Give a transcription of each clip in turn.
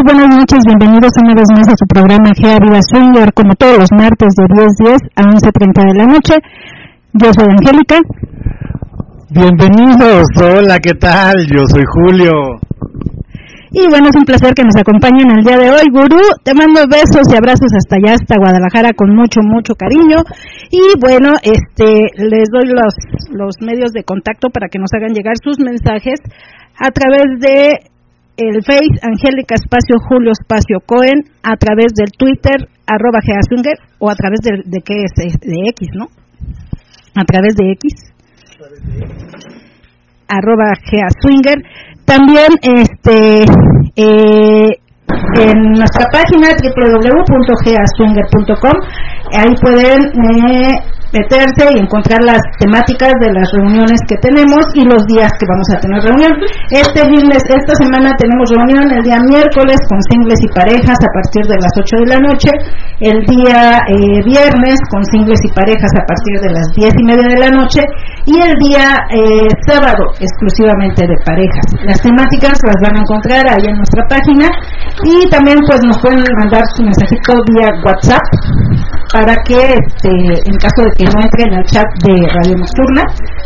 Tal? Buenas noches, bienvenidos una vez más a su programa Gea Viva Swinger, como todos los martes de 10.10 a 11.30 de la noche. Yo soy Angélica. Bienvenidos, hola, ¿qué tal? Yo soy Julio. Y bueno, es un placer que nos acompañen el día de hoy. Gurú, te mando besos y abrazos hasta allá, hasta Guadalajara, con mucho, mucho cariño. Y bueno, este, les doy los, los medios de contacto para que nos hagan llegar sus mensajes a través de el Face Angélica Espacio Julio Espacio Cohen a través del Twitter arroba Geaswinger o a través de, de qué es de X, ¿no? A través de X arroba Geaswinger también este eh, en nuestra página www.geaswinger.com ahí pueden eh, meterse y encontrar las temáticas de las reuniones que tenemos y los días que vamos a tener reunión. Este viernes, esta semana tenemos reunión el día miércoles con singles y parejas a partir de las 8 de la noche, el día eh, viernes con singles y parejas a partir de las 10 y media de la noche y el día eh, sábado exclusivamente de parejas. Las temáticas las van a encontrar ahí en nuestra página y también pues nos pueden mandar su mensajito vía WhatsApp para que este, en caso de que no entren al chat de Radio Nocturna,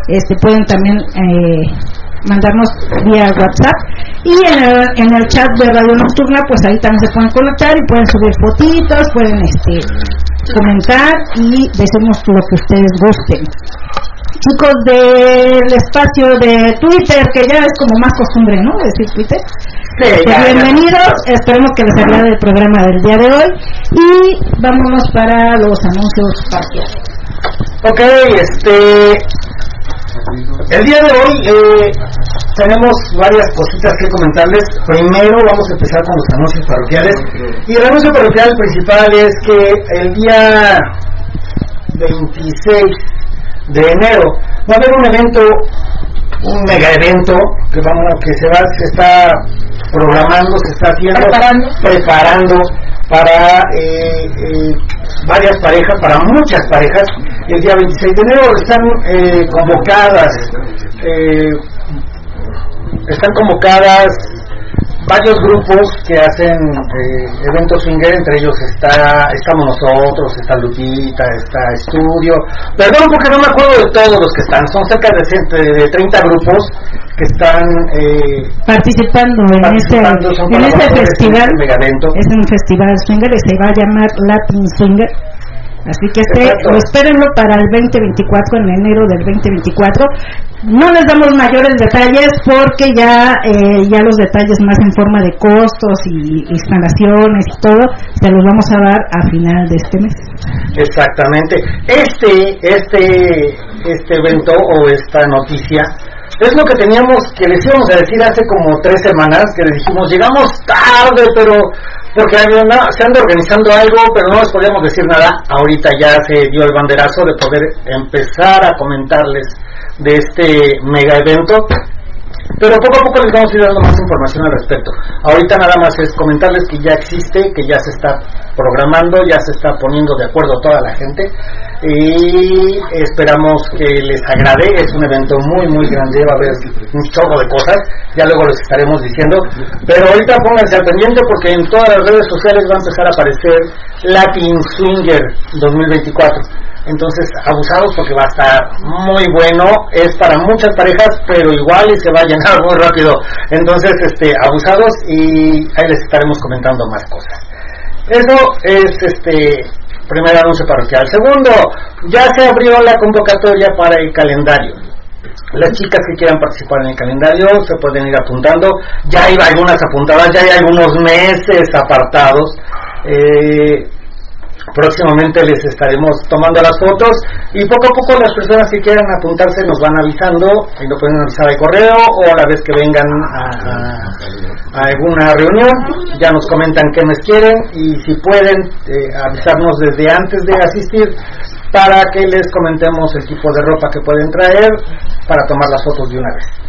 este, pueden también eh, mandarnos vía WhatsApp y en el, chat de Radio Nocturna pues ahí también se pueden conectar y pueden subir fotitos, pueden este, comentar y decirnos lo que ustedes gusten chicos del espacio de Twitter, que ya es como más costumbre, ¿no? Decir Twitter. bienvenidos, esperemos que les agrade el programa del día de hoy y vámonos para los anuncios parciales. Ok, este. El día de hoy eh, tenemos varias cositas que comentarles. Primero vamos a empezar con los anuncios parroquiales. Y el anuncio parroquial principal es que el día 26 de enero va a haber un evento, un mega evento que vamos que se va, se está programando, se está haciendo, preparando, para eh, eh, varias parejas, para muchas parejas. El día 26 de enero están eh, convocadas, están convocadas varios grupos que hacen eh, eventos swinger, entre ellos está estamos nosotros, está Lupita, está Estudio, perdón porque no me acuerdo de todos los que están, son cerca de, de 30 grupos que están eh, participando, en este, en este festival, es un festival swinger y se va a llamar Latin Swinger Así que este, espérenlo para el 2024, en enero del 2024. No les damos mayores detalles porque ya, eh, ya los detalles más en forma de costos y instalaciones y todo, se los vamos a dar a final de este mes. Exactamente. Este, este, este evento o esta noticia es lo que teníamos que les íbamos a decir hace como tres semanas, que les dijimos, llegamos tarde, pero porque se anda organizando algo, pero no les podíamos decir nada. Ahorita ya se dio el banderazo de poder empezar a comentarles de este mega evento pero poco a poco les vamos a ir dando más información al respecto. Ahorita nada más es comentarles que ya existe, que ya se está programando, ya se está poniendo de acuerdo toda la gente y esperamos que les agrade. Es un evento muy, muy grande, va a haber un chorro de cosas, ya luego les estaremos diciendo. Pero ahorita pónganse al pendiente porque en todas las redes sociales va a empezar a aparecer Latin Swinger 2024 entonces, abusados porque va a estar muy bueno. Es para muchas parejas, pero igual y se va a llenar muy rápido. Entonces, este, abusados y ahí les estaremos comentando más cosas. Eso es este primer anuncio parroquial. Segundo, ya se abrió la convocatoria para el calendario. Las chicas que quieran participar en el calendario se pueden ir apuntando. Ya hay algunas apuntadas, ya hay algunos meses apartados. Eh, próximamente les estaremos tomando las fotos y poco a poco las personas que quieran apuntarse nos van avisando y lo pueden avisar al correo o a la vez que vengan a, a alguna reunión ya nos comentan qué mes quieren y si pueden eh, avisarnos desde antes de asistir para que les comentemos el tipo de ropa que pueden traer para tomar las fotos de una vez.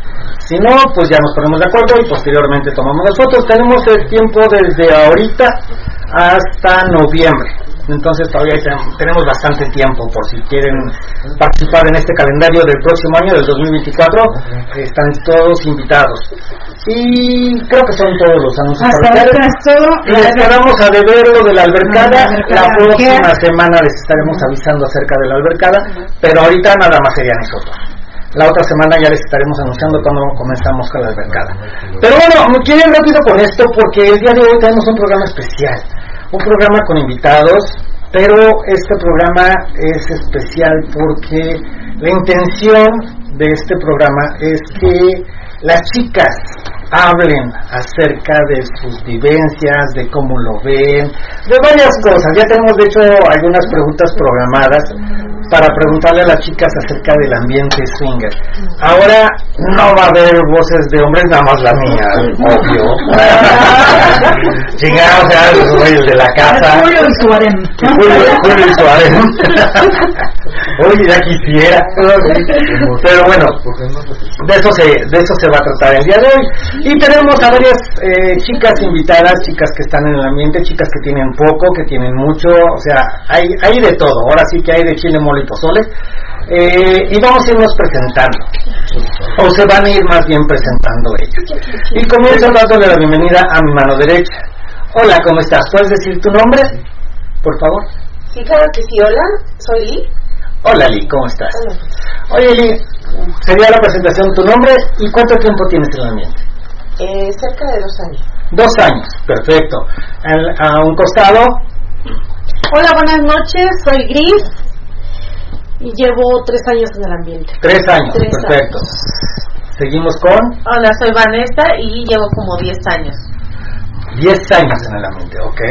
Si no, pues ya nos ponemos de acuerdo y posteriormente tomamos las fotos. Tenemos el tiempo desde ahorita hasta noviembre. Entonces todavía tenemos bastante tiempo por si quieren participar en este calendario del próximo año, del 2024. Están todos invitados. Y creo que son todos los anuncios. Les quedamos a deber lo de la albercada. La próxima semana les estaremos avisando acerca de la albercada, pero ahorita nada más serían nosotros. La otra semana ya les estaremos anunciando cuando comenzamos con la albercada. Pero bueno, me quieren rápido con esto porque el día de hoy tenemos un programa especial. Un programa con invitados, pero este programa es especial porque la intención de este programa es que las chicas hablen acerca de sus vivencias, de cómo lo ven, de varias cosas. Ya tenemos de hecho algunas preguntas programadas para preguntarle a las chicas acerca del ambiente swinger. Ahora no va a haber voces de hombres, nada más la mía, obvio. Chingados, o sea, los güeyes de la casa. Julio y Suárez. Julio, Julio y Suárez. Oye, ya quisiera. Pero bueno, de eso se, de eso se va a tratar el día de hoy. Y tenemos a varias eh, chicas invitadas, chicas que están en el ambiente, chicas que tienen poco, que tienen mucho, o sea, hay, hay de todo. Ahora sí que hay de chile, mole y pozole. Eh, y vamos a irnos presentando, o se van a ir más bien presentando ellos. Y comienzo dándole la bienvenida a mi mano derecha. Hola, ¿cómo estás? ¿Puedes decir tu nombre, por favor? Sí, claro que sí. Hola, soy Lee. Hola, Lee, ¿cómo estás? Oye, Lee, sería la presentación tu nombre y cuánto tiempo tienes en el ambiente. Eh, cerca de dos años. Dos años, perfecto. Al- a un costado, Hola, buenas noches. Soy Gris y llevo tres años en el ambiente. tres años, Tres perfecto. Seguimos con Hola, soy Vanessa y llevo como diez años. diez años en el ambiente, ok.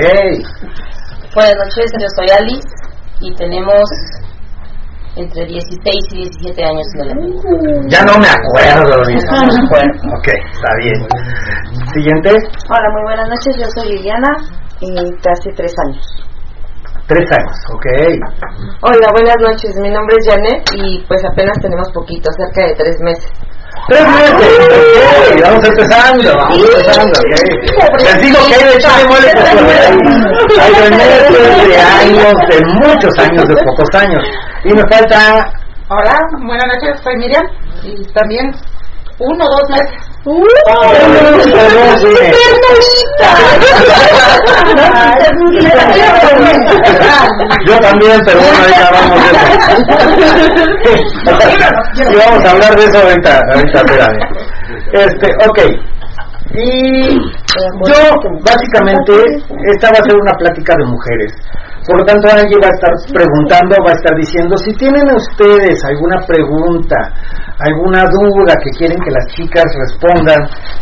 Buenas noches, yo soy Alice y tenemos entre 16 y 17 años en el ambiente. Ya no me acuerdo, Lisa. No me acuerdo. Ok, está bien. Siguiente, Hola, muy buenas noches, yo soy Liliana y casi tres años. Tres años, ok. Hola, buenas noches. Mi nombre es Janet y pues apenas tenemos poquito, cerca de tres meses. Tres meses, ok. Vamos empezando, vamos empezando, ok. Les digo que hay de chile mole pozole. Hay de meses, de años, de muchos años, de pocos años. Y me falta Hola, buenas noches. Soy Miriam y también uno o dos meses. Yo también, pero bueno, ahorita hablamos de eso. Y vamos a hablar de eso ahorita, ahorita, espérame. Este, ok. Y yo, básicamente, esta va a ser una plática de mujeres. Por lo tanto, Angie va a estar preguntando, va a estar diciendo, si tienen ustedes alguna pregunta, alguna duda que quieren que las chicas respondan,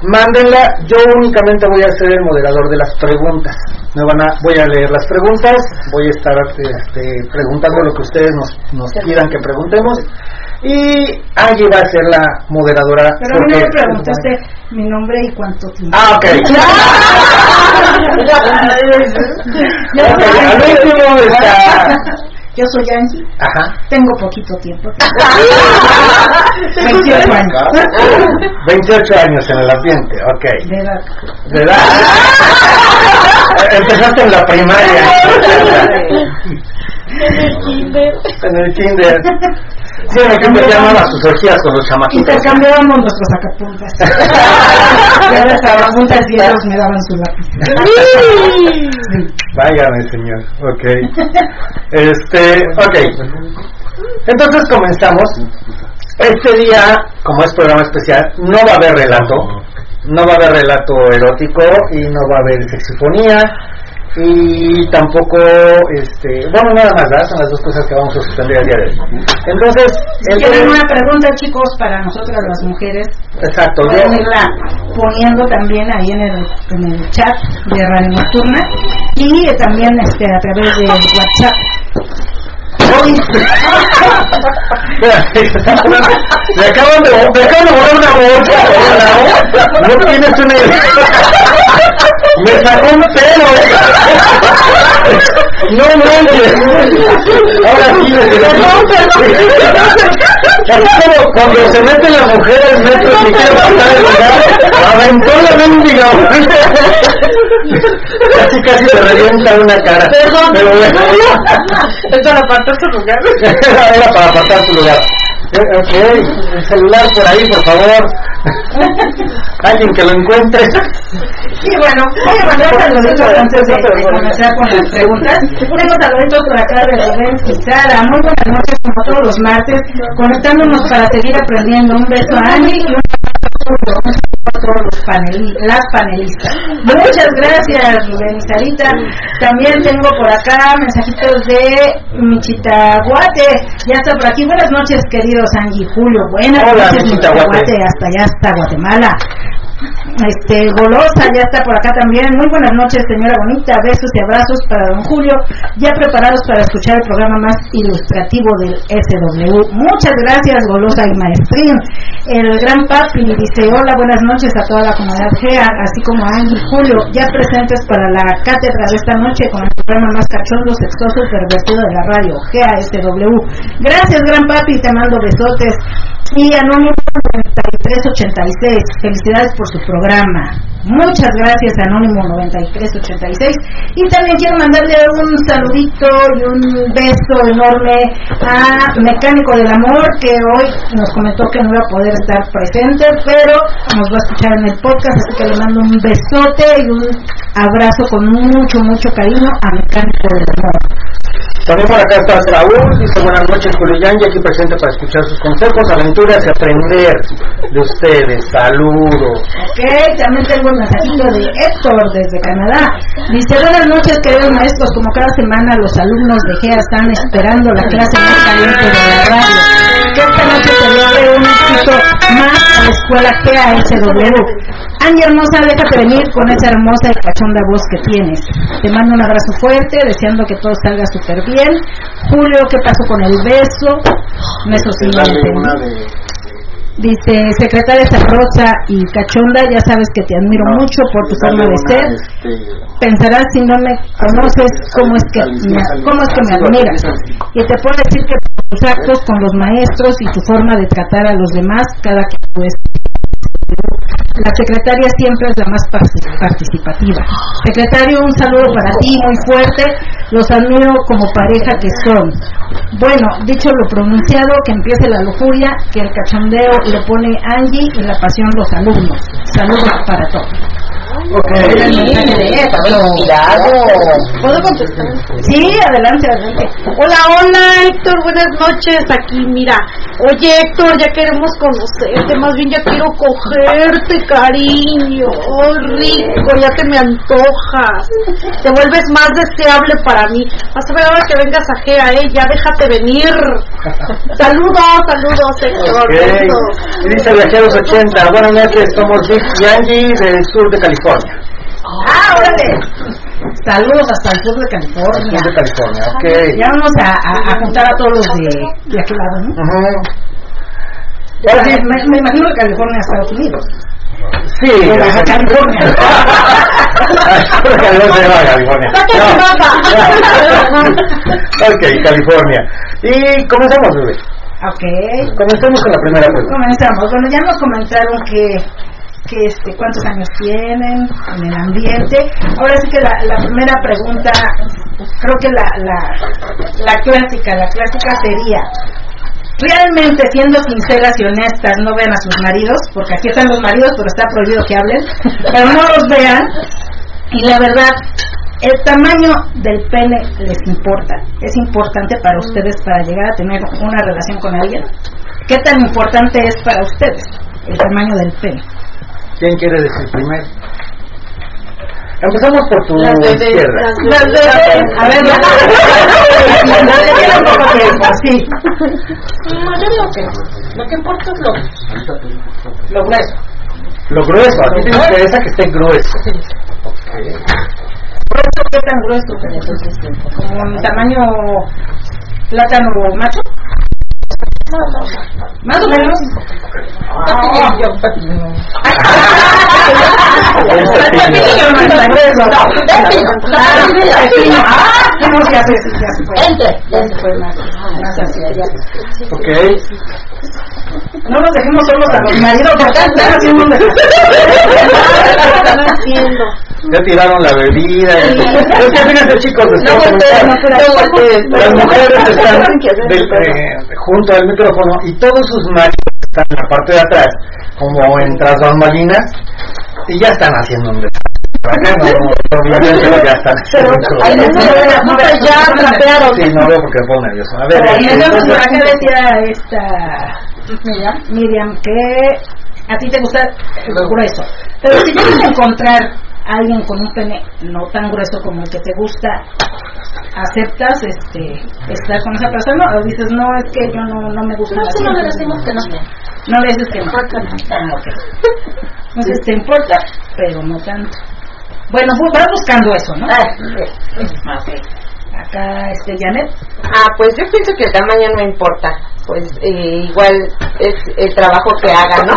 mándenla. Yo únicamente voy a ser el moderador de las preguntas. Me van a, voy a leer las preguntas, voy a estar este, preguntando lo que ustedes nos, nos quieran que preguntemos. Y Angie va a ser la moderadora. Pero a mí no porque- me preguntaste mi nombre y cuánto tiempo. Ah, Ok, al último está. Yo soy Angie, Ajá. tengo poquito tiempo. 28 años. 28 años en el ambiente, ok. De edad. ¿De edad? Empezaste en la primaria. En el kinder. En el kinder llamaba sus orgías con los chamaquitos. Intercambiábamos nuestros sacapuntas. y ahora sacapuntas y ellos me daban su lápiz. Váyame, señor. Ok. Este, ok. Entonces comenzamos. Este día, como es programa especial, no va a haber relato. No va a haber relato erótico y no va a haber sexifonía. Y tampoco, este, bueno, nada más, ¿verdad? Son las dos cosas que vamos a suspender el día de hoy. Entonces, Si tienen una pregunta, chicos, para nosotras las mujeres, exacto, pueden irla poniendo también ahí en el, en el chat de Radio Nocturna y también este, a través de WhatsApp. Me acaban de, me acaban de volar una bolsa. No tienes una. Me sacó un pelo. No manches. Ahora sí, perdón, cuando se mete la mujer al metro y quiere pasar el lugar, aventó la mendiga. Casi casi se revienta una cara. Perdón. Pero bueno. Es para apartar su lugar. Era para apartar tu lugar. Eh, Ok, el celular por ahí, por favor. Alguien que lo encuentre. Y bueno, voy a mandar saluditos antes de, de comenzar con las preguntas. Tengo saluditos por acá de Rubén y Sara. Muy buenas noches, como todos los martes, conectándonos para seguir aprendiendo. Un beso a Andy y un a todos los las panelistas. Muchas gracias, Rubén y Sarita. También tengo por acá mensajitos de Michitaguate. Ya está por aquí. Buenas noches, queridos Angie Julio. Buenas Hola, noches, Michitaguate. Michitaguate. Hasta allá, hasta Guatemala. Este, Golosa ya está por acá también. Muy buenas noches, señora bonita. Besos y abrazos para don Julio. Ya preparados para escuchar el programa más ilustrativo del SW. Muchas gracias, Golosa y Maestrín. El gran papi dice: Hola, buenas noches a toda la comunidad GEA, así como a Angie y Julio, ya presentes para la cátedra de esta noche con el programa más cachondo, sexoso y pervertido de la radio, GEA SW. Gracias, gran papi, te mando besotes. Y Anónimo 9386, felicidades por su programa. Muchas gracias, Anónimo 9386. Y también quiero mandarle un saludito y un beso enorme a Mecánico del Amor, que hoy nos comentó que no iba a poder estar presente, pero nos va a escuchar en el podcast, así que le mando un besote y un abrazo con mucho, mucho cariño a Mecánico del Amor. También por acá está Raúl, dice buenas noches Julio Yangi, aquí presente para escuchar sus consejos, aventuras y aprender de ustedes. Saludos. Ok, también tengo un mensajito de Héctor desde Canadá. Dice, buenas noches queridos maestros, como cada semana los alumnos de GEA están esperando la clase más caliente de la radio. Que esta noche se logre un éxito más a la escuela GEA SW. Angie hermosa, déjate venir con esa hermosa y cachonda voz que tienes. Te mando un abrazo fuerte, deseando que todo salga súper bien. Julio, ¿qué pasó con el beso? No entendí. Dice, secretaria sabrosa y cachonda, ya sabes que te admiro mucho por tu forma de ser. Pensarás si no me conoces cómo es que me, cómo es que me admiras. Y te puedo decir que tus actos con los maestros y tu forma de tratar a los demás, cada que puedes. La secretaria siempre es la más parti- participativa. Secretario, un saludo para ti muy fuerte. Los admiro como pareja que son. Bueno, dicho lo pronunciado, que empiece la lujuria, que el cachondeo le pone Angie y la pasión los alumnos. Saludos para todos. ¿Puedo contestar? Sí, adelante, adelante. Hola, hola Héctor, buenas noches. Aquí, mira. Oye Héctor, ya queremos conocerte, más bien ya quiero cogerte, cariño. Oh, rico, ya te me antojas. Te vuelves más deseable para mí. Vas a ver ahora que vengas a GEA, ¿eh? Ya déjate venir. Saludos, saludos Héctor. besos. Ok. Y dice Viajeros 80, buenas noches, somos Vic y Angie del sur de California. Ah, órale. Saludos hasta el sur de California. Sur de California, ok. Ya vamos a, a- a juntar a todos los de, de aquel lado, ¿no? Y ahora sí, me, me imagino que California, Estados Unidos. sí, Baja California. California, California. Ok, California. Y comenzamos, bebé. Ok. Comencemos con la primera pregunta. Comenzamos. Bueno, ya nos comentaron que, que este, cuántos años tienen en el ambiente. Ahora sí que la, la primera pregunta, creo que la, la, la clásica, la clásica sería, realmente siendo sinceras y honestas, no vean a sus maridos, porque aquí están los maridos, pero está prohibido que hablen, pero no los vean. Y la verdad, el tamaño del pene les importa. Es importante para ustedes para llegar a tener una relación con alguien. ¿Qué tan importante es para ustedes el tamaño del pene? ¿Quién quiere decir primero? Empezamos por tu Las bebés, izquierda. las bebés. A ver, ya. Ya tiene poco tiempo, sí. No, yo digo que. Lo que importa es lo, lo grueso. Lo grueso, a ti te interesa que esté grueso. Ok. ¿Grueso qué tan grueso? Entonces, sí. ¿Como un tamaño plátano macho? Más o menos. Entre. Ok. No nos dejemos solos a los maridos porque están haciendo un están haciendo? Ya tiraron la bebida. Es que fíjense chicos, No. Las mujeres están del- eh, junto al micrófono y todos sus maridos están en la parte de atrás, como en tras bambalinas, y ya están haciendo un desastre. No, no, no, Ahí veo, no, pero ya trapearon. Sí, no veo porque me pongo nervioso. A ver, por entonces, acá decía esta Miriam que a ti te gusta lo grueso. Pero si llegas a encontrar a alguien con un pene no tan grueso como el que te gusta, ¿aceptas este estar con esa persona o dices no es que yo no, no me gusta No, si no le decimos que no. no le dices que no. Ah, ok. Entonces te importa, pero no tanto. Bueno, bu- vas buscando eso, ¿no? Ah, ok. Acá, este, Janet. Ah, pues yo pienso que el tamaño no importa. Pues eh, igual es el trabajo que haga, ¿no?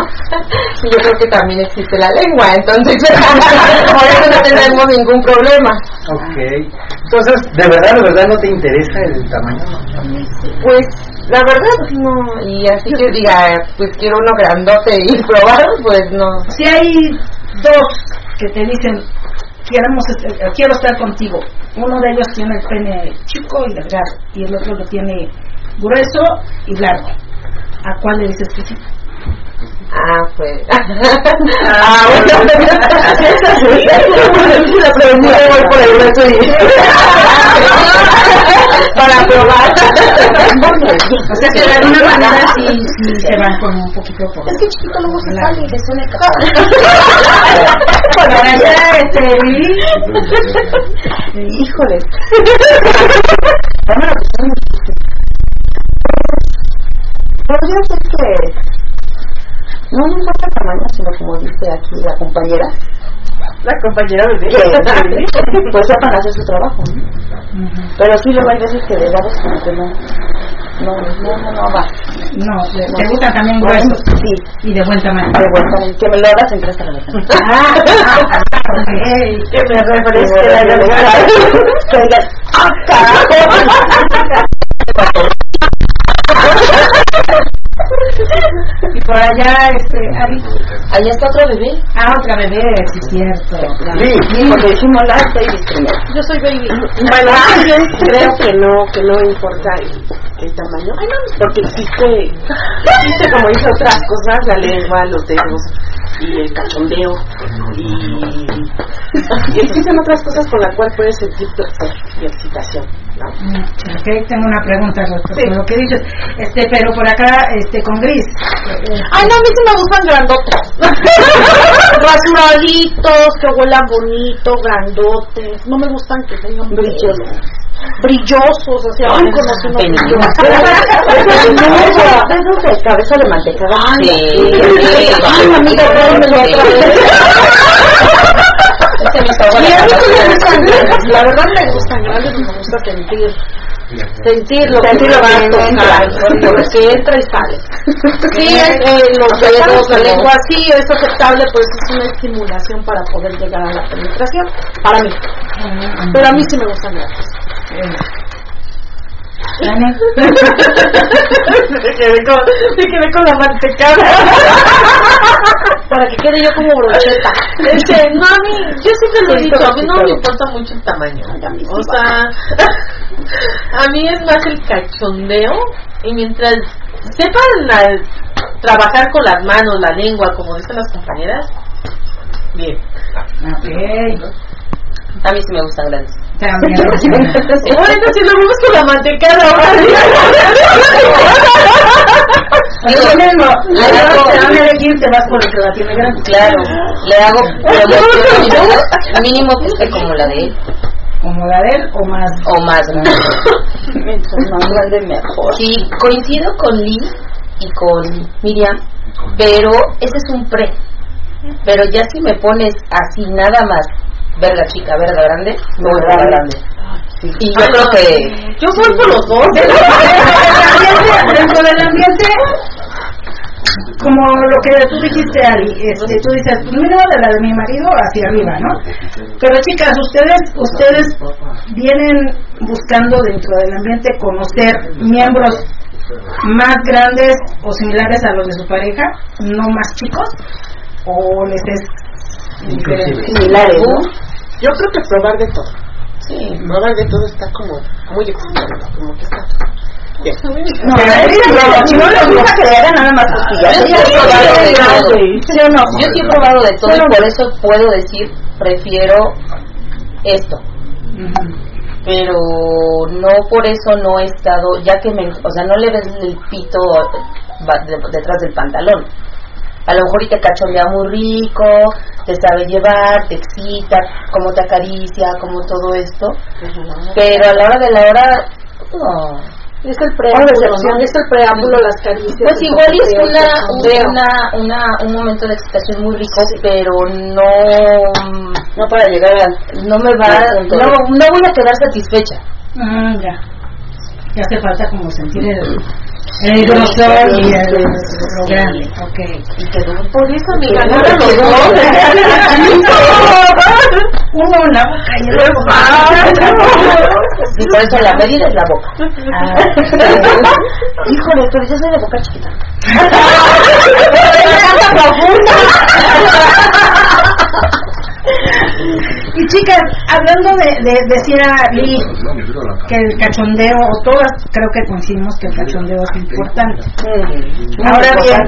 Y yo creo que también existe la lengua, entonces por eso no tendremos ningún problema. ok. Entonces, ¿de verdad, de verdad no te interesa el tamaño? Pues la verdad no, y así que diga, pues quiero uno grandote y probar, pues no. Si hay dos que te dicen, queremos, este- eh, quiero estar contigo, uno de ellos tiene el pene chico y delgado, y el otro lo tiene grueso y largo. ¿A cuál le dices que sí? Ah, pues. ah, bueno. la pregunta voy por el resto y... para probar. O sea que de alguna manera sí, sí se van con un poquito por... Es que chiquito luego se sale y le suena el Bueno, allá, este, Lili, Híjole. Podría ser que no me importa el tamaño, sino como dice aquí la compañera, La compañera que pues sepan hacer su trabajo. ¿no? Pero sí luego hay veces que de lados como que no, no, no, no, no va. no, te gustan también gruesos Sí, y de buen tamaño. de vuelta, que me lo hagas en tres cabezas. Ah, ok. Que me refresque la garganta. Que digas, ¡ah, carajo! Y por allá, este, Ari, Allá está otro bebé. ah, otra bebé, sí, cierto. Sí. Porque decimos las babies primero. Yo soy baby. Bueno, también creo que no, que no importa el, el tamaño, porque existe, existe como dice otras cosas, la lengua, los dedos y el cachondeo y, y existen otras cosas con las cuales puedes sentir placer y excitación. ¿No? Mm, Ok, tengo una pregunta respecto a lo que dices. Este, pero por acá, este, con Gris. Ay, no, a mí sí me gustan grandotes. Rasuraditos, que huelan bonito, grandotes. No me gustan que tengan brillosos. Brillosos, o sea, ay, conocí unos brillosos. Dedos de cabeza de mantecada. Ay, amiga, tráemelo otra vez. A mí me gustan grandes. La verdad me gustan grandes me gusta sentir. Sentir lo que Sentir me lo va que a entra. tocar, lo que entra y sale. Sí, eh, los dedos, la lengua, sí, es aceptable, pues es una estimulación para poder llegar a la penetración, para mí. Pero a mí sí me gustan grandes. Janet, Me quedé con, me quedé con la mantecada. Para que quede yo como brocheta. Este, no, a mí, yo siempre lo he dicho, a mí no me importa mucho el tamaño. O sea, a mí es más el cachondeo y mientras sepan la- trabajar con las manos, la lengua, como dicen las compañeras, bien. ok. A mí sí me gustan grandes. También. Bueno, si lo vemos con la mantecada ahora. Pero lo mismo, le hago, a elegir, te vas por el que la tiene grande. claro, le hago mínimo, mínimo que esté como la de él, Como la de él o más. o más. Mientras más grande mejor. Sí, coincido con Liz y con Miriam, pero ese es un pre. Pero ya si me pones así nada más, verga chica, verga grande, me voy por la grande. Y yo creo que Yo voy por los dos. Dentro del ambiente, como lo que tú dijiste, Ali, este, tú dices, pues mínimo de la de mi marido hacia arriba, ¿no? Pero chicas, ustedes, ustedes vienen buscando dentro del ambiente conocer miembros más grandes o similares a los de su pareja, no más chicos, o les es. Similares, ¿no? Yo creo que probar de todo. sí, Probar de todo está como muy excitante, como que está... Bien. No, si no les gusta que le hagan nada más costillas. Yo sí he probado de todo. Yo sí he probado de todo y por eso puedo decir, prefiero esto. Pero no por eso no he estado, ya que me, o sea, no le ves el pito detrás del pantalón. A lo mejor y te cachondea muy rico, te sabe llevar, te excita, cómo te acaricia, como todo esto. Pero a la hora de la hora, no. Es el preámbulo, ¿no? Es el preámbulo, las caricias. Pues igual es una, una, una, un momento de excitación muy rico, pero no, No para llegar al... no me va, no, no voy a quedar satisfecha. Ah, ya. Que hace falta como sentir el, el grosor y el, grande. Ok. Por eso, amiga, No, no no, los no, dos. Uno en la boca y el otro Y por eso la medida es la boca. Ah, Híjole, pero yo soy de boca chiquita. Y chicas, hablando de, de decía Lee que el cachondeo, o todas creo que coincidimos que el cachondeo es importante. Ahora bien,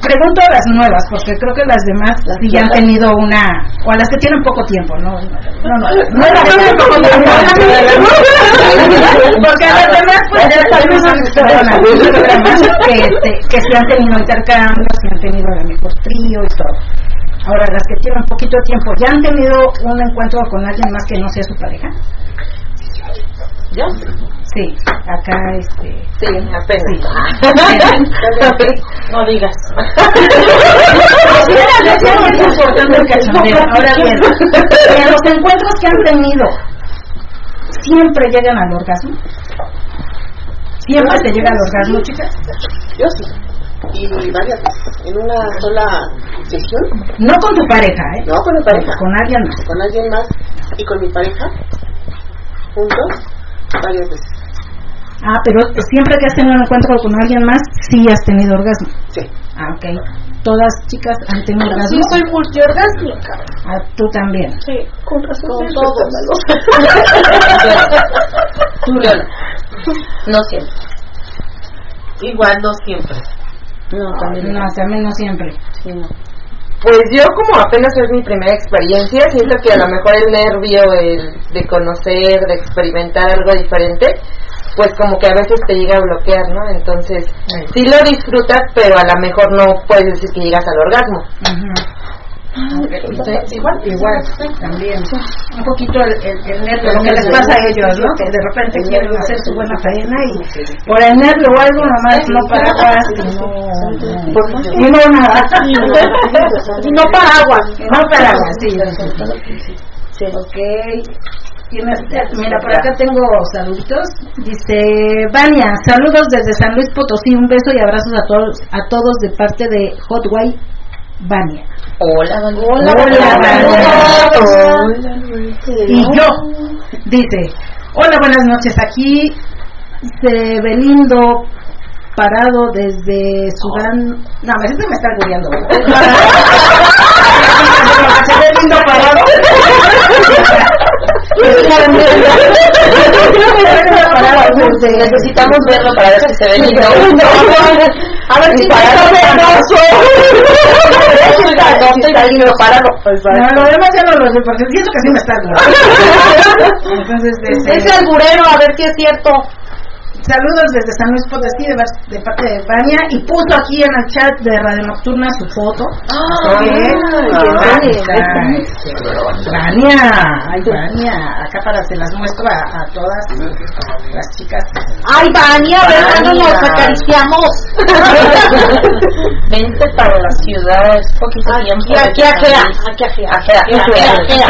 pregunto a las nuevas, porque creo que las demás sí ya han tenido una, o a las que tienen poco tiempo, ¿no? No, no, no, las que tienen poco tiempo. Porque a las demás, pues ya sabemos personas programas que, este, que sí han tenido intercambios, que han tenido el mejor trío y todo. Ahora, las que tienen un poquito de tiempo, ¿ya han tenido un encuentro con alguien más que no sea su pareja? ¿Yo? Sí, acá este... Sí, apenas. No digas. es importante el cachondeo. Ahora bien, en los encuentros que han tenido, ¿siempre llegan al orgasmo? ¿Siempre te llega al orgasmo, chicas? Yo sí. Y varias veces. En una sola sesión. No con tu pareja, ¿eh? No con mi pareja. Con alguien más. Con alguien más y con mi pareja. Juntos. Varias veces. Ah, pero siempre que has tenido un encuentro con alguien más, sí has tenido orgasmo. Sí. Ah, ok. Todas chicas han tenido Sí, orgasmo. soy multiorgásmica. Ah, tú también. Sí, con razón. Con todos. Tú. No siempre. Igual no siempre. No, también no, también no siempre. Pues yo como apenas es mi primera experiencia, siento que a lo mejor el nervio el de conocer, de experimentar algo diferente, pues como que a veces te llega a bloquear, ¿no? Entonces, sí lo disfrutas, pero a lo mejor no puedes decir que llegas al orgasmo. Igual, igual, también. Un poquito el, el, el nervio, lo que les pasa a ellos, ¿no? Que de repente quieren hacer su buena faena y por el nervio o algo nomás no paraguas y no, y no nada. Y no paraguas. No paraguas, sí. sí. Ok. Mira, por acá tengo saluditos. Dice Vania, saludos desde San Luis Potosí, un beso y abrazos a todos, a todos de parte de Hot White Vania. Hola, Vania. Hola, Vania. Y yo, dice, hola, buenas noches, aquí se ve lindo parado desde Sudán. No, a veces me está guiando. se ve lindo parado. Necesitamos verlo para ver si se ve lindo. A ver si parado. No, lo demás ya no lo sé, porque siento que sí me está. Entonces, Es este, alburero, a ver si es cierto. Saludos desde San Luis Potosí de, de parte de Vania y puso aquí en el chat de Radio Nocturna su foto. Ah, ¿Eh? ah. Vania, ay Vania, acá para se las muestro a, a todas las chicas. Ay, Vania, a ver cuándo Vania. nos acariciamos. Vente para la ciudad, es poquito tiempo. Aquí, aquí, ajea, aquí, ajea. Ajea, Ajea,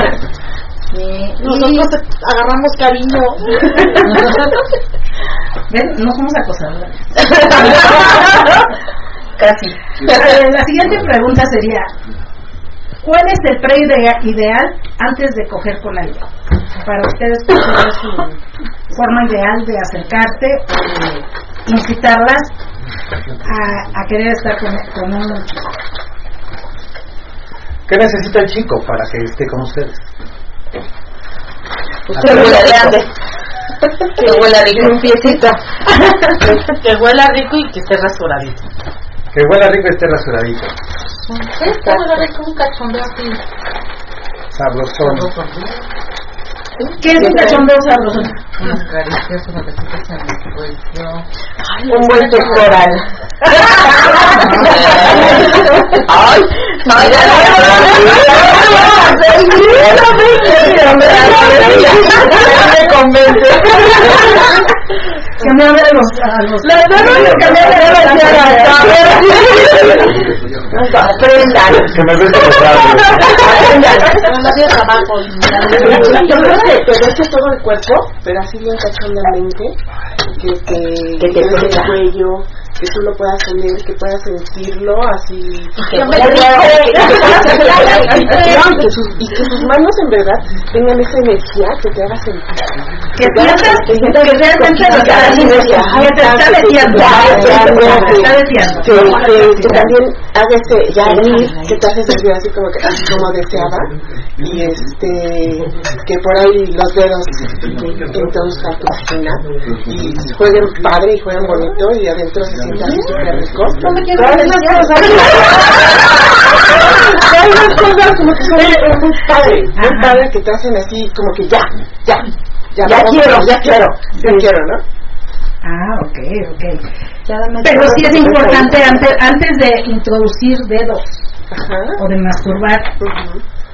Sí. Nosotros agarramos cariño. ¿Ven? No somos acosadoras. Casi. La siguiente pregunta sería, ¿cuál es el pre ideal antes de coger con alguien? Para ustedes, ¿cuál es su forma ideal de acercarte o de incitarlas a, a querer estar con, con un chico? ¿Qué necesita el chico para que esté con ustedes? Que huela rico. Que huela rico. Un piecito. Que huela rico y que esté rasuradito. Que huela rico y esté rasuradito. Es que huele rico un cachondeo así. Sabrosón. ¿Qué es un cachondeo sabroso? Unas caricias, en el cuello. Un buen pectoral. Ay, ay, convence. Que me hable a los... Los Las dos que me Aprendan. Que me bese los labios. No había trabajo. Yo creo que te todo el cuerpo, pero así bien cachondamente, que te, Que te el cuello, que tú lo puedas tener, que puedas sentirlo así. Que Y que sus- y que sus manos en verdad tengan esa energía que te haga sentir. Que sientas que realmente lo que estás diciendo, que te está. Te deseando. que, que, que también haga ese yair que te hace sentir así como que así como deseaba y este que por ahí los dedos introduzcan tu vagina y jueguen padre y jueguen bonito y adentro se así súper rico todas esas cosas todas esas cosas como que son muy padre muy padre que te hacen así como que ya ya ya, quiero, ya quiero. ya quiero ¿no? Ah, ok, ok. Pero sí es importante antes, antes de introducir dedos Ajá. o de masturbar.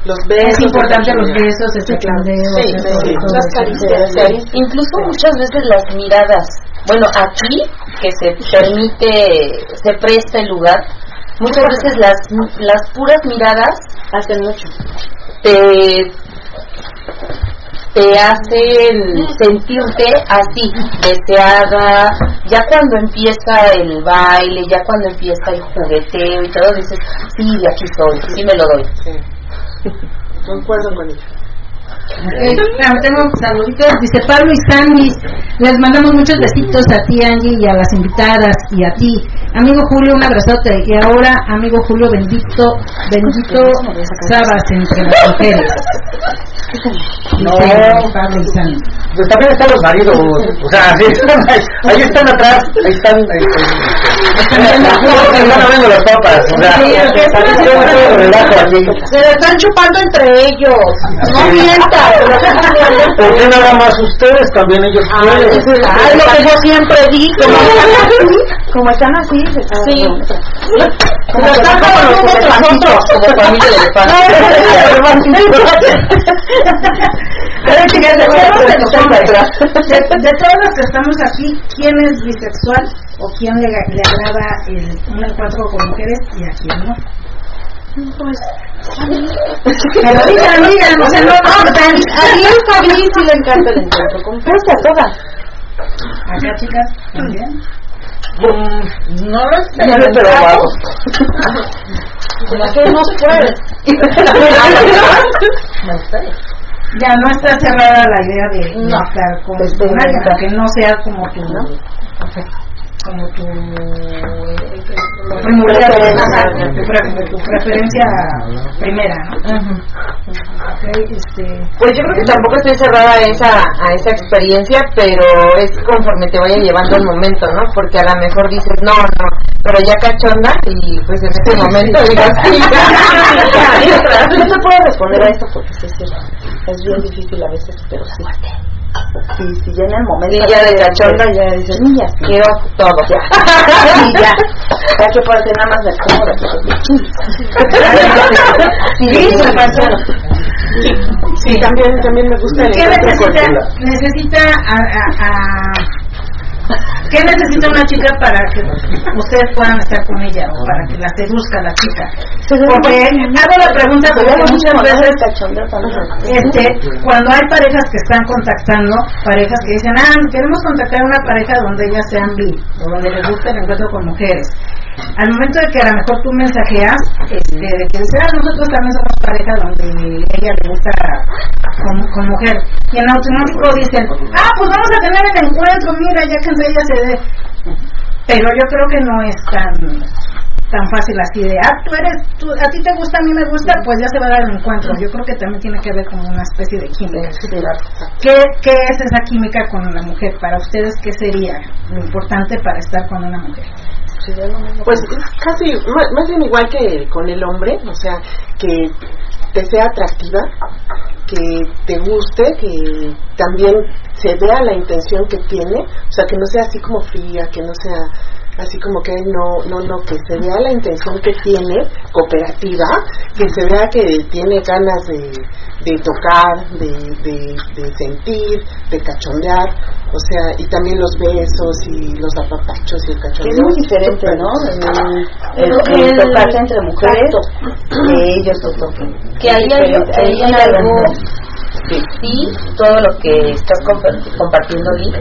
Los besos es importante los besos, ese claro. candeo, Sí, las caricias. Incluso muchas veces las miradas, bueno, aquí que se permite, se presta el lugar, muchas veces las, las puras miradas hacen mucho te, te hacen sentirte así, deseada, ya cuando empieza el baile, ya cuando empieza el jugueteo y todo, dices, sí, aquí soy, sí me lo doy. Sí. Concuerdo con ella. Ok, claro, tengo saluditos. Dice Pablo y Sandy, les mandamos muchos besitos a ti, Angie, y a las invitadas, y a ti. Amigo Julio, un abrazote. Y ahora, amigo Julio, bendito, bendito sabas entre las mujeres. No. Pablo y Sandy. Pues también están los maridos, o sea, sí, están ahí, ahí están atrás, ahí están, ahí están, están abriendo las papas, o sea, Sí, aquí. Se le están chupando entre ellos. No mientas. ¿Por qué nada más ustedes? También ellos pueden. Ay, lo que yo siempre digo. Como están así, se Sí. Como están como como los. Como familia de, de todos los que estamos aquí, ¿quién es bisexual o quién le, le agrada el, un encuentro con mujeres y a quién no? Pero digan, digan, o sea, no, no, tan- A mí a mí sí le encanta el encuentro con Pues a todas. acá chicas, también. No lo sé. Ya lo. Como que no se puede. Ya no está cerrada la idea de no estar con Pues, está. aunque no sea como tu, como tu ajá, tu, tu preferencia primera, ¿no? Este, Pues yo creo que tampoco estoy cerrada a esa, a esa experiencia, pero es conforme te vaya llevando el momento, ¿no? Porque a lo mejor dices, no, no, pero ya cachonda y pues en ese momento digo, sí. No te puedo responder a esto porque sí, sí, es bien difícil a veces, pero sí. Si, si ya en el momento Sí, ya de cachonda ya dices, niña, quiero todo. ya, y ya, ya que puede ser nada más de cómo de Sí, sí. Sí, también, también me gusta el ¿Qué necesita, necesita a, a- a- ¿Qué necesita una chica para que ustedes puedan estar con ella o para que la seduzca la chica? Porque hago la pregunta porque muchas veces este, cuando hay parejas que están contactando, parejas que dicen, ah, queremos contactar a una pareja donde ellas sean bi, o donde les guste el encuentro con mujeres. Al momento de que a lo mejor tú mensajeas, este, de que dices, ah, nosotros también somos pareja donde ella le gusta con, con mujer. Y en automático dicen, ah, pues vamos a tener el encuentro, mira, ya que entre ella se dé. Pero yo creo que no es tan tan fácil así de, ah, tú eres, tú, a ti te gusta, a mí me gusta, pues ya se va a dar el encuentro. Yo creo que también tiene que ver con una especie de química. ¿Qué, ¿Qué es esa química con la mujer? Para ustedes, ¿qué sería lo importante para estar con una mujer? Pues es casi, más bien igual que con el hombre, o sea, que te sea atractiva, que te guste, que también se vea la intención que tiene, o sea, que no sea así como fría, que no sea así como que no, no, no, que se vea la intención que tiene, cooperativa, que se vea que tiene ganas de, de tocar, de, de, de sentir, de cachondear, o sea, y también los besos y los apapachos y el Que cachondeo. es muy diferente, ¿no? El, el, el tocarse entre mujeres, que ellos se toquen. Que ahí hay, ahí hay algo, sí, todo lo que estás compa- compartiendo, Lee,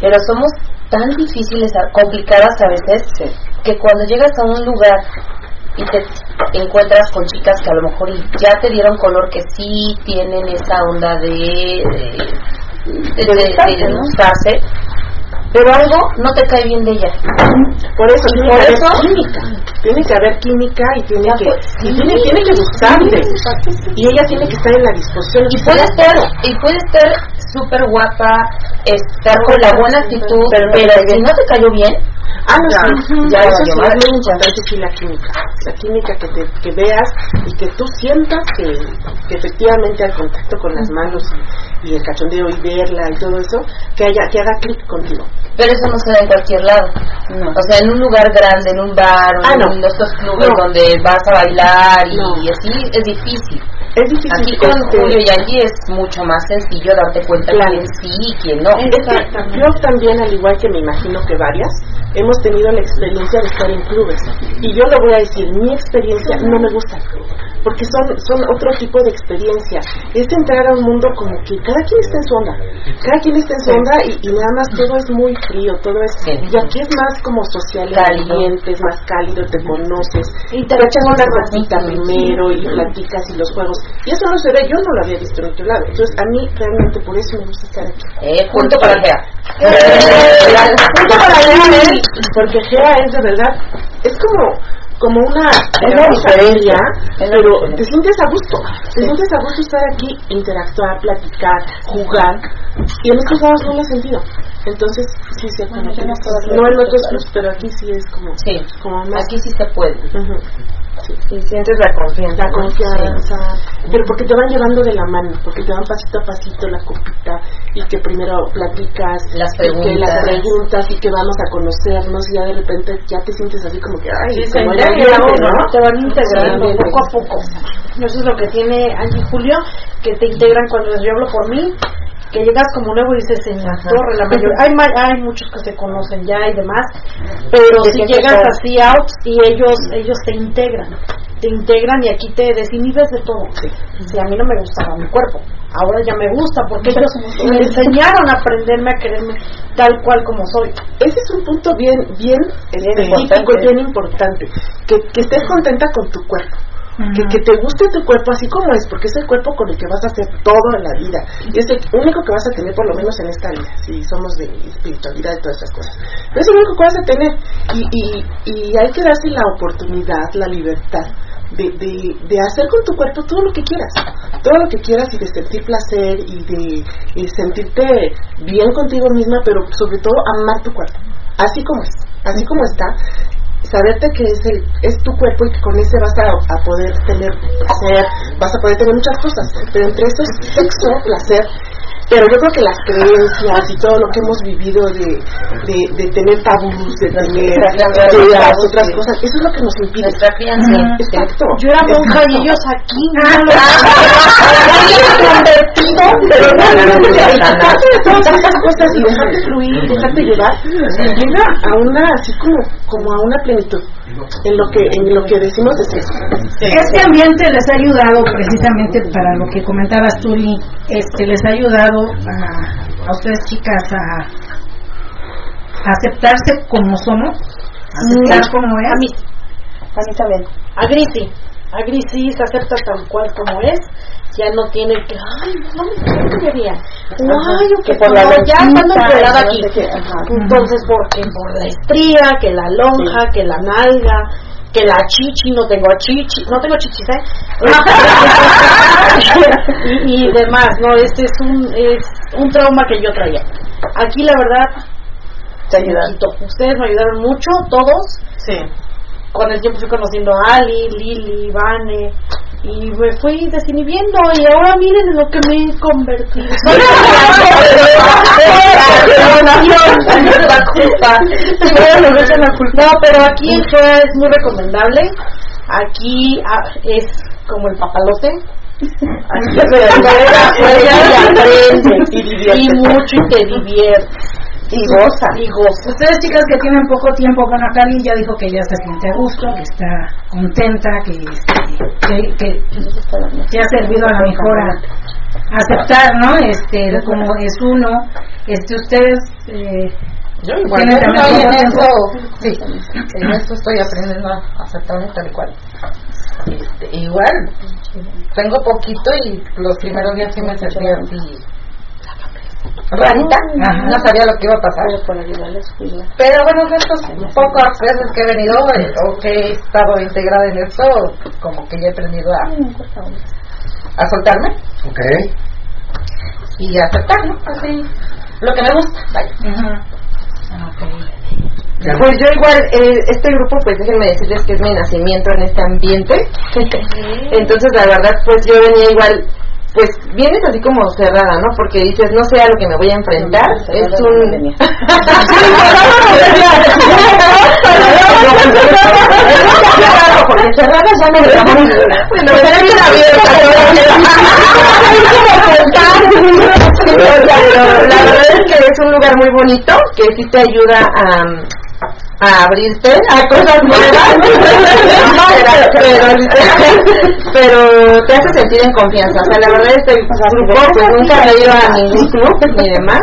pero somos tan difíciles, complicadas a veces, que cuando llegas a un lugar y te encuentras con chicas que a lo mejor ya te dieron color que sí tienen esa onda de de, de, de- de gustarse, pero algo no te cae bien de ella. Por eso tiene por que haber química, tiene que haber química y tiene Ya, que pues, y sí. tiene, tiene que gustarte y ella tiene que estar en la disposición. Y puede ser, y puede ser súper guapa, estar con la buena actitud, pero, si no te cayó bien, Ah, no, Ya, sí, ya ya, eso es muy importante, sí, la química. La química que, te, que veas y que tú sientas que, que efectivamente al contacto con las manos y, y el cachondeo y verla y todo eso, que haya que haga clic contigo. pero eso no se da en cualquier lado. O sea, en un lugar grande, en un bar, Ah, en no. estos clubes No. donde vas a bailar y, No. así, es difícil. Es difícil. Aquí con este, Julio y Angie es mucho más sencillo darte cuenta Claro. quién sí y quién no. Que yo también, al igual que me imagino que varias, hemos tenido la experiencia de estar en clubes. Y yo lo voy a decir, mi experiencia no me gusta. Porque son, son otro tipo de experiencia. Es entrar a un mundo como que cada quien está en su onda. Cada quien está en su onda y, y nada más todo es muy frío, todo es... Sí. Y aquí es más como social, Cálido. ambiente, es más cálido, te conoces. Y te echas una ropita primero y platicas y los juegos. Y eso no se ve, yo no lo había visto en otro lado. Entonces a mí realmente por eso me gusta estar aquí. Eh, punto para Gea. Punto para Gea, ¿eh? Porque Gea es de verdad, es como como una, familia, pero te sientes a gusto, te sientes a gusto estar aquí, interactuar, platicar, jugar, y en estos lados no lo he sentido. Entonces, sí, estos- no en otros clubs, pero aquí sí es como, Sí, como más... aquí sí se puede. Y sientes la confianza. La ¿no? confianza, pero porque te van llevando de la mano, porque te van pasito a pasito la copita y que primero platicas, Las y que las preguntas. preguntas y que vamos a conocernos y ya de repente ya te sientes así como que, ay, Sí, como ya uno, ¿no? Te van integrando Sí, poco a poco. Eso es lo que tiene Angie y Julio, que te integran cuando yo hablo por mí, que llegas como nuevo y dices, en la torre, la mayoría, hay, hay muchos que se conocen ya y demás, pero si llegas así out y ellos ellos te integran, te integran y aquí te desinhibes de todo. Si a mí no me gustaba mi cuerpo, ahora ya me gusta porque ellos me enseñaron a aprenderme a quererme tal cual como soy. Ese es un punto bien, bien específico y bien importante, que, que estés contenta con tu cuerpo. Que, que te guste tu cuerpo así como es, porque es el cuerpo con el que vas a hacer todo en la vida. Y es el único que vas a tener, por lo menos en esta vida, si somos de espiritualidad y todas esas cosas. Pero es el único que vas a tener. Y, y, y hay que darse la oportunidad, la libertad de, de, de hacer con tu cuerpo todo lo que quieras. Todo lo que quieras y de sentir placer y de y sentirte bien contigo misma, pero sobre todo amar tu cuerpo. Así como es, así como está saberte que es el es tu cuerpo y que con ese vas a, poder tener placer, vas a poder tener muchas cosas, pero entre eso es sexo, placer pero yo creo que las creencias y todo lo que hemos vivido de, de, de tener tabús, de tener de las otras cosas, eso es lo que nos impide. Nuestra crianza. Exacto. Yo era monja y ellos aquí. convertido, pero realmente quitarte de todas esas cosas y dejarte fluir, dejarte llevar, llega a una, así como, como a una plenitud. En lo que, en lo que decimos es eso. Este ambiente les ha ayudado precisamente para lo que comentabas tú, Lee, este, les ha ayudado a, a ustedes chicas a, a aceptarse como somos, aceptar como es. A mí, A mí también. a Grisi. A Grisi se acepta tal cual como es. Ya no tiene que, ay, no me quiero que me vean. O, ay, que por la ya estando aquí. Entonces, ¿por qué? Por la estría, que la lonja, que la nalga, que la chichi, no tengo chichi, no tengo chichis, ¿eh? y, y demás, ¿no? Este es un, es un trauma que yo traía. Aquí, la verdad, Te poquito. Ustedes me ayudaron mucho, todos. Sí. Con el tiempo fui conociendo a Ali, Lili, Vane, y me fui desinhibiendo. Y ahora miren en lo que me he convertido. No, pero aquí en Gea es muy recomendable. Aquí ah, es como el papalote. Aquí se aprende y mucho y te diviertes. Y goza. Y goza. Ustedes chicas que tienen poco tiempo, bueno, Cali ya dijo que ya se siente a gusto, que está contenta, que, este, que, que ha servido a lo mejor a aceptar, ¿no? Este, de cómo es uno. Este, ustedes eh, Yo igual, yo estoy en eso, sí, en eso estoy aprendiendo a aceptarme tal y cual. Este, igual, tengo poquito y los primeros días sí me sentía así rarita, no sabía lo que iba a pasar. Pero bueno, de estos pocas veces que he venido eh, o que he estado integrada en esto, como que ya he aprendido a, a soltarme. Ok. y a aceptarlo, así, lo que me gusta, vaya. Pues yo igual, eh, este grupo, pues déjenme decirles que es mi nacimiento en este ambiente. Entonces, la verdad, pues yo venía igual, pues vienes así como cerrada, ¿no? Porque dices, no sé a lo que me voy a enfrentar. Es un... Porque cerrada ya me Bueno, pero bien abierta. La verdad es que es un lugar muy bonito que sí te ayuda a, a abrirte a cosas nuevas. Pero, pero, te hace sentir en confianza. O sea la verdad este grupo pues nunca he ido a ningún club ni demás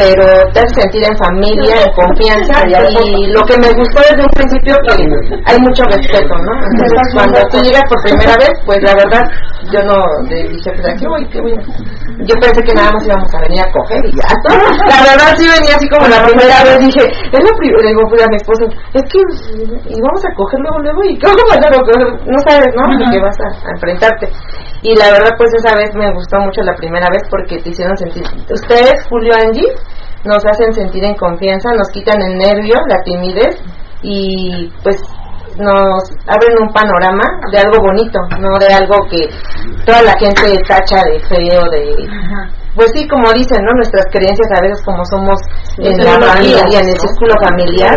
pero te hace sentir en familia, en confianza y lo que me gustó desde un principio que hay mucho respeto, ¿no? Entonces cuando tú llegas por primera vez, pues la verdad yo no le dije, pues aquí voy, ¿qué voy a hacer?". Yo pensé que nada más íbamos a venir a coger y ya. La verdad sí venía así como la primera vez, dije, es lo primero, digo pues, a mi esposo, es que y vamos a coger luego, luego y ¿cómo vas a coger? No sabes, ¿no? De qué vas a enfrentarte. Y la verdad pues esa vez me gustó mucho la primera vez porque te hicieron sentir, ustedes, Julio Angie, nos hacen sentir en confianza, nos quitan el nervio, la timidez y pues nos abren un panorama de algo bonito, no de algo que toda la gente tacha de feo, de... Pues sí, como dicen, ¿no? Nuestras creencias a veces como somos en la familia, en el círculo familiar,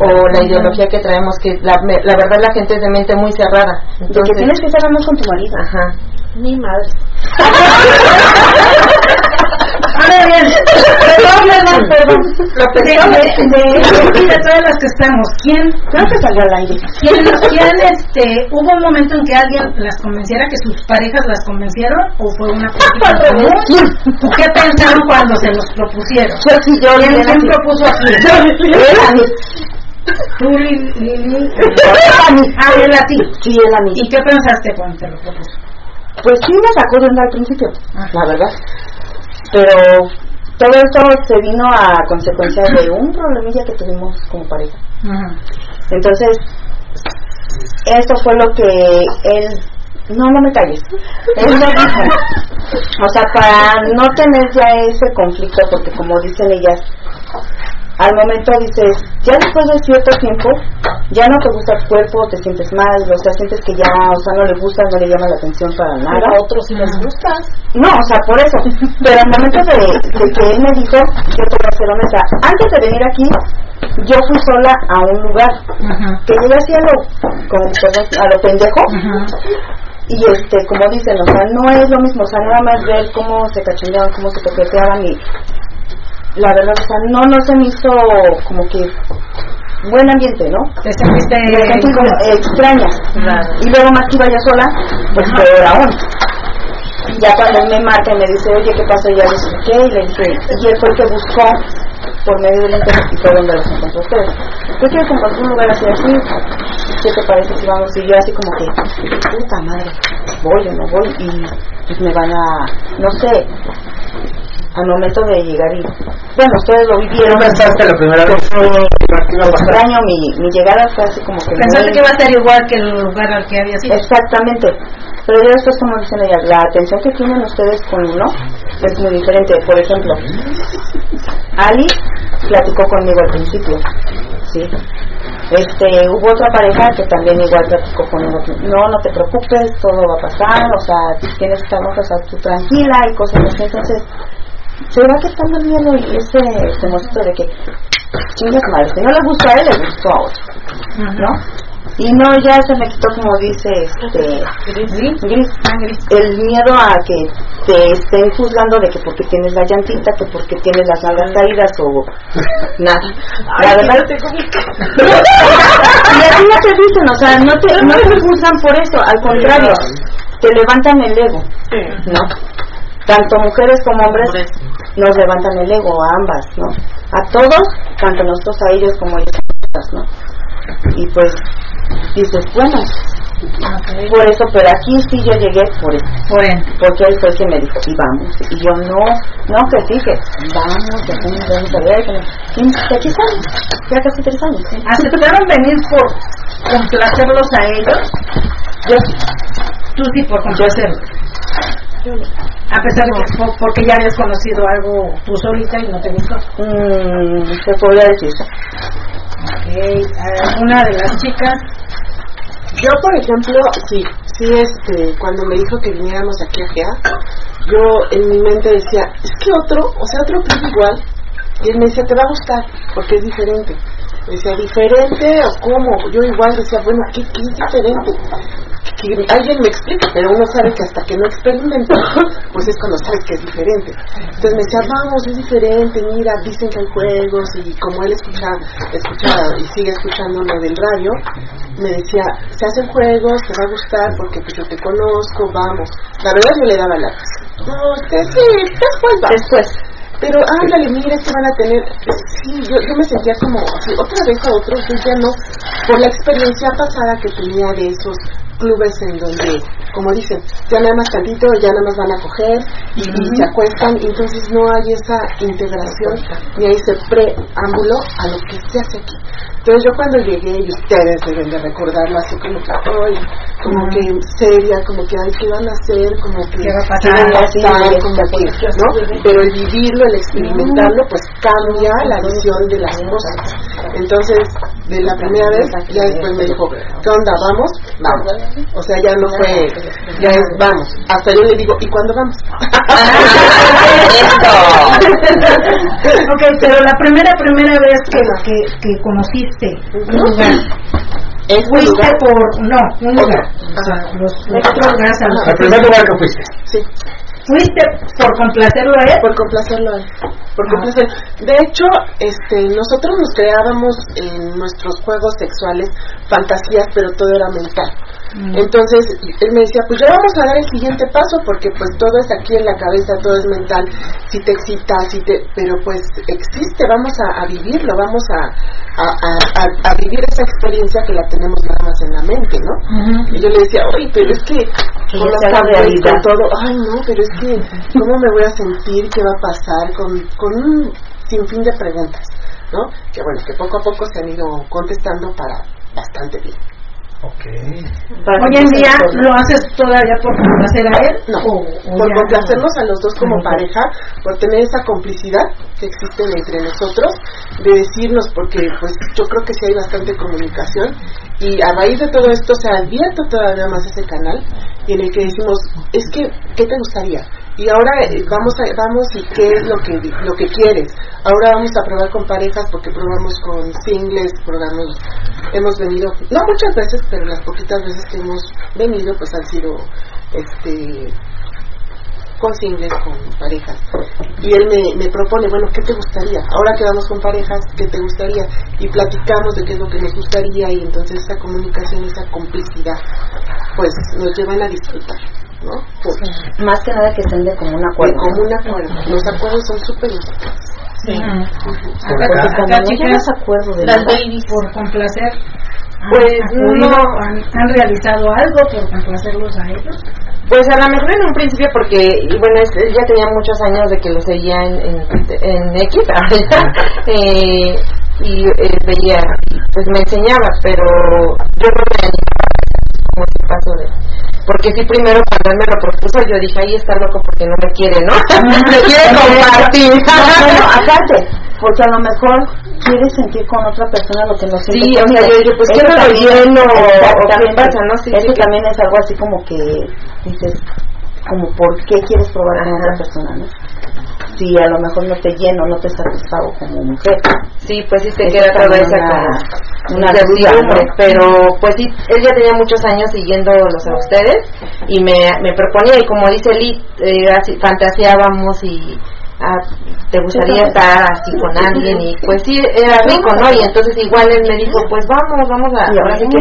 o la ideología que traemos, que la, la verdad la gente es de mente muy cerrada. Entonces, que tienes que estar más con tu marido. Ajá. Mi madre. Perdón, perdón, perdón. De, todas las que estamos, ¿quién, Creo que salió al aire. quién, quién, este, hubo un momento en que alguien las convenciera, que sus parejas las convencieron, o fue una común? ¿O ¿Qué pensaron cuando se los propusieron? Yo sí, yo ¿Quién, quién así. propuso aquí? Tú, Lili, Lili, ah, él a ti. Sí, él a mí. ¿Y qué pensaste cuando te lo propuso? Pues sí me sacó de onda al principio, la verdad. Pero todo esto se vino a consecuencia de un problemilla que tuvimos como pareja. Entonces, esto fue lo que él... No, no me calles. O sea, para no tener ya ese conflicto, porque como dicen ellas, al momento dices, ya después de cierto tiempo, ya no te gusta el cuerpo, te sientes mal, o sea, sientes que ya, o sea, no le gusta, no le llama la atención para nada. Pero a otros sí les gustas. No, o sea, por eso. Pero al momento de, de que él me dijo, yo te voy a ser honesta, antes de venir aquí, yo fui sola a un lugar que llegué así a lo, como, a lo pendejo. Y este, como dicen, o sea, no es lo mismo, o sea, nada más ver cómo se cachondeaban, cómo se toqueteaban y la verdad, o sea, no, no se me hizo como que buen ambiente, ¿no? Te sentiste extraña. Y luego más que iba yo sola, pues peor aún. Y ya cuando él me marca y me dice, oye, ¿qué pasó? Y ya le dije, ¿qué? Y le dije, y él fue el que buscó por medio del internet y fue donde los encontró ustedes. Yo quiero encontrar un lugar así así. ¿Qué te parece si vamos? Y yo así como que, puta madre, voy o no voy. Y pues me van a, no sé, al momento de llegar y, bueno, ustedes lo vivieron. pensaste la primera vez Fue que iba a pasar? extraño, mi, mi llegada fue así como que... Pensaste muy- que iba a ser igual que el lugar al que había sido. Exactamente. Pero ya después, como dicen ellas, la atención que tienen ustedes con uno es muy diferente. Por ejemplo, Ali platicó conmigo al principio, ¿sí? Este, hubo otra pareja que también igual platicó conmigo. No, no te preocupes, todo va a pasar, o sea, tienes que estar o sea, tú tranquila y cosas así. Entonces, se va quitando el miedo y ese temorcito de que chingas madre, si no le gustó a él, le gustó a otro, ¿no? Y no, ya se me quitó como dice este gris, el miedo a que te estén juzgando de que porque tienes la llantita, que porque tienes las nalgas caídas o nada. La verdad y así no te dicen, o sea, no te, no te juzgan por eso, al contrario, te levantan el ego, ¿no? Tanto mujeres como hombres nos levantan el ego a ambas, ¿no? A todos, tanto nosotros a ellos como ellos a nosotras, ¿no? Y pues dices, bueno, por eso, pero aquí sí yo llegué por eso. Porque él fue el que me dijo, y vamos. Y yo no, no que dije, vamos, ya tenemos vamos a ver. que aquí estamos, ya casi tres años. ¿sí? ¿Aceptaron venir por complacerlos a ellos? Yo, Tú sí, por complacerlos. A pesar de que porque ya habías conocido algo tú solita y no te gustó. mm, se podría decir. Ok, ¿Alguna de las chicas? Yo, por ejemplo, sí, sí, este, cuando me dijo que viniéramos aquí a GEA, yo en mi mente decía, es que otro, o sea, otro club igual, y él me decía, te va a gustar, porque es diferente. Me decía, ¿diferente o cómo? Yo igual decía, bueno, ¿qué, qué es diferente? Que alguien me explique, pero uno sabe que hasta que no experimenta, pues es cuando sabes que es diferente. Entonces me decía, vamos, es diferente, mira, dicen que hay juegos, y como él escucha, escucha y sigue escuchando lo del radio, me decía, se hacen juegos, te va a gustar porque pues yo te conozco, vamos. La verdad yo le daba la No, usted sí, después va. Después. Pero ándale, mira, que van a tener. Sí, yo, yo me sentía como así, otra vez a otro, yo ya no, por la experiencia pasada que tenía de esos clubes en donde, como dicen, ya nada más tantito, ya nada más van a coger y, y se acuestan, entonces no hay esa integración ni hay ese preámbulo a lo que se hace aquí. Entonces yo cuando llegué, y ustedes deben de recordarlo así como que, ay, como que seria, como que, ay, ¿qué van a hacer? Como que, ¿Qué va a pasar? ¿qué van a estar? sí, Como que. ¿no? Pero el vivirlo, el experimentarlo, pues cambia la visión de las cosas. Entonces, de la primera vez, ya después me dijo, ¿qué onda? ¿Vamos? Vamos. O sea, ya no fue, ya es, vamos. Hasta yo le digo, ¿y cuándo vamos? ok, pero la primera, primera vez que, que, que conociste un lugar, Este fuiste lugar, por, no, un lugar, o sea, los, los otros lugares a los Al que primer lugar que fuiste. sí. fuiste por complacerlo a él. por complacerlo a él. Por complacer. De hecho, este, nosotros nos creábamos en nuestros juegos sexuales fantasías, pero todo era mental. Entonces, él me decía, pues ya vamos a dar el siguiente paso, porque pues todo es aquí en la cabeza, todo es mental, si te excita, si te, pero pues existe, vamos a, a vivirlo, vamos a, vivir esa experiencia que la tenemos nada más en la mente, ¿no? Y yo le decía, oye, pero es que con ya los sea la cambios, con todo, ay no, pero es que, ¿cómo me voy a sentir? ¿Qué va a pasar? Con, con un sinfín de preguntas, ¿no? Que bueno, que poco a poco se han ido contestando para bastante bien. Hoy en día lo haces todavía por complacer a él. No, o, o por complacernos a los dos como pareja, por tener esa complicidad que existe entre nosotros, de decirnos, porque pues yo creo que sí hay bastante comunicación, y a raíz de todo esto se ha abierto todavía más ese canal, y en el que decimos, es que, ¿qué te gustaría? Y ahora eh, vamos a, vamos y qué es lo que lo que quieres. Ahora vamos a probar con parejas porque probamos con singles, probamos, hemos venido, no muchas veces, pero las poquitas veces que hemos venido pues han sido este con singles, con parejas. Y él me, me propone, bueno, ¿qué te gustaría? Ahora que vamos con parejas, ¿qué te gustaría? Y platicamos de qué es lo que nos gustaría y entonces esa comunicación, esa complicidad, pues nos llevan a disfrutar, ¿no? Pues, Más que nada que estén de común de acuerdo. común acuerdo. Los acuerdos son súper importantes. Sí. Porque Acá, como acá, no chicas, llegas a acuerdo de las nada, babies por complacer. ¿han Pues, no. han, han realizado algo por complacerlos a ellos? Pues a lo mejor en un principio porque, y bueno, es- él ya tenía muchos años de que lo seguía en, en, en X, ahorita, eh, y eh, veía, pues me enseñaba, pero yo no me animaba como ese paso de... Porque sí, primero cuando él me lo propuso, yo dije, ahí está loco porque no me quiere, ¿no? me quiere compartir. bueno, aparte, porque a lo mejor quieres sentir con otra persona lo que no sientes Sí, o sea, yo dije, pues, ¿qué me lo también- lleno? ¿O qué Exactamente. pasa, no? Sí, Eso sí, que- también es algo así como que dices, como por qué quieres probar con otra persona, ¿no? Si a lo mejor no te lleno, no te satisfago como mujer. Sí, pues sí te queda toda esa una- como una duda, ¿no? pero pues sí, él ya tenía muchos años siguiéndolos a ustedes y me, me proponía y como dice Lee, eh, fantaseábamos y ah, te gustaría estar así con alguien y pues sí, era rico, ¿no? Y entonces igual él me dijo, pues vamos, vamos a, ahora sí que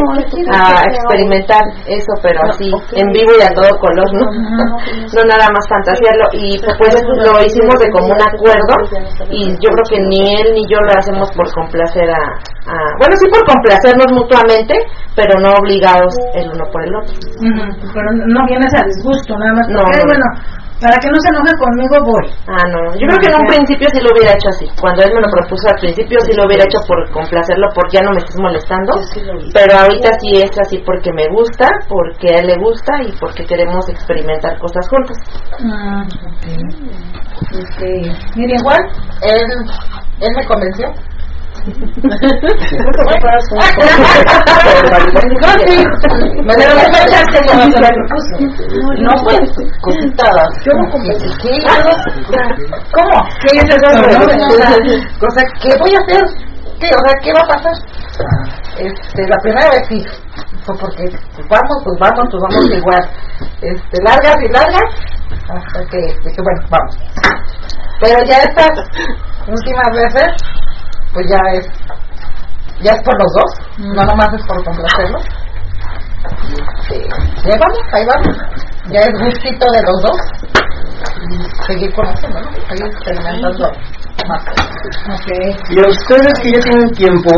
a experimentar eso, pero así, en vivo y a todo color, ¿no? No nada más fantasearlo. Y pues lo hicimos de común acuerdo y yo creo que ni él ni yo lo hacemos por complacer a, a- bueno sí por complacernos mutuamente pero no obligados el uno por el otro. Pero no vienes a disgusto, nada más. No, porque, no. bueno, para que no se enoje conmigo, voy. ah no yo creo que en un principio sí lo hubiera hecho así cuando él me lo propuso al principio sí lo hubiera hecho por complacerlo porque ya no me estés molestando pero ahorita sí es así porque me gusta porque a él le gusta y porque queremos experimentar cosas juntos Ah, ok. Okay. Mira, Igual, él, él me convenció. No, pues, no. ¿Cómo? ¿qué es eso? O sea, ¿qué voy a hacer? ¿Qué? O sea, ¿qué va a pasar? Este, la primera vez sí, porque pues vamos, pues vamos, pues vamos igual. Este, largas y largas, hasta que dije, bueno, vamos. Pero ya estas últimas veces, pues ya es, ya es por los dos, no nomás es por complacerlos. Y, este, ya vamos, ahí vamos. Ya es gustito de los dos. Y seguir conociendo, ¿no? Seguir experimentando más. Y a ustedes que ya tienen tiempo,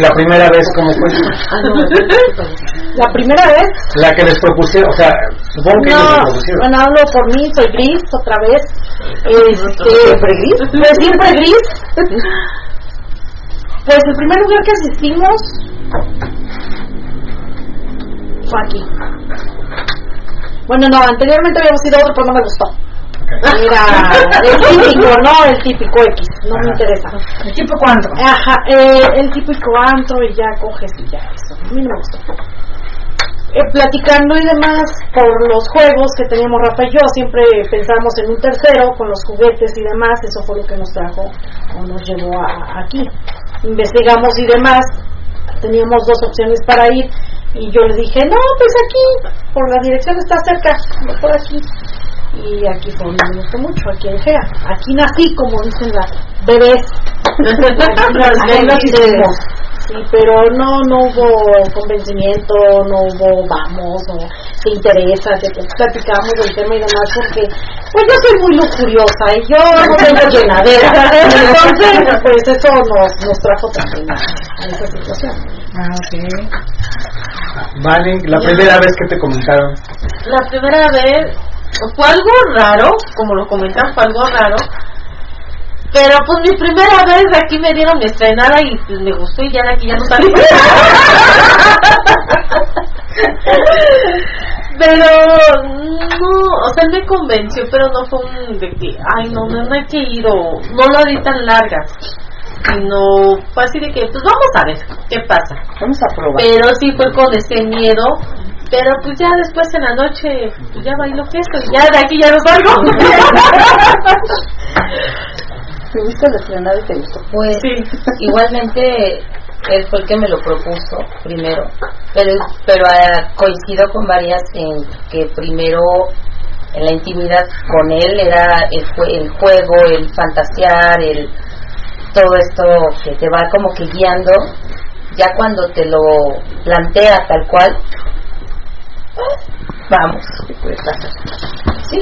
la primera vez, ¿cómo fue? La primera vez, La que les propusieron, o sea, supongo que ellos les no, propusieron. bueno, hablo por mí, soy gris otra vez. Este, ¿Siempre gris? Pues siempre gris. Pues el primer lugar que asistimos fue aquí. Bueno, no, anteriormente habíamos ido a otro, pero no me gustó. Era el típico, no el típico X, no me interesa. ¿El tipo cuánto? Ajá, eh, el típico antro y ya coges y ya, eso. A mí no me gustó. Eh, platicando y demás por los juegos que teníamos Rafa y yo, siempre pensamos en un tercero con los juguetes y demás, eso fue lo que nos trajo o nos llevó a, aquí. Investigamos y demás, teníamos dos opciones para ir y yo le dije, no, pues aquí, por la dirección está cerca, por aquí. Y aquí fue donde me gustó mucho, aquí en Gea. Aquí nací, como dicen las bebés. Aquí nacimos. Sí, pero no, no hubo convencimiento, no hubo vamos, o te interesa, te platicamos del tema y demás, porque pues yo soy muy lujuriosa y yo no tengo llenadera. Entonces, pues eso nos, nos trajo también a, a esa situación. Ah, ok. Vale, la primera vez que te comentaron. La primera vez fue algo raro, como lo comentaron, fue algo raro, Pero pues mi primera vez de aquí me dieron mi estrenada y pues me gustó y ya de aquí ya no salí. pero no, o sea, él me convenció, pero no fue un de que, ay, no, no, no hay que ir o no lo di tan largas. Sino fue así de que, pues vamos a ver qué pasa. Vamos a probar. Pero sí fue con ese miedo. Pero pues ya después en la noche, pues ya bailo esto y ya de aquí ya no salgo. ¿Tuviste la estrenada y te gustó? Pues igualmente él fue el que me lo propuso primero, pero pero ah, coincido con varias en que primero en la intimidad con él era el, jue- el juego, el fantasear, el todo esto que te va como que guiando, ya cuando te lo plantea tal cual, vamos, ¿qué puede pasar? Sí,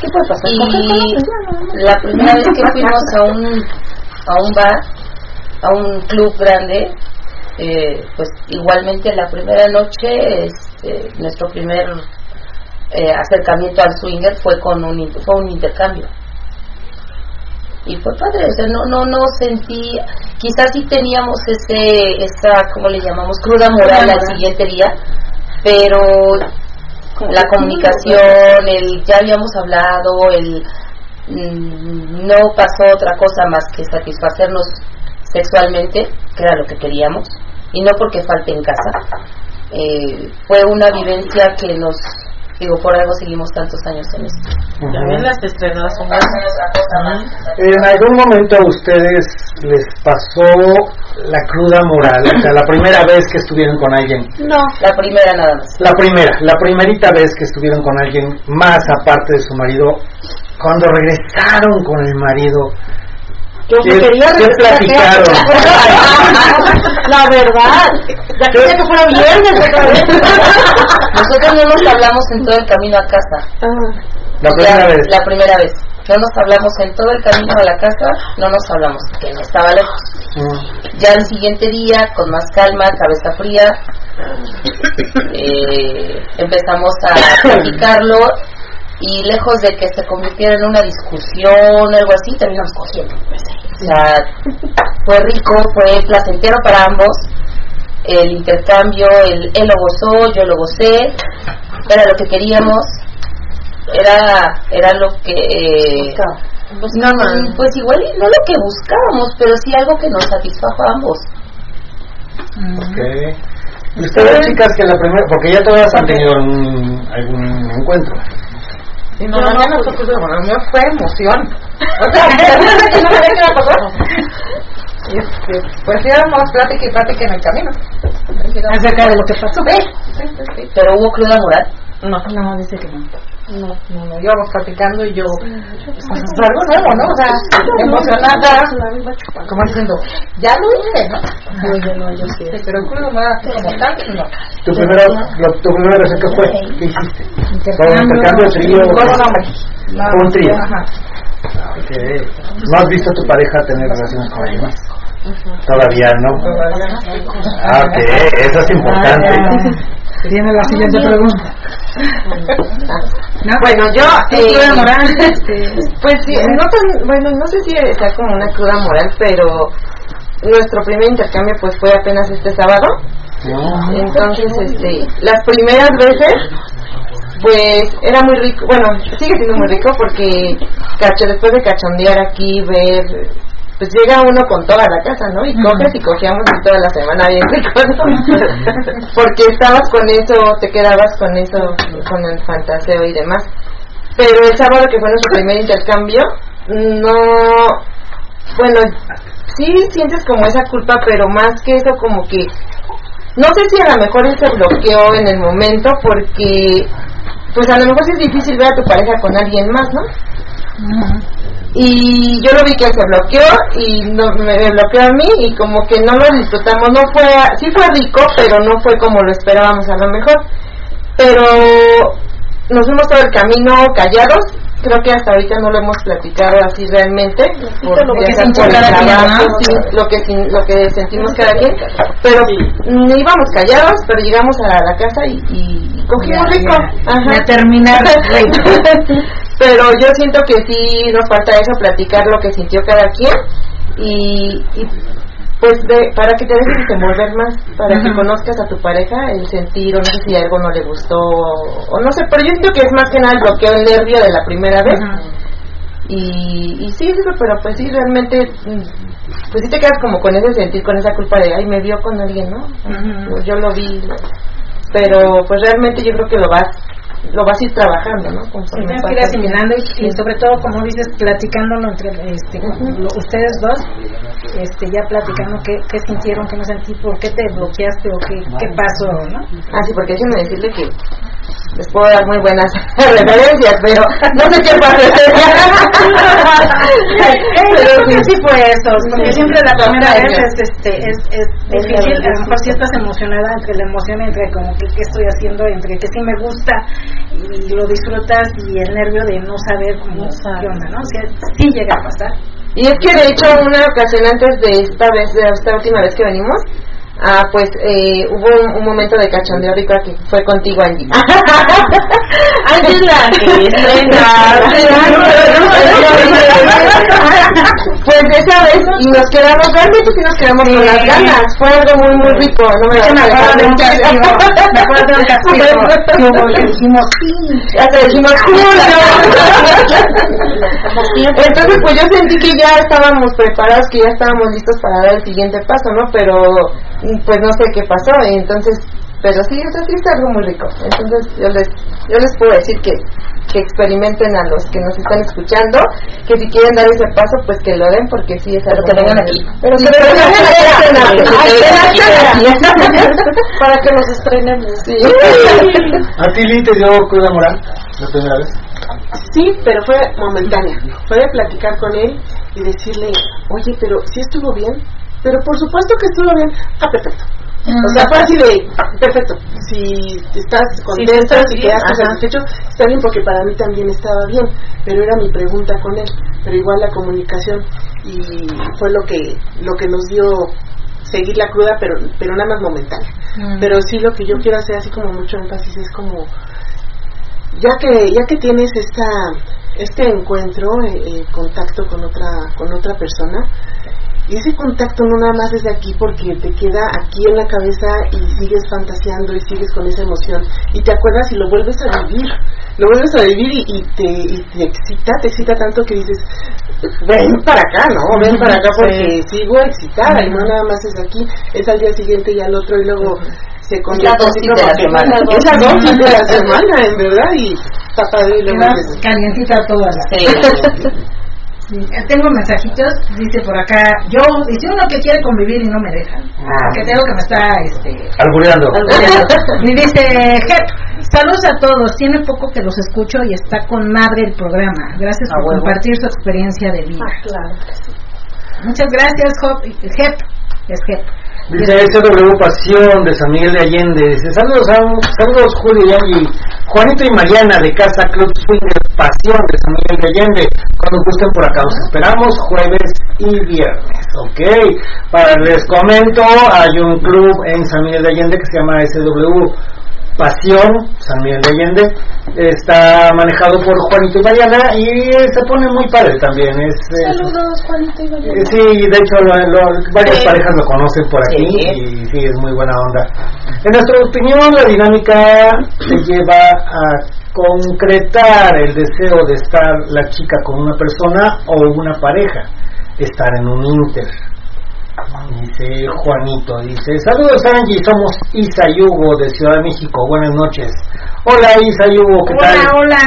¿Qué puede pasar? y la primera vez que fuimos a un a un bar a un club grande eh, pues igualmente la primera noche este, nuestro primer eh, acercamiento al swinger fue con un fue un intercambio. Y fue padre o sea no no no sentí quizás sí teníamos ese esa cómo le llamamos cruda moral al siguiente día pero la comunicación, el ya habíamos hablado, el mm, no pasó otra cosa más que satisfacernos sexualmente, que era lo que queríamos, y no porque falte en casa. Eh, fue una vivencia que nos, digo, por algo seguimos tantos años en esto. También las estrenadas son En algún momento a ustedes les pasó la cruda moral, o sea, la primera vez que estuvieron con alguien. No. La primera nada más. La primera, la primerita vez que estuvieron con alguien más aparte de su marido, cuando regresaron con el marido, Yo ¿qué, qué platicaron? La verdad, ya quería que fuera viernes otra vez. Nosotros no nos hablamos en todo el camino a casa. La Ya, primera vez. La primera vez. No nos hablamos en todo el camino a la casa, no nos hablamos, que no estaba lejos. Mm. Ya el siguiente día, con más calma, cabeza fría, eh, empezamos a platicarlo y lejos de que se convirtiera en una discusión o algo así, terminamos cogiendo. O sea, fue rico, fue placentero para ambos. El intercambio, el, él lo gozó, yo lo gocé, era lo que queríamos, era, era lo que... eh, pues, no, no, pues igual no lo que buscábamos, pero sí algo que nos satisfajo a ambos. Ok. ¿Y ustedes, chicas, que la primera, porque ya todas han tenido un- algún encuentro? Y no, no fue bueno, la mía fue emoción. O sea, que no sabía qué. Y este, pues íbamos plática y plática en el camino. Acerca de lo que pasó. Sí, sí, sí, sí. Pero hubo cruda moral. No, No, dice que no. No, no, no, íbamos platicando y yo, pues es algo nuevo, ¿no? O sea, emocionada, como diciendo, ya lo hice, ¿no? Yo, yo no, yo sí. Pero crudo moral, como tal, no. ¿Tu primera, lo- tu primera qué fue? ¿Qué hiciste? ¿Todo intercambio, trío? Con un hombre. Un trío. Ajá. Ok. ¿No has visto a tu pareja tener relaciones con alguien más? Todavía no. Ah, ok, eso es importante. Tiene la siguiente pregunta. Bueno, yo, eh, Cruda moral, pues sí, no tan, bueno, no sé si sea como una cruda moral, pero nuestro primer intercambio pues fue apenas este sábado. Entonces, este, las primeras veces, pues era muy rico, bueno, sigue siendo muy rico porque cacho, después de cachondear aquí, ver, pues llega uno con toda la casa, ¿no? Y coges y cogíamos y toda la semana bien ¿no? porque estabas con eso, te quedabas con eso, con el fantaseo y demás. Pero el sábado que fue nuestro primer intercambio, no, bueno, sí sientes como esa culpa, pero más que eso como que, no sé si a lo mejor él se bloqueó en el momento porque, pues a lo mejor sí es difícil ver a tu pareja con alguien más, ¿no? Y yo lo vi que se bloqueó y no, me bloqueó a mí y como que no lo disfrutamos, no fue, sí fue rico, pero no fue como lo esperábamos a lo mejor. Pero nos fuimos todo el camino callados, creo que hasta ahorita no lo hemos platicado así realmente, por, lo que por sí, lo que lo que sentimos cada quien, pero mm, íbamos callados, pero llegamos a la casa y, y cogimos rico. Ajá. Ya terminar pero yo siento que sí nos falta eso, platicar lo que sintió cada quien y, y pues de, para que te dejes desenvolver más, para que conozcas a tu pareja, el sentir, o no sé si algo no le gustó, o no sé, pero yo siento que es más que nada el bloqueo, el nervio de la primera vez. Y, y sí, pero pues sí, realmente, pues sí te quedas como con ese sentir, con esa culpa de, ay, me vio con alguien, ¿no? Yo lo vi, pero pues realmente yo creo que lo vas lo vas a ir trabajando, ¿no? Conforme que ir asimilando y, sobre todo, como dices, platicándolo entre este, lo- ustedes dos, este, ya platicando qué, qué sintieron, qué no sentí, por qué te bloqueaste o qué, qué pasó, ¿no? Ah, sí, porque déjenme decirle que les puedo dar muy buenas referencias, pero no sé qué creo que sí fue eso, porque Sí. siempre la primera vez es, este, es, es difícil, a lo mejor si estás emocionada entre la emoción, entre como que qué estoy haciendo, entre que sí me gusta y lo disfrutas y el nervio de no saber cómo qué onda, ¿no? O sea, sí llega a pasar. Y es que de hecho una ocasión antes de esta vez, de esta última vez que venimos, ah, pues eh, hubo un, un momento de cachondeo rico que fue contigo, Angie. Angie es la que Pues esa vez, y nos quedamos, realmente sí nos quedamos con las ganas, fue algo muy, muy rico, no me me acuerdo de un castigo, me acuerdo de un castigo. Dijimos, sí, dijimos, Julio. Entonces, pues yo sentí que ya estábamos preparados, que ya estábamos listos para dar el siguiente paso, ¿no? Pero, pues no sé qué pasó, y entonces, pero sí, o sea, sí es algo muy rico. Entonces, yo les, yo les puedo decir que, que experimenten a los que nos están escuchando, que si quieren dar ese paso, pues que lo den, porque sí es algo que vengan muy aquí. rico. Pero que vengan aquí. Ay, que vengan aquí. Para que nos estrenemos. Sí. ¿A ti, Lee, te dio cruda moral la primera vez? Sí, pero fue momentánea. Fue de platicar con él y decirle, oye, pero si estuvo bien. Pero por supuesto que estuvo bien. Ah, perfecto. O sea, fue así de, perfecto. Si estás contenta, si bien, quedaste satisfecho, está bien porque para mí también estaba bien. Pero era mi pregunta con él. Pero igual la comunicación y fue lo que lo que nos dio seguir la cruda, pero pero nada más momentánea. Pero sí lo que yo quiero hacer así como mucho énfasis es como ya que ya que tienes esta este encuentro eh, eh, contacto con otra con otra persona y ese contacto no nada más es de aquí porque te queda aquí en la cabeza y sigues fantaseando y sigues con esa emoción. Y te acuerdas y lo vuelves a vivir lo vuelves a vivir y, y te, y te excita te excita tanto que dices ven para acá no ven para acá porque sigo excitada y no nada más es aquí. Es al día siguiente y al otro y luego se convierte dosis de la semana. es la dosis de la semana en verdad y está padre calientita toda la... Sí, eh, Tengo mensajitos, dice por acá, yo, dice uno que quiere convivir y no me dejan, que tengo que me está, este, Albureando. y dice, Jep, saludos a todos, tiene poco que los escucho y está con madre el programa, gracias Ah, por compartir su experiencia de vida. Ah, claro. Muchas gracias, Jep, es Jep. Dice SW Pasión de San Miguel de Allende. Dice, saludos, a, saludos Julio y Angie. Juanito y Mariana de Casa Club Swinger Pasión de San Miguel de Allende. Cuando gusten por acá, los esperamos jueves y viernes. Ok, para les comento, hay un club en San Miguel de Allende que se llama SW Pasión, San Miguel de Allende, está manejado por Juanito y Mariana y se pone muy padre también. Es, es- Saludos, Juanito y eh, Valeria. Sí, de hecho lo- lo- varias Sí. parejas lo conocen por aquí Sí. y sí, es muy buena onda. En nuestra opinión, la dinámica te lleva a concretar el deseo de estar la chica con una persona o una pareja, estar en un inter. Dice Juanito, dice, saludos Angie, somos Isa y Hugo de Ciudad de México, buenas noches. Hola Isa y Hugo, ¿qué tal? Hola, hola,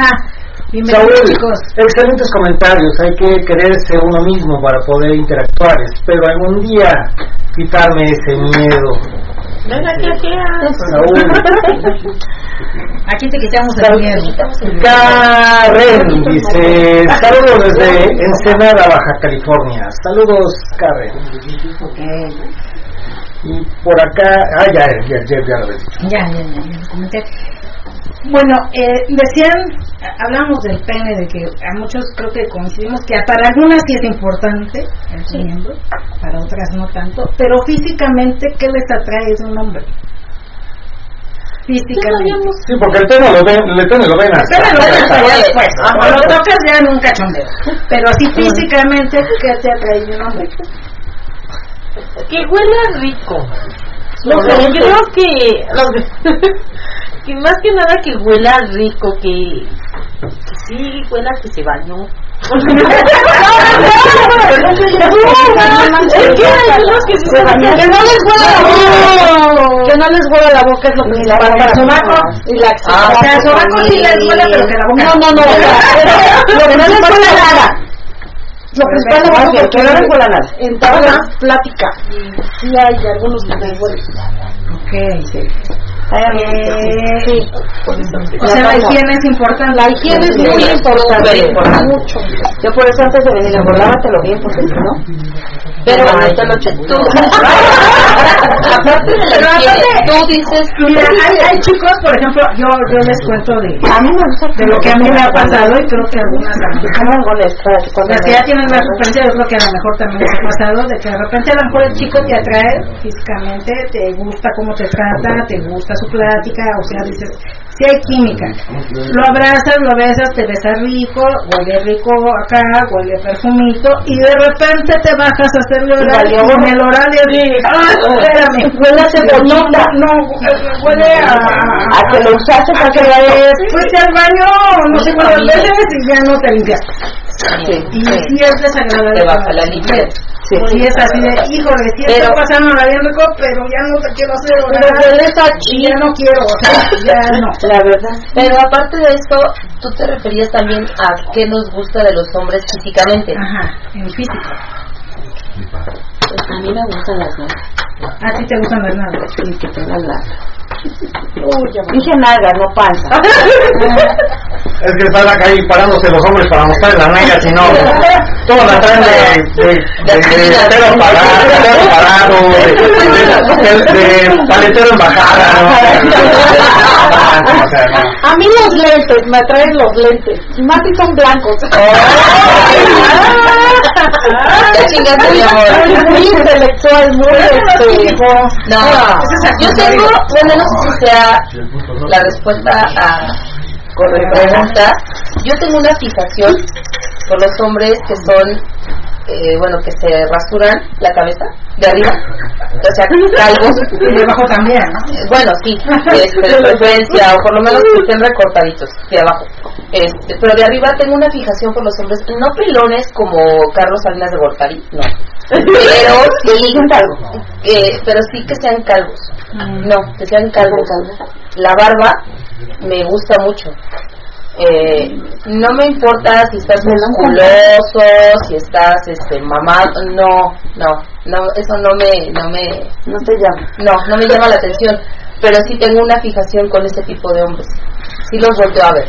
bienvenidos Saúl, chicos. excelentes comentarios. Hay que quererse uno mismo para poder interactuar. Espero algún día quitarme ese miedo. Venga, ah. Saúl. Aquí te quitamos el miedo. Karen dice, saludos desde Ensenada, Baja California. Saludos, Karen. Y por acá, ah, ya, ya, ya, ya lo dicho. Ya, ya, ya, ya lo comenté. Bueno, eh, decían, hablamos del pene, de que a muchos creo que coincidimos que para algunas sí es importante el miembro, para otras no tanto, pero físicamente, ¿qué les atrae de un hombre? físicamente. Sí, porque el pene lo ven, el pene lo ven hasta. Pero lo hasta- ya después. Cuando lo tocas ya en un cachondeo. Pero así físicamente, ¿qué te atrae de un hombre? Que huela rico. Los O sea, dientes. creo que, los- que más que nada que huela rico, que, que sí huela que se bañó. Es que hay unos que sí se bañan. Que no les huela la boca. Que no les huela la boca es lo principal para el sobaco. Y la Ah, o sea, el sobaco sí les huele, pero que la boca No, no, no. Lo que no les huele nada. Lo principal es Más bien, que no les huele nada. En todas las pláticas, sí hay algunos huele. Ok, sí. Sí. O sea, la higiene es importante. La higiene es muy importante. Mucho. Yo por eso antes de venir engordábatelo bien, porque si no. Pero Ay. te lo tú, aparte de la higiene, tú dices, Mira, hay, hay chicos, por ejemplo, yo, yo les cuento de, A mí me gusta de lo que a mí me ha pasado y creo que algunas a lo cuando las que me- ya tienen más experiencia, yo creo que a lo mejor también ha pasado de que de repente a lo mejor el chico te atrae físicamente, te gusta cómo te trata, te gusta su plática, o sea, dices, si hay química. Lo abrazas, lo besas, te besa rico, huele rico acá, huele perfumito, y de repente te bajas a hacerle oral y en el oral y así, ¡ah, espérame! Huele a. No, no, huele a... A que lo usaste para que la Fuiste al baño no sé cuántas veces y ya no te limpias. Sí. Y sí es desagradable. te baja la limpieza. Sí. Sí es así de, híjole, sí Pero- estoy pasando la bien rico, pero ya no te quiero hacer Pero a Y ya no quiero, o sea, ya no. La verdad. Pero aparte de esto, tú te referías también a qué nos gusta de los hombres físicamente. Ajá, en físico. A mí me gustan las nalgas. A ti te gustan las nalgas. Sí, que tengan nalgas. Dije nalgas, no panza. Es que están acá ahí parándose los hombres para mostrar la nalga, si no, todos la traen de, de, de, de pelo parado, de pelo parado, de, de, de paletero en bajada. A mí los lentes, me atraen los lentes. Y más si son blancos. Ya chingaste, mi amor. Muy intelectual, muy este. No, yo tengo, bueno, no sé si sea la respuesta a con mi pregunta. Yo tengo una fijación por los hombres que son, eh, bueno, que se rasuran la cabeza de arriba, o sea, calvos. Y de abajo también, ¿no? Eh, Bueno, sí, este, de preferencia, o por lo menos que estén recortaditos de abajo. Este, pero de arriba tengo una fijación por los hombres, no pelones como Carlos Salinas de Gortari, no. Pero sí, eh, pero sí que sean calvos. No, que sean calvos. La barba me gusta mucho. Eh, no me importa si estás musculoso, si estás este mamado, no, no, no, eso no me, no me, No te llamo. no, no me llama la atención, pero sí tengo una fijación con ese tipo de hombres. Sí los volteo a ver.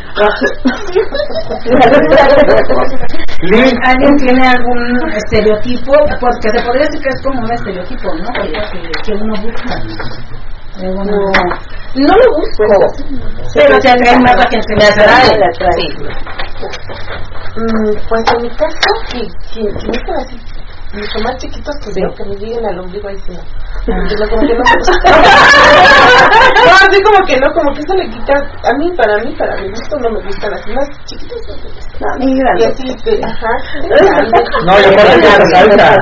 ¿Alguien tiene algún estereotipo? Porque se podría decir que es como un estereotipo, ¿no? Que, que- que uno busca. Uno- No lo busco, Pero te atrae más la que te me atrae. Sí. Mm, pues en mi caso, que, que, que mucho más chiquitos que que me lleguen al ombligo ahí sí. no. Yo como que no no, así como que no, como que eso le quita, a mí, para mí, para mi gusto no me gustan así más chiquitos. no me gustan. No, a mí Y así, de, ajá. No, yo es alta.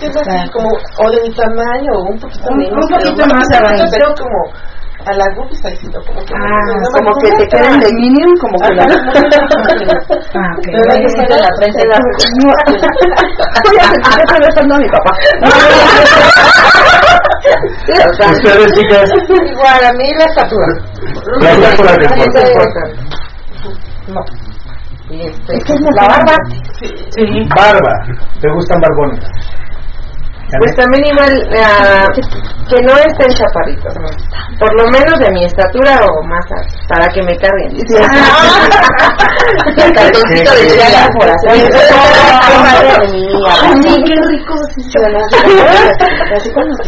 Eso, es así como, o de mi tamaño, o un poquito menos. un poquito más abajo. Pero como a sí, no, como que no, Ah, no Como que te queden de minion, como que la... Ah, ok. Me va a gustar en la frente. Voy a sentir que estoy besando a mi papá. Ustedes, chicas, Igual, a mí la estatura. la estatura importa. No. Y este, La barba. Sí. Barba, ¿te gustan barbones? Pues también igual ah, que no estén chaparritos, ¿no? por lo menos de mi estatura o más para que me carguen. el cartoncito de Chela. por así. Ay, qué rico.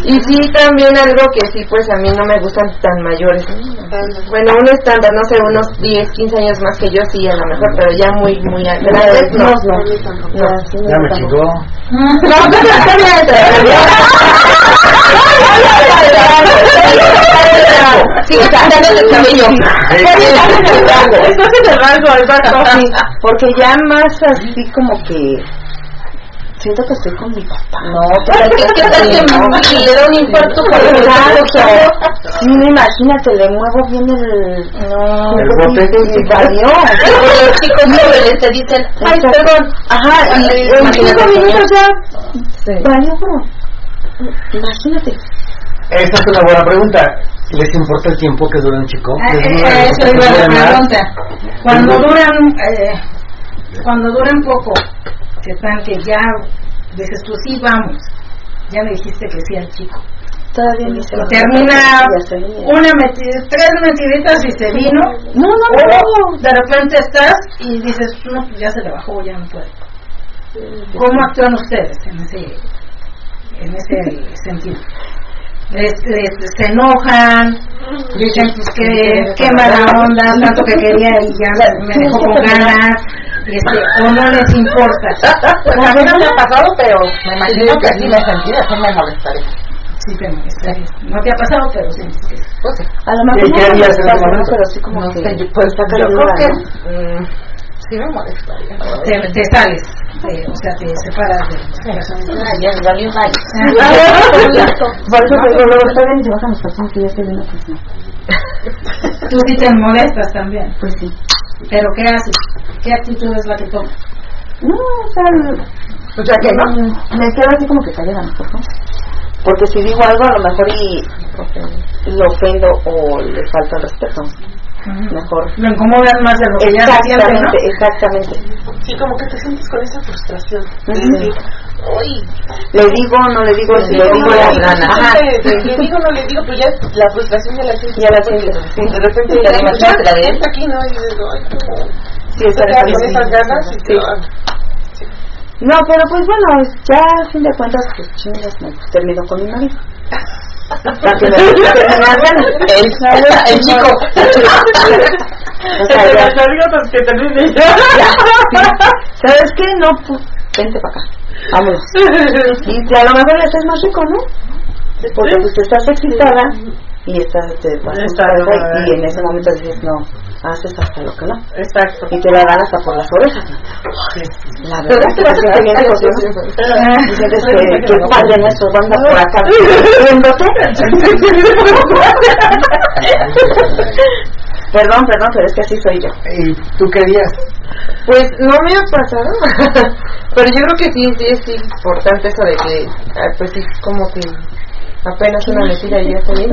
Y sí, también algo que sí, pues a mí no me gustan tan mayores. Bueno, uno estándar, no sé, unos 10, 15 años más que yo, sí, a lo mejor, pero ya muy, muy no. No, sí, Ya me chingó. No, Sí, Cortando el cabello. Estás en el rango, exacto. Porque ya más así como que siento que estoy con mi papá. No, pero ¿qué, qué tal que le da un infarto por el Exacto. Sí, imagínate, le muevo bien el... No, El bote. y valió. Los chicos jóvenes te dicen, ay, perdón. Ajá, y en Imagínate, cinco minutos ya valió, bro. Imagínate. Esta es una buena pregunta. ¿Les importa el tiempo que dura un chico? Ah, ¿Les eh, eh, es la más? pregunta. Cuando duran, eh, cuando duran poco, que están que ya dices tú sí vamos, ya me dijiste que sí al chico. Todavía ni se termina una meti- tres mentiditas y se vino. No, no, O de repente estás y dices, no, pues ya se le bajó, ya no puede. ¿Cómo actúan ustedes en ese, en ese sentido? Les, les- se enojan, dicen pues que qué mala onda, tanto que quería y ya me dejó con ganas, este, o no les importa. Pues a mí no me ha pasado, pero me imagino que así me sentí, así me molestaría. Sí, te molestaría. No te ha pasado, pero sí. sí. Pues sí. A lo mejor ¿Y qué no pero sí como No que sé, yo, pues, yo creo que ¿no? Me molestaría. Te, te sales, te- o sea, te separas de la persona. Ay, ya valió mal. Por eso te luego está bien y te bajan las personas que ya estoy viendo que sí. Tú sí te molestas también. Pues sí. Pero ¿qué haces? ¿Qué actitud es la que tomas? No, o sea, O sea que no. me quedo así como que callada, mejor, ¿no? Porque si digo algo, a lo mejor y lo ofendo o le falta el respeto. Mejor. Lo incomodas más de lo que ya se siente, ¿no? Exactamente, exactamente. Sí, como que te sientes con esa frustración. De Ujú. decir, uy, Le digo, no le digo, si le digo, no ya le digo, Ajá, siempre, le digo, no le digo, pero ya la frustración ya la sientes. Ya la sientes, sí. De repente Ya ya, la de él. está aquí, ¿no? Y dices, ay, como... sí, está queda con sí. esas ganas y Sí. te van. No, pero pues bueno, ya a fin de cuentas, pues chingas, me termino con mi marido. El, el chico. ¿Sabes qué? No, pues, vente para acá. Vámonos. Y a lo mejor haces más rico, ¿no? Porque pues estás excitada y estás, y en ese momento dices, no, haces hasta lo que no. Exacto. Y te la dan hasta por las orejas. La verdad es que vas a tener que, que padre nuestro banda por acá viéndote. Perdón, perdón, pero es que así soy yo. ¿Y tú querías? Pues no me ha pasado, pero yo creo que sí, sí es importante eso de que, ah, pues sí, como que apenas una mentira y ya está bien,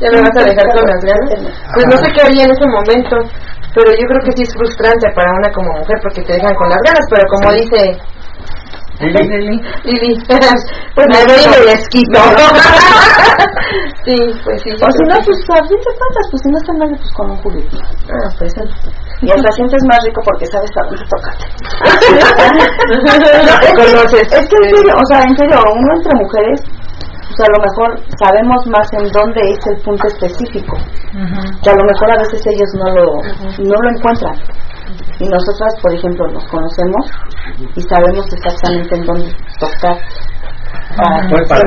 ya me vas a dejar con las ganas. Pues no sé qué haría en ese momento, pero yo creo que sí es frustrante para una como mujer porque te dejan con las ganas, pero como dice Lili, Lili, pues me doy y me les quito. sí, pues sí. O si no, pues a fin de cuentas, pues si no está mal, pues con un juguetito. Ah, pues. Y hasta sientes más rico porque sabes a dónde tocarte. No te conoces. Es que en serio, o sea, en serio, uno entre mujeres, o sea, a lo mejor sabemos más en dónde es el punto específico. Que a lo mejor a veces ellos no lo, no lo encuentran. Y nosotras, por ejemplo, nos conocemos y sabemos exactamente en dónde tocar. voy para,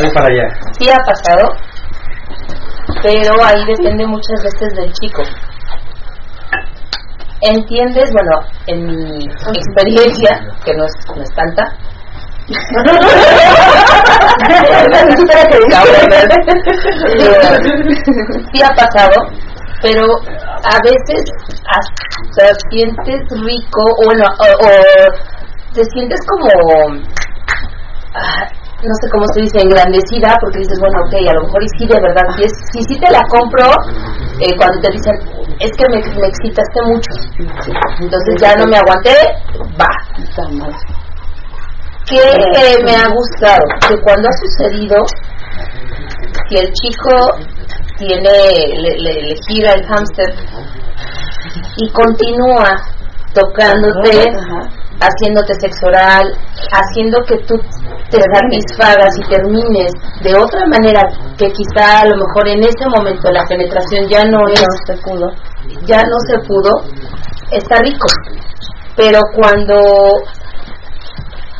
voy para allá. Sí ha pasado, pero ahí depende muchas veces del chico. ¿Entiendes? Bueno, en mi experiencia, que no es, no es tanta, sí ha pasado, pero a veces hasta sientes rico, o bueno, o, o te sientes como, ah, no sé cómo se dice, engrandecida, porque dices, bueno, ok, a lo mejor y sí, de verdad, si, es, si sí te la compro, eh, cuando te dicen, es que me, me excitaste mucho, entonces ya no me aguanté, va. ¿Qué eh, me ha gustado? Que cuando ha sucedido, si el chico tiene, le, le- le gira el hámster y continúa tocándote, haciéndote sexo oral, haciendo que tú te satisfagas y termines de otra manera que quizá a lo mejor en ese momento la penetración ya no es, se pudo, ya no se pudo, está rico. Pero cuando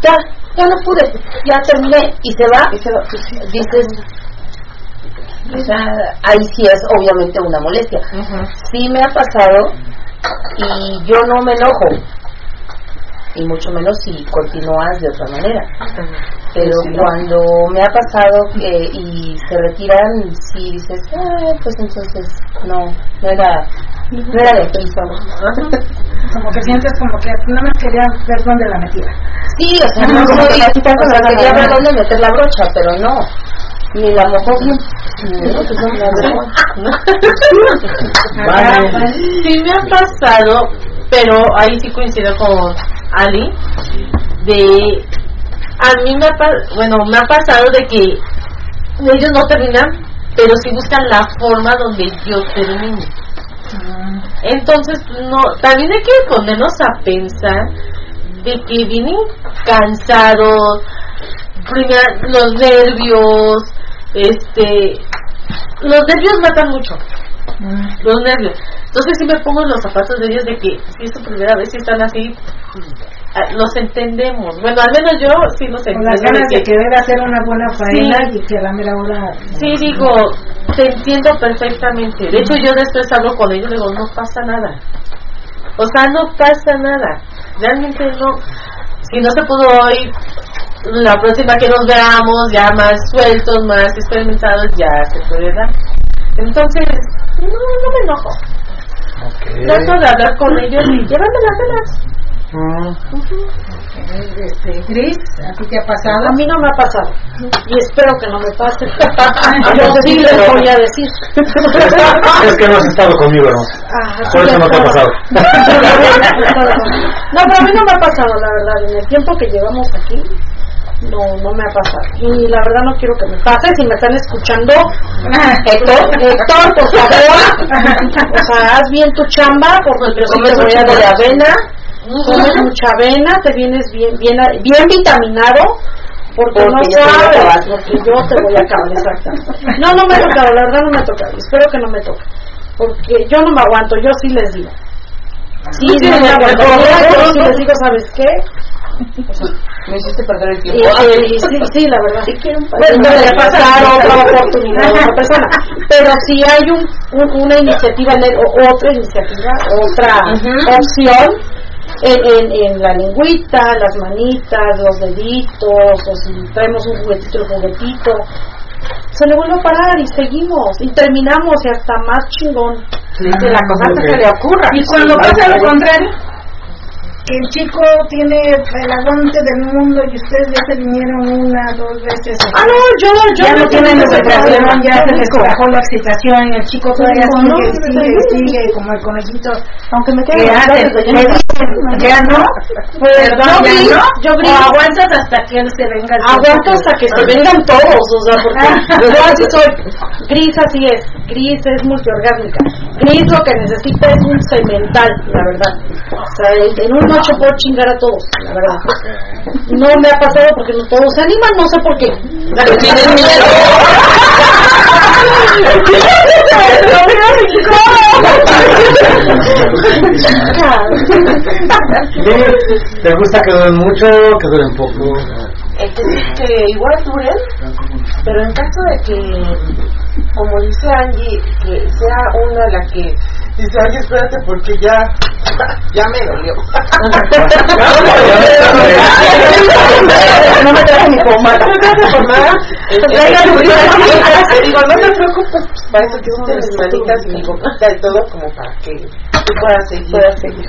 ya, ya no pude, ya terminé y se va, dices, O sea, ahí sí es obviamente una molestia. Sí me ha pasado y yo no me enojo. Y mucho menos si continúas de otra manera. Pero cuando me ha pasado que y se retiran, sí dices, ah, pues entonces no, no era, no era de prisa. Como que sientes como que no me quería ver dónde la metía. Sí, o sea, no soy, o sea, quería ver dónde meter la brocha, pero no. Ni la mojó bien. No, pues no. Sí me ha pasado, pero ahí sí coincido con Ali, de a mí me ha, bueno, me ha pasado de que ellos no terminan, pero sí buscan la forma donde yo termine. Entonces, no, también hay que ponernos a pensar de que vienen cansados, los nervios, este, los nervios matan mucho, los nervios. Entonces sí me pongo en los zapatos de ellos de que si es su primera vez y están así, los entendemos. Bueno, al menos yo sí los Con entiendo. las ganas de de que- querer hacer una buena faena Sí. y que la mera hora. Sí, digo, te entiendo perfectamente. De hecho, yo después hablo con ellos y digo, no pasa nada. O sea, no pasa nada. Realmente no. Si no se pudo hoy, la próxima que nos veamos, ya más sueltos, más experimentados, ya se puede dar. Entonces, no, no me enojo. Trato de hablar con ellos y llévame las velas. Este, Gris, ¿a ti te ha pasado? A mí no me ha pasado. Y espero que no me pase. Yo sí les voy a decir. Es que no has estado conmigo, ¿no? Ah, Por eso no te ha pasado. No, pero a mí no me ha pasado, la verdad. En el tiempo que llevamos aquí, no, no me ha pasado. Y la verdad no quiero que me pase. Si me están escuchando, Héctor, Héctor, por favor, o sea, haz bien tu chamba, porque yo mucho de dar avena. Comes mucha avena, te vienes bien, bien, bien vitaminado. Porque, Porque no yo sabes, acabar. porque yo te voy a acabar, exacto. No, no me ha tocado, la verdad no me ha tocado. Espero que no me toque. Porque yo no me aguanto, yo sí les digo. Sí, Sí, no me aguanto. Yo sí les digo, ¿sabes qué? Me hiciste perder el tiempo. y sí, sí, la verdad. un Bueno, voy a pasar otra oportunidad a otra persona. Pero si hay un, un- una iniciativa, otra iniciativa, otra opción, en, en, en la lengüita, las manitas, los deditos, o si traemos un juguetito, el juguetito, se le vuelve a parar y seguimos, y terminamos y hasta más chingón. que la cosa que se le ocurra. Y cuando Sí, pasa lo contrario, que el chico tiene el aguante del mundo y ustedes ya se vinieron una, dos veces. Ah, no, yo, yo ya no tienen excitación, ya se les bajó la excitación y el chico todavía sigue, no, sigue, sigue, como el conejito. Aunque me que quede ya no, pues no, yo aguantas hasta que él se venga. al Aguanto hasta que se vengan todos, o sea, porque yo así soy. Gris así es, Gris es multiorgásmica. Gris lo que necesita es un cemental, la verdad. O sea, en una noche puedo chingar a todos, la verdad. No me ha pasado porque no todos se animan, no sé por qué. tienen miedo. ¿Te gusta que duren mucho que duren poco? Este, que igual duren, pero en caso de que, como dice Angie, que sea una la que dice, ay, espérate porque ya, ya me dolió. No me traje mi pomada. ¿No te hace formada? Traigan un Te digo, no te preocupes, para eso tienes mis manitas y mi boquita y todo, como para que tú puedas seguir. Puedas seguir.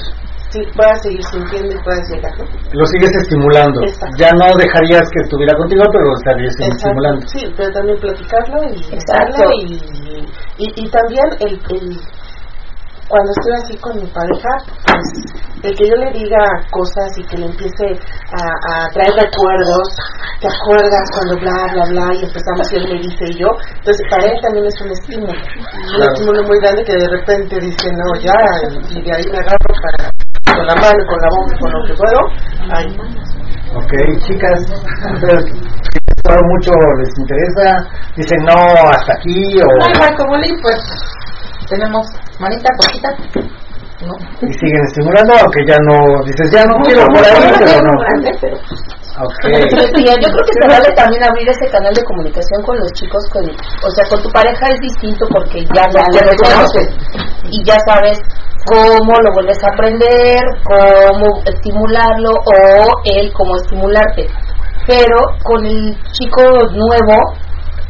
Sí, puedas seguir sintiendo y puedas llegar, ¿no? Lo sigues estimulando. Exacto. Ya no dejarías que estuviera contigo, pero lo estarías Exacto. estimulando. Sí, pero también platicarlo y Exacto. y, y, y también el, el cuando estoy así con mi pareja, pues el que yo le diga cosas y que le empiece a, a traer recuerdos, te acuerdas cuando bla, bla, bla, y empezamos y él me dice y yo, entonces para él también es un estímulo, un estímulo muy grande que de repente dice, no, ya, y de ahí me agarro para, con la mano, con la boca, con lo que puedo, ay, Ok, chicas, mucho, les interesa, dicen no, hasta aquí, o No, igual como Lee, pues tenemos manita poquita. ¿no? y siguen estimulando, aunque ya no, dices ya no quiero por ahí, pero no. grande, pero Decía, yo creo que se vale también abrir ese canal de comunicación con los chicos, con, o sea, con tu pareja es distinto porque ya no te reconoces y ya sabes cómo lo vuelves a aprender, cómo estimularlo o él cómo estimularte. Pero con el chico nuevo,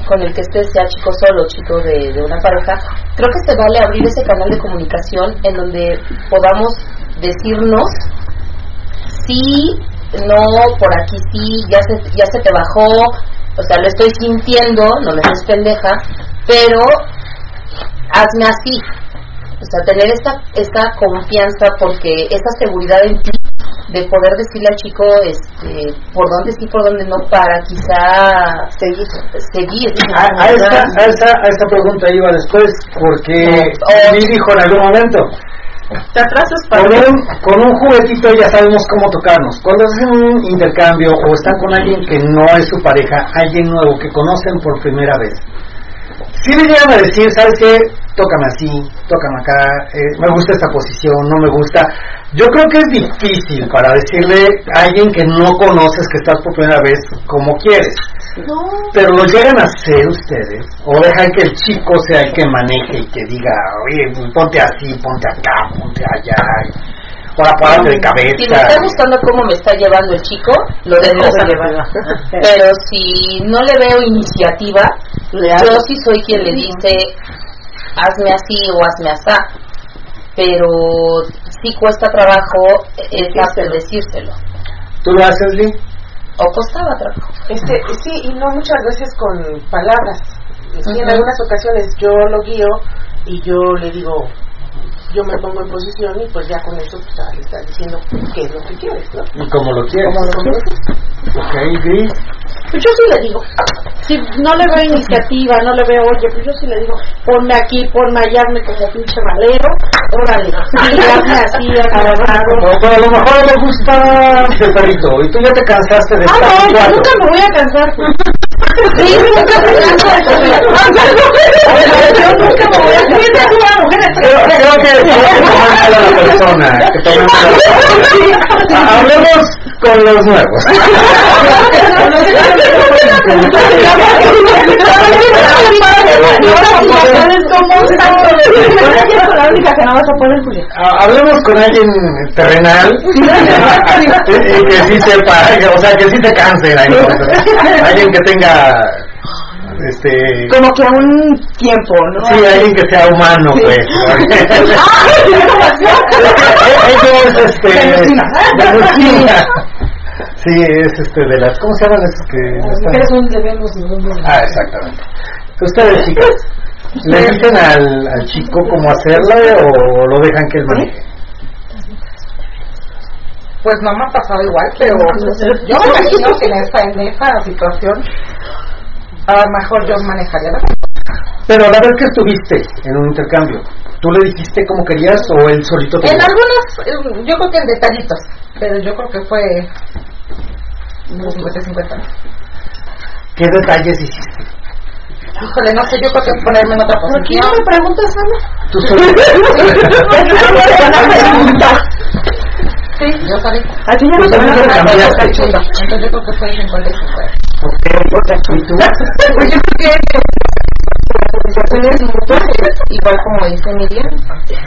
con el que estés, sea chico solo, chico de, de una pareja, creo que se vale abrir ese canal de comunicación en donde podamos decirnos sí, no, por aquí sí, ya se, ya se te bajó, o sea, lo estoy sintiendo, no me des pendeja, pero hazme así. O sea, tener esta, esta confianza porque esa seguridad en ti de poder decirle al chico este, por dónde sí, por dónde no, para quizá seguir. seguir a, a, esta, a, esta, a esta pregunta iba después, porque Oh. Lee dijo en algún momento, Te atrasas para con un, con un juguetito ya sabemos cómo tocarnos. Cuando hacen un intercambio o están con alguien que no es su pareja, alguien nuevo que conocen por primera vez, si le llegan a decir, ¿sabes qué? Tócame así, tócame acá, eh, me gusta esta posición, no me gusta. Yo creo que es difícil para decirle a alguien que no conoces, que estás por primera vez, como quieres. Pero lo llegan a hacer ustedes, o dejan que el chico sea el que maneje y que diga, oye, ponte así, ponte acá, ponte allá, ahora párate de cabeza. Si me está gustando cómo me está llevando el chico, lo dejo llevar. Pero si no le veo iniciativa, yo sí soy quien le dice, hazme así o hazme así. Pero sí cuesta trabajo el el decírselo. ¿Tú lo haces, Lee? O costaba trabajo. Este, sí, y no muchas veces con palabras. Sí, En algunas ocasiones yo lo guío y yo le digo, yo me pongo en posición y pues ya con eso pues, le estás diciendo qué es lo que quieres, ¿no? Y como lo quieres. Ok, Gris. Pues yo sí le digo, si no le veo iniciativa, no le veo, oye, pues yo sí le digo, ponme aquí, ponme allá, hazme como pinche valero, órale, sí, hazme así, agarrado. O, pero a lo mejor le gusta el perrito y tú ya te cansaste de Ah, estar no, yo nunca me voy a cansar. Sí, nunca me canso de comer. Yo nunca me voy a cansar. una mujer Creo, creo que creo que tomar mal a la persona. Que tomar mal a la persona. Hablemos con los nuevos. Ah, Hablemos con alguien terrenal que sí sepa, o sea, que sí se canse. Alguien que tenga este Como que a un tiempo, ¿no? Sí, alguien que sea humano, pues. Eso es este. Sí, es este de las. ¿Cómo se llaman esos que.? Las mujeres son debemos Ah, exactamente. Ustedes, chicas, ¿le dicen al, al chico cómo hacerlo o lo dejan que él maneje? Pues no me ha pasado igual, pero yo me imagino que en esta, en esta situación a lo mejor yo manejaría la Pero la vez que estuviste en un intercambio, ¿tú le dijiste cómo querías o él solito te En dijo? algunos, eh, yo creo que en detallitos, pero yo creo que fue unos 50-50. ¿Qué detalles hiciste? Híjole, no sé, yo creo que ponerme en otra ¿Por qué posición. no me preguntas, Ana? ¿Tú solito? Sí, yo sabía. A ti ya no te van a también lo preguntar. cambiaste. Entonces yo creo que fue 50 y 50. Ok, ¿y tú? Pues yo creo que mutuas, igual como dice Miriam,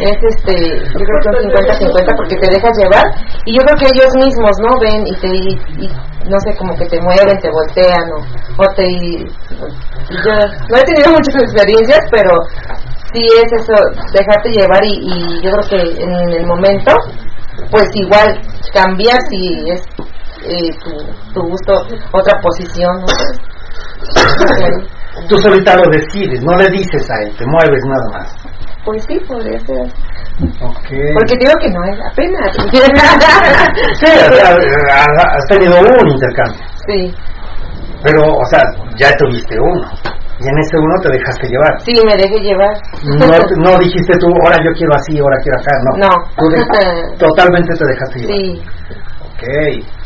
es este, yo creo que un 50-50 porque te dejas llevar y yo creo que ellos mismos, ¿no? Ven y te, y, y, no sé, como que te mueven, te voltean o, o te... y yo no he tenido muchas experiencias, pero sí es eso, dejarte llevar y, y yo creo que en el momento, pues igual cambias y es eh, tu, tu gusto, otra posición, ¿no? Tú solita lo decides, no le dices a él, te mueves nada más. Pues sí, podría ser. Ok. Porque digo que no es apenas. Sí, has tenido un intercambio, sí, pero, o sea, ya tuviste uno. Y en ese uno te dejaste llevar. sí, me dejé llevar. No, no dijiste tú, ahora yo quiero así, ahora quiero acá, no. No. Tú totalmente te dejaste llevar. Sí. Ok.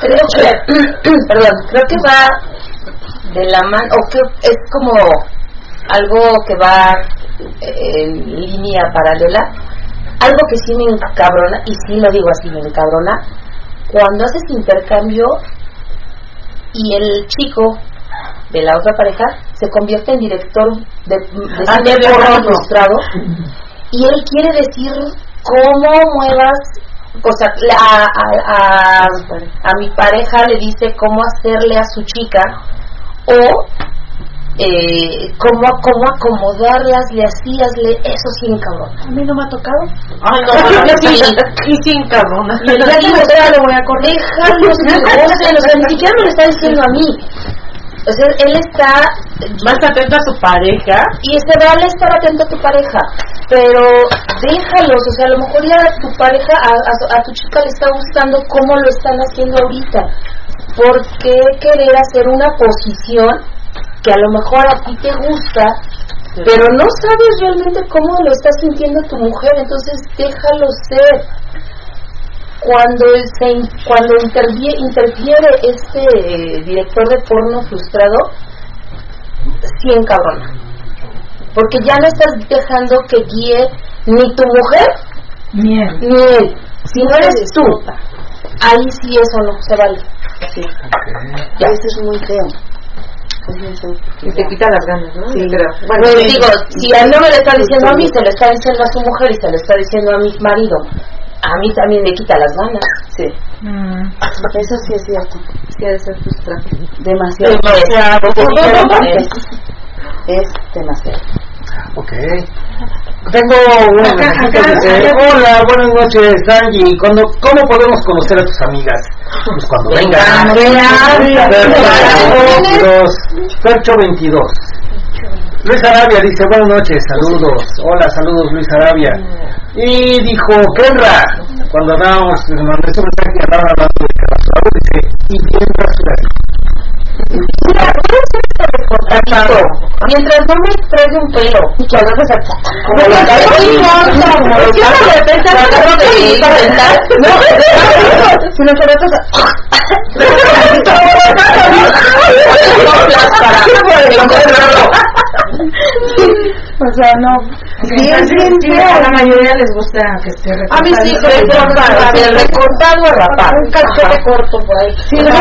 Creo que, perdón, creo que va de la mano, o que es como algo que va eh, en línea paralela. Algo que sí me encabrona, y sí lo digo así, me encabrona, cuando haces intercambio y el chico de la otra pareja se convierte en director de, de Ah, cine porno porno. frustrado y él quiere decir cómo muevas o sea la- a, a, a mi pareja le dice cómo hacerle a su chica o eh, cómo, cómo acomodarlas, le hacías, le, eso sí, cabrón. A mí no me ha tocado. Ay, no, sí, y sin cabrona. Y el día que me lo voy a correr. Que gocen, o sea, ni siquiera me lo está diciendo a mí. O sea, él está Más atento a su pareja. y se vale estar atento a tu pareja, pero déjalos, o sea, a lo mejor ya tu pareja, a, a- a tu chica le está gustando cómo lo están haciendo ahorita. ¿Por qué querer hacer una posición que a lo mejor a ti te gusta, pero no sabes realmente cómo lo está sintiendo tu mujer? Entonces déjalo ser. Cuando, se, cuando intervie- interfiere este eh, director de porno frustrado, sí encabrona. Porque ya no estás dejando que guíe ni tu mujer Ni él. ni él. Si no eres tú, ahí sí eso no se vale. Ya. Eso es muy feo. Y te quita las ganas, ¿no? Sí. Creo. Bueno, digo, si a él no me lo está diciendo a mí, se lo está diciendo a su mujer y se lo está diciendo a mi marido, a mí también me quita las ganas. Sí. Mm. Eso sí es cierto. Sí, ser frustrante. Demasiado. Demasiado. Es demasiado. Ok. Tengo una que dice, hola, buenas noches, Angie. ¿Cuándo, ¿Cómo podemos conocer a tus amigas? Pues cuando. Vengan. Fercho 22. Fercho 22. Luis Arabia dice, buenas noches, saludos. Hola, saludos Luis Arabia. Y dijo, Kenra, cuando andábamos, mandé su mensaje y andaban hablando de rasurado, dice, y bien rasurado. Mientras no me traiga un pelo y que hagas esa como no que importa, como ¿por lo no de repente tratando de intentar No, si no te metes O sea, no. Sí, es bien feo. A la mayoría les gusta que esté A mí sí, recortado, recortado a rapar. Un cachete corto por ahí. Sí, ¿no?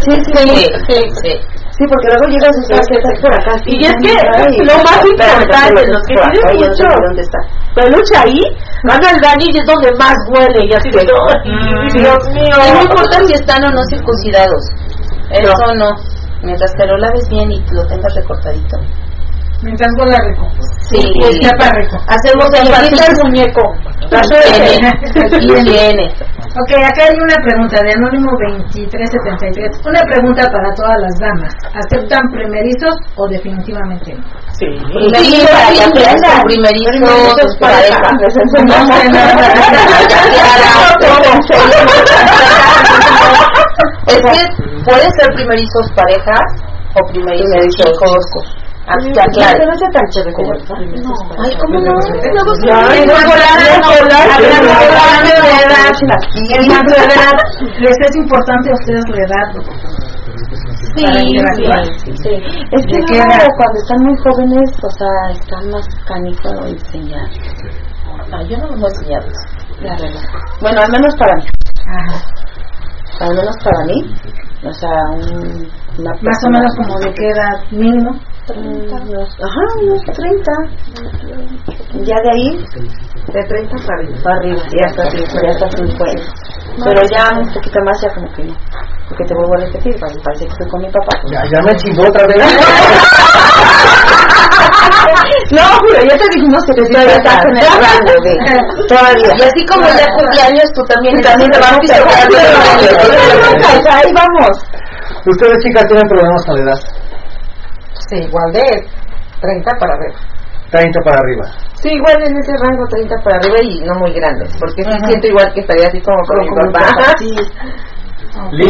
sí, sí, sí, sí. Porque luego llegas y estás, estás por acá. Y es que lo más importante, los que tienen mucho ¿Dónde está? peluche ahí, van al baño y es donde más huele. Y así de, Mm. Dios mío. No importa si están o no circuncidados. Eso no. Mientras te lo laves bien y lo tengas recortadito. Mientras rico. Sí. Sepa rico. Hacemos el muñeco. Higiene. Higiene. Ok, acá hay una pregunta de Anónimo 2373. Una pregunta para todas las damas. ¿Aceptan primerizos o definitivamente no? Sí. Sí, para que aprendan. Primerizos, pareja. Es que pueden ser primerizos parejas o primerizos hijos. No sea tan chévere como Ay, ¿cómo no? No, ¿Les es importante a ustedes la edad? Sí, sí, sí. Es que ¿De qué luego, edad? cuando están muy jóvenes, o sea, están más canijo de enseñar. Ah, yo no los voy a enseñar. La verdad. Bueno, al menos para mí. Ajá. Al menos para mí. O sea, un, una Más o menos como de qué edad mínimo. Unos- ajá, unos 30. Ya de ahí, De 30 para arriba. para arriba, ya está, ya está 50. Pero ya un poquito más, ya como que no. Porque te vuelvo a repetir, parece parece que estoy con mi papá. Ya, ya me chingó otra vez. No, pero ya te dijimos que te todavía estás en el rango de todavía. Y así como ya cumpleaños, tú también Y también te vamos a a Ahí vamos. Ustedes chicas tienen problemas con la edad. Sí, igual de 30 para arriba. 30 para arriba. Sí, igual en ese rango 30 para arriba y no muy grandes. Porque sí siento igual que estaría así como con mi papá. sí.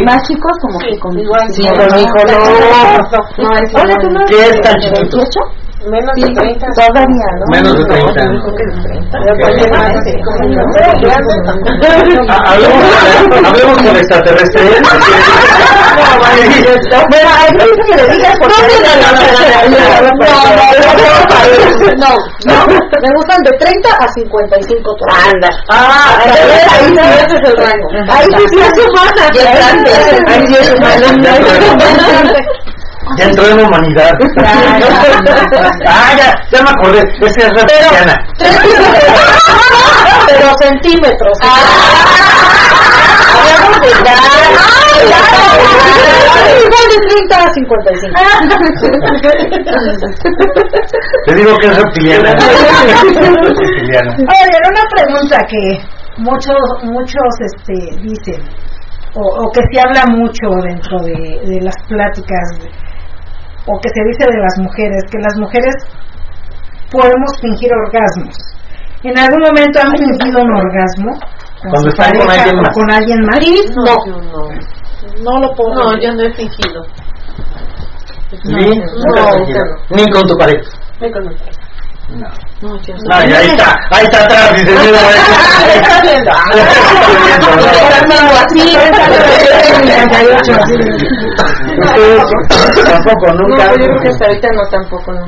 Más chicos como que con igual, sí, sí, con con mi mi hijo hijo no. No, es Hola, ¿tú no? ¿Qué es tan chiquito? ¿28? Menos Sí, de 30. todavía, ¿no? Menos de 30. No, yo creo que de 30. Ok. Porque más, así como que no sé, grandes. Ah, Hablemos, con extraterrestres. No, no, me gustan de 30 a 55 todavía. Anda. Ah, ahí ahí sí, ese es el rango. Ahí sí. Ahí es. Ya entró en humanidad. ah, ya, ya me acordé. Esa es reptiliana. Pero centímetros. Hablamos de edad. Igual de 30 a 55. Te digo que es reptiliana. Reptiliana. Oye, una pregunta que muchos muchos este dicen o, o que se habla mucho dentro de, de las pláticas o que se dice de las mujeres que las mujeres podemos fingir orgasmos. ¿En algún momento han fingido un orgasmo? con Cuando su con pareja alguien más. con alguien más? No. No lo puedo. No, yo no he fingido. Ni, no, ni con tu pareja. No. No, yo no. Ahí está, ahí está atrás, dice, Ustedes tampoco, No, nunca. yo creo que hasta ahorita no tampoco, no.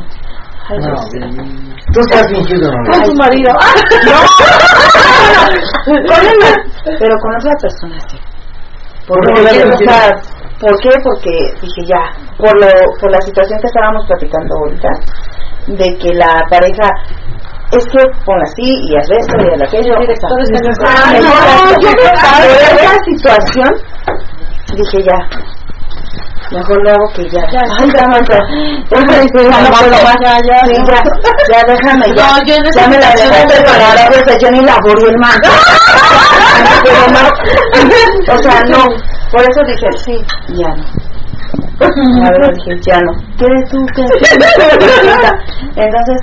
No. Tú has fingido, ¿no? Con tu marido. Con él, pero con otra persona sí. ¿Por ¿Por qué la qué? O mentira? sea, ¿por qué? Porque dije ya, por lo, por la situación que estábamos platicando ahorita, de que la pareja es que ponla así y haz esto y haz aquello. Ah, no, yo esa situación dije ya. Mejor lo hago que ya. Ya, Ay, ya, no, ya. Ya ya más. Ya, ya, Sí, ya. ya, ya, déjame ya. No, yo en esa ya me la yo ni la el no. O sea, no. Por eso dije, sí, ya no. A ver, dije, ya no. ¿Qué tú? ¿Qué? Entonces,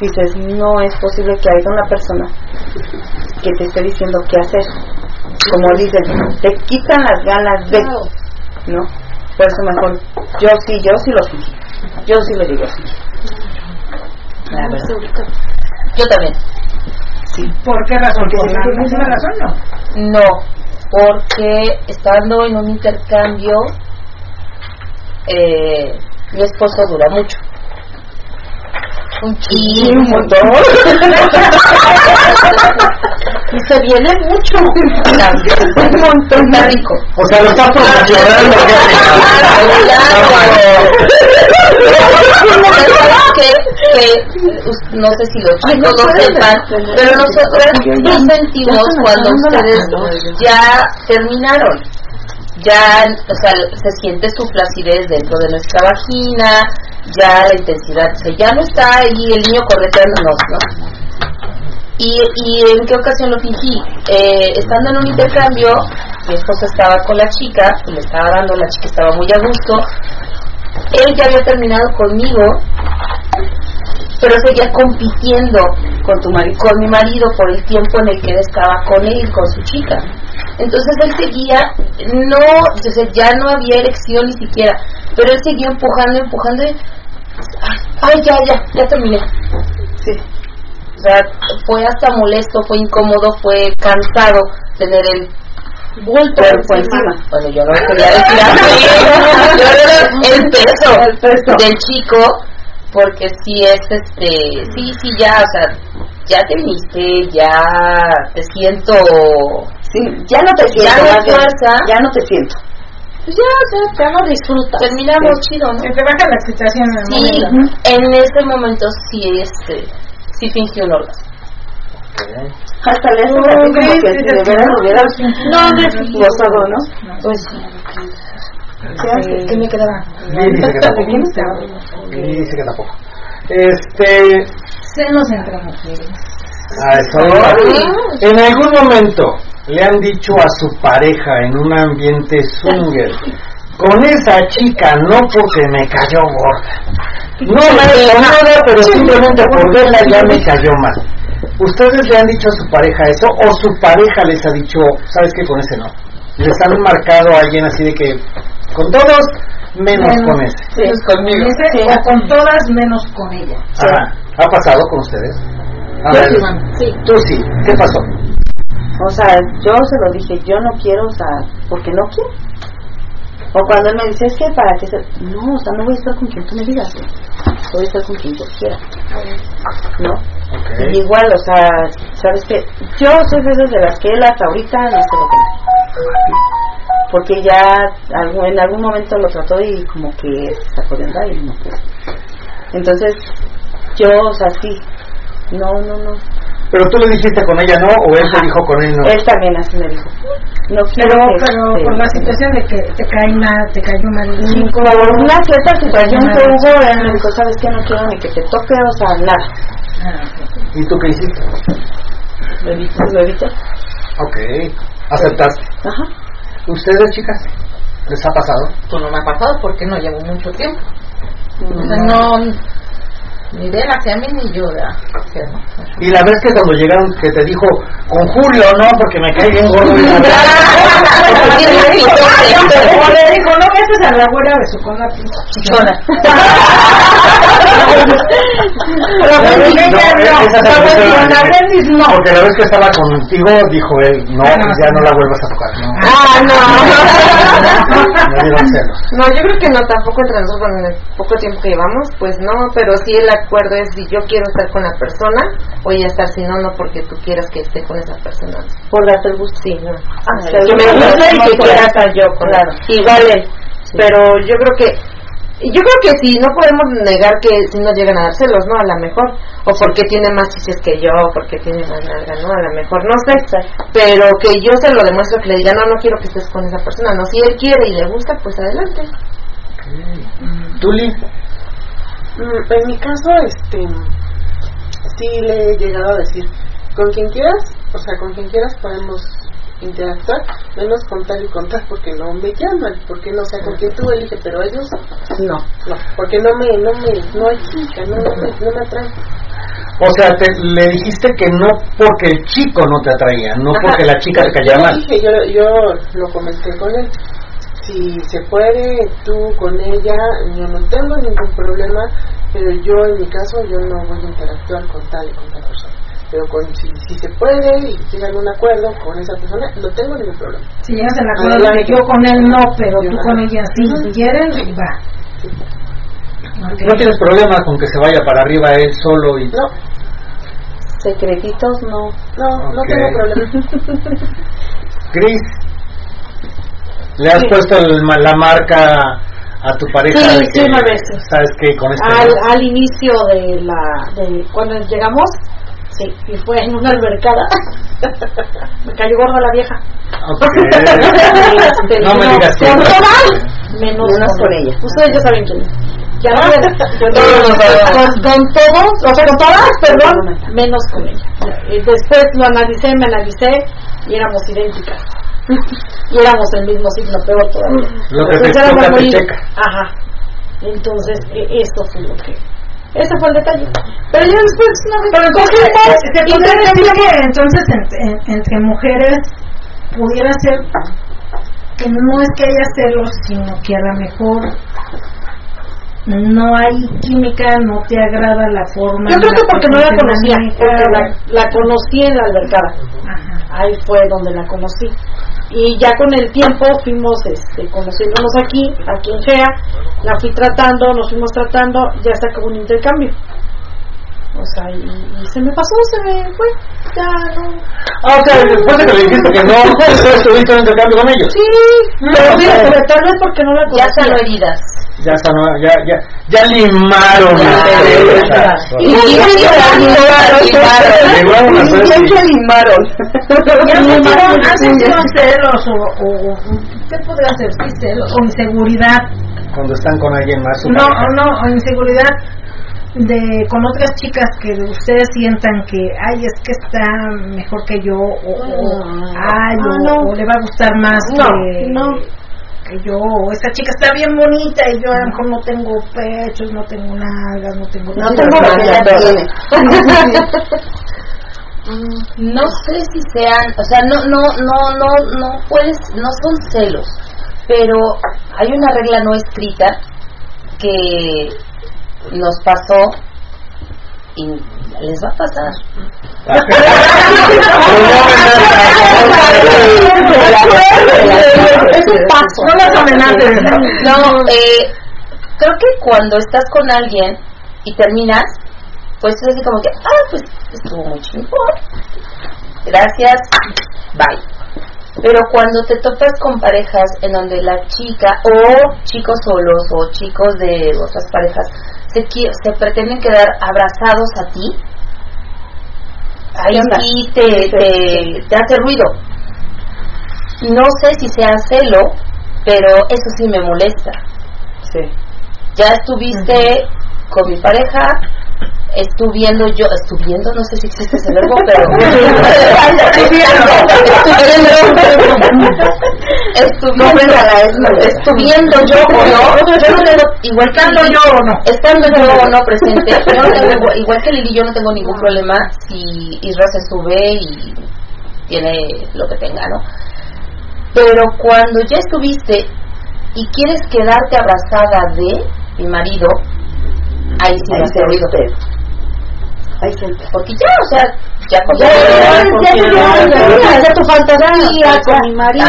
dices, no es posible que haya una persona que te esté diciendo qué hacer. Como dicen, te quitan las ganas de, ¿no? Por eso mejor, yo sí, yo sí lo fingí. Yo sí lo digo así. La verdad. Yo también. ¿Por qué razón? Porque ¿Por misma razón no? No, porque estando en un intercambio, eh, mi esposo dura mucho. Un chingo. un montón. Y se viene mucho. Un montón. Está rico. O sea, lo está promocionando. que, que no sé si los chicos lo sepan, pero nosotros nos sentimos cuando ustedes ya terminaron. Ya, o sea, se siente su placidez dentro de nuestra vagina, ya la intensidad, o sea, ya no está ahí el niño correteándonos, ¿no? ¿Y, ¿Y en qué ocasión lo fingí? Eh, estando en un intercambio, mi esposo estaba con la chica, y le estaba dando, la chica estaba muy a gusto, él ya había terminado conmigo, pero seguía compitiendo con tu con mi marido por el tiempo en el que él estaba con él y con su chica. Entonces él seguía, no, o ya no había erección ni siquiera, pero él seguía empujando, empujando ay, ya, ya, ya terminé. Sí. O sea, fue hasta molesto, fue incómodo, fue cansado tener el bulto Cuerpo encima. encima. Bueno, yo no quería decir yo el peso, El peso. del chico, porque sí es este, sí, sí, ya, o sea, ya te viniste, ya te siento, Sí, ya no te siento. Ya no fuerza. Ya no te siento. pues ya, sea, ya no disfrutas. Terminamos chido, ¿no? Se te baja la excitación en el Sí, momento. en ese momento sí, este, sí fingí un orgasmo. Hasta le haces así como que si de veras es gozado, ¿no? Pues, ¿Qué ¿qué me quedaba? Dice que tampoco. Y dice que tampoco. Este. Senos entre mujeres. A eso. En algún momento le han dicho a su pareja en un ambiente swinger, con esa chica no porque me cayó gorda. No me ha hecho nada, pero simplemente por verla ya me cayó mal. ¿Ustedes le han dicho a su pareja eso o su pareja les ha dicho, sabes que con ese no? Les han marcado a alguien así de que con todos menos Menos. con ese. Pues conmigo. O con todas menos con ella. Ajá. ¿Ha pasado con ustedes? A Yo ver, sí. Sí. tú sí. ¿Qué pasó? O sea, yo se lo dije, yo no quiero, o sea, porque no quiero. O cuando él me dice, es que para que se... No, o sea, no voy a estar con quien tú me digas. puede estar con quien yo quiera. ¿No? Y igual, o sea, ¿sabes qué? Yo soy esas de las que él hasta ahorita no sé lo que porque ya en algún momento lo trató y como que se sacó de andar y no pudo. Entonces, yo, o sea, sí, no, no, no. Pero tú le dijiste con ella no, o él te Ajá. dijo con él no. Él también así me dijo. No Pero, que, pero este, por la situación de que te cae mal, te cayó mal por una cierta situación que hubo, él me dijo, ¿sabes qué? No quiero ni que te toque, o sea, nada. ¿Y tú qué hiciste? Lo evité, lo evité. Ok, aceptaste. Ajá. ¿Ustedes, chicas? ¿Les ha pasado? Pues no me ha pasado porque no llevo mucho tiempo. O sea, no, ni de hacia mí ni yo de él. Y la vez que cuando llegaron que te dijo, con Julio, no, porque me cae bien gordo. y la- O le dijo, no metes a la abuela de su con la Con la Brendis no. Porque la vez que estaba contigo, dijo él, no, pues ya no la vuelvas a tocar. No, Ah, no. No, yo creo que no, tampoco entre nosotros, en el poco tiempo que llevamos, pues no, pero sí el acuerdo es si yo quiero estar con la persona, voy a estar, si no, no porque tú quieras que esté con esa persona. Por darte el gusto. Sí, no. que que me gusta y que quiera estar yo con Claro. Igual él. Pero yo creo que yo creo que si no podemos negar que si nos llegan a dar celos, ¿no? A lo mejor. O porque tiene más chiches que yo, o porque tiene más nalga, ¿no? A lo mejor, no sé. Pero que yo se lo demuestro, que le diga, no, no quiero que estés con esa persona. No, si él quiere y le gusta, pues adelante. ¿Tú, Lee? Mm, En mi caso, este, sí le he llegado a decir, con quien quieras, o sea, con quien quieras podemos interactuar, menos con tal y con tal, porque no me llaman, porque no, o sea, con quien tú eliges, pero ellos, No. no, porque no me, no me, no hay química, no, no, me- no me atraen. O sea, te, le dijiste que no porque el chico no te atraía, no Ajá. porque la chica te cayera Yo mal. dije, yo, yo lo comenté con él. Si se puede, tú con ella, yo no tengo ningún problema, pero yo en mi caso, yo no voy a interactuar con tal y con tal persona. Pero con, si, si se puede y llegan a un acuerdo con esa persona, no tengo ningún problema. Si llegas al acuerdo de que yo con él no, pero tú con ella sí, si quieren, va. Ok. No tienes problema con que se vaya para arriba él solo y... No, Secretitos, no. no, no tengo problema. Gris, ¿le has puesto el ma- la marca a tu pareja? Sí, de sí, que, una vez, sí. ¿Sabes qué? Con este... al, al inicio de la de cuando llegamos sí y fue en una albercada me cayó gorda la vieja Ok. Este, No me digas que- con todas menos Menos con con ella. ustedes ya saben quién es. ya no con, con todos o sea con todas perdón menos con ella y después lo analicé me analicé y éramos idénticas y éramos el mismo signo peor todavía. Lo que Entonces éramos muy- ajá. Entonces e- eso fue lo que ese fue el detalle. Pero ya después no me Pero entonces, ¿te podría decir que entonces en- en- entre mujeres pudiera ser que no es que haya celos, sino que a lo mejor no hay química, no te agrada la forma. yo creo que porque no la conocía porque la, la conocí en la albercada Ajá. ahí fue donde la conocí y ya con el tiempo fuimos este, conociéndonos aquí aquí en GEA la fui tratando nos fuimos tratando ya hasta que hubo un intercambio o sea y, y se me pasó se me fue ya no Ah, o sea, después de que le dijiste que no, después estuviste en intercambio con ellos. sí pero mira pero tal vez porque no la Ya conocía sanó heridas. Ya, sanó, ya, ya, ya limaron. Ya, ustedes. ya. y, y, y- Limaron limaron. ¿Ya han sentido celos o, o qué podría ser? Sí, celos o inseguridad Cuando están con alguien más. No, no, o inseguridad de con otras chicas que ustedes sientan que ay es que está mejor que yo o, o, ay Ah, o, no. o le va a gustar más No, que, no. que yo o esta chica está bien bonita y yo a lo mejor no tengo pechos no tengo nalgas no tengo No tengo. Mm, No sé si sean, o sea, no, no, no, no, no puedes, no son celos, pero hay una regla no escrita que nos pasó y les va a pasar. es un paso no las amenaces No, eh, creo que cuando estás con alguien y terminas, pues es así como que, ah, pues estuvo muy chingón. Gracias, bye. Pero cuando te topas con parejas en donde la chica o chicos solos o chicos de otras parejas se, se pretenden quedar abrazados a ti, ahí sí te, te, te hace ruido. No sé si sea celo, pero eso sí me molesta. Sí. Ya estuviste con mi pareja, estuviendo yo, estuviendo, no sé si existe ese verbo, pero estuviendo, estuviendo yo o no, yo no tengo, igual que Estando yo o no. estando yo o no presente, yo no tengo, igual que Lili, yo no tengo ningún problema si Isra se sube y tiene lo que tenga, ¿no? Pero cuando ya estuviste y quieres quedarte abrazada de mi marido, ahí sí me Ahí hace se ruido. Ahí se Porque ya, o sea, ya con Ya, ya, ya, ya, tu fantasía con mi marido.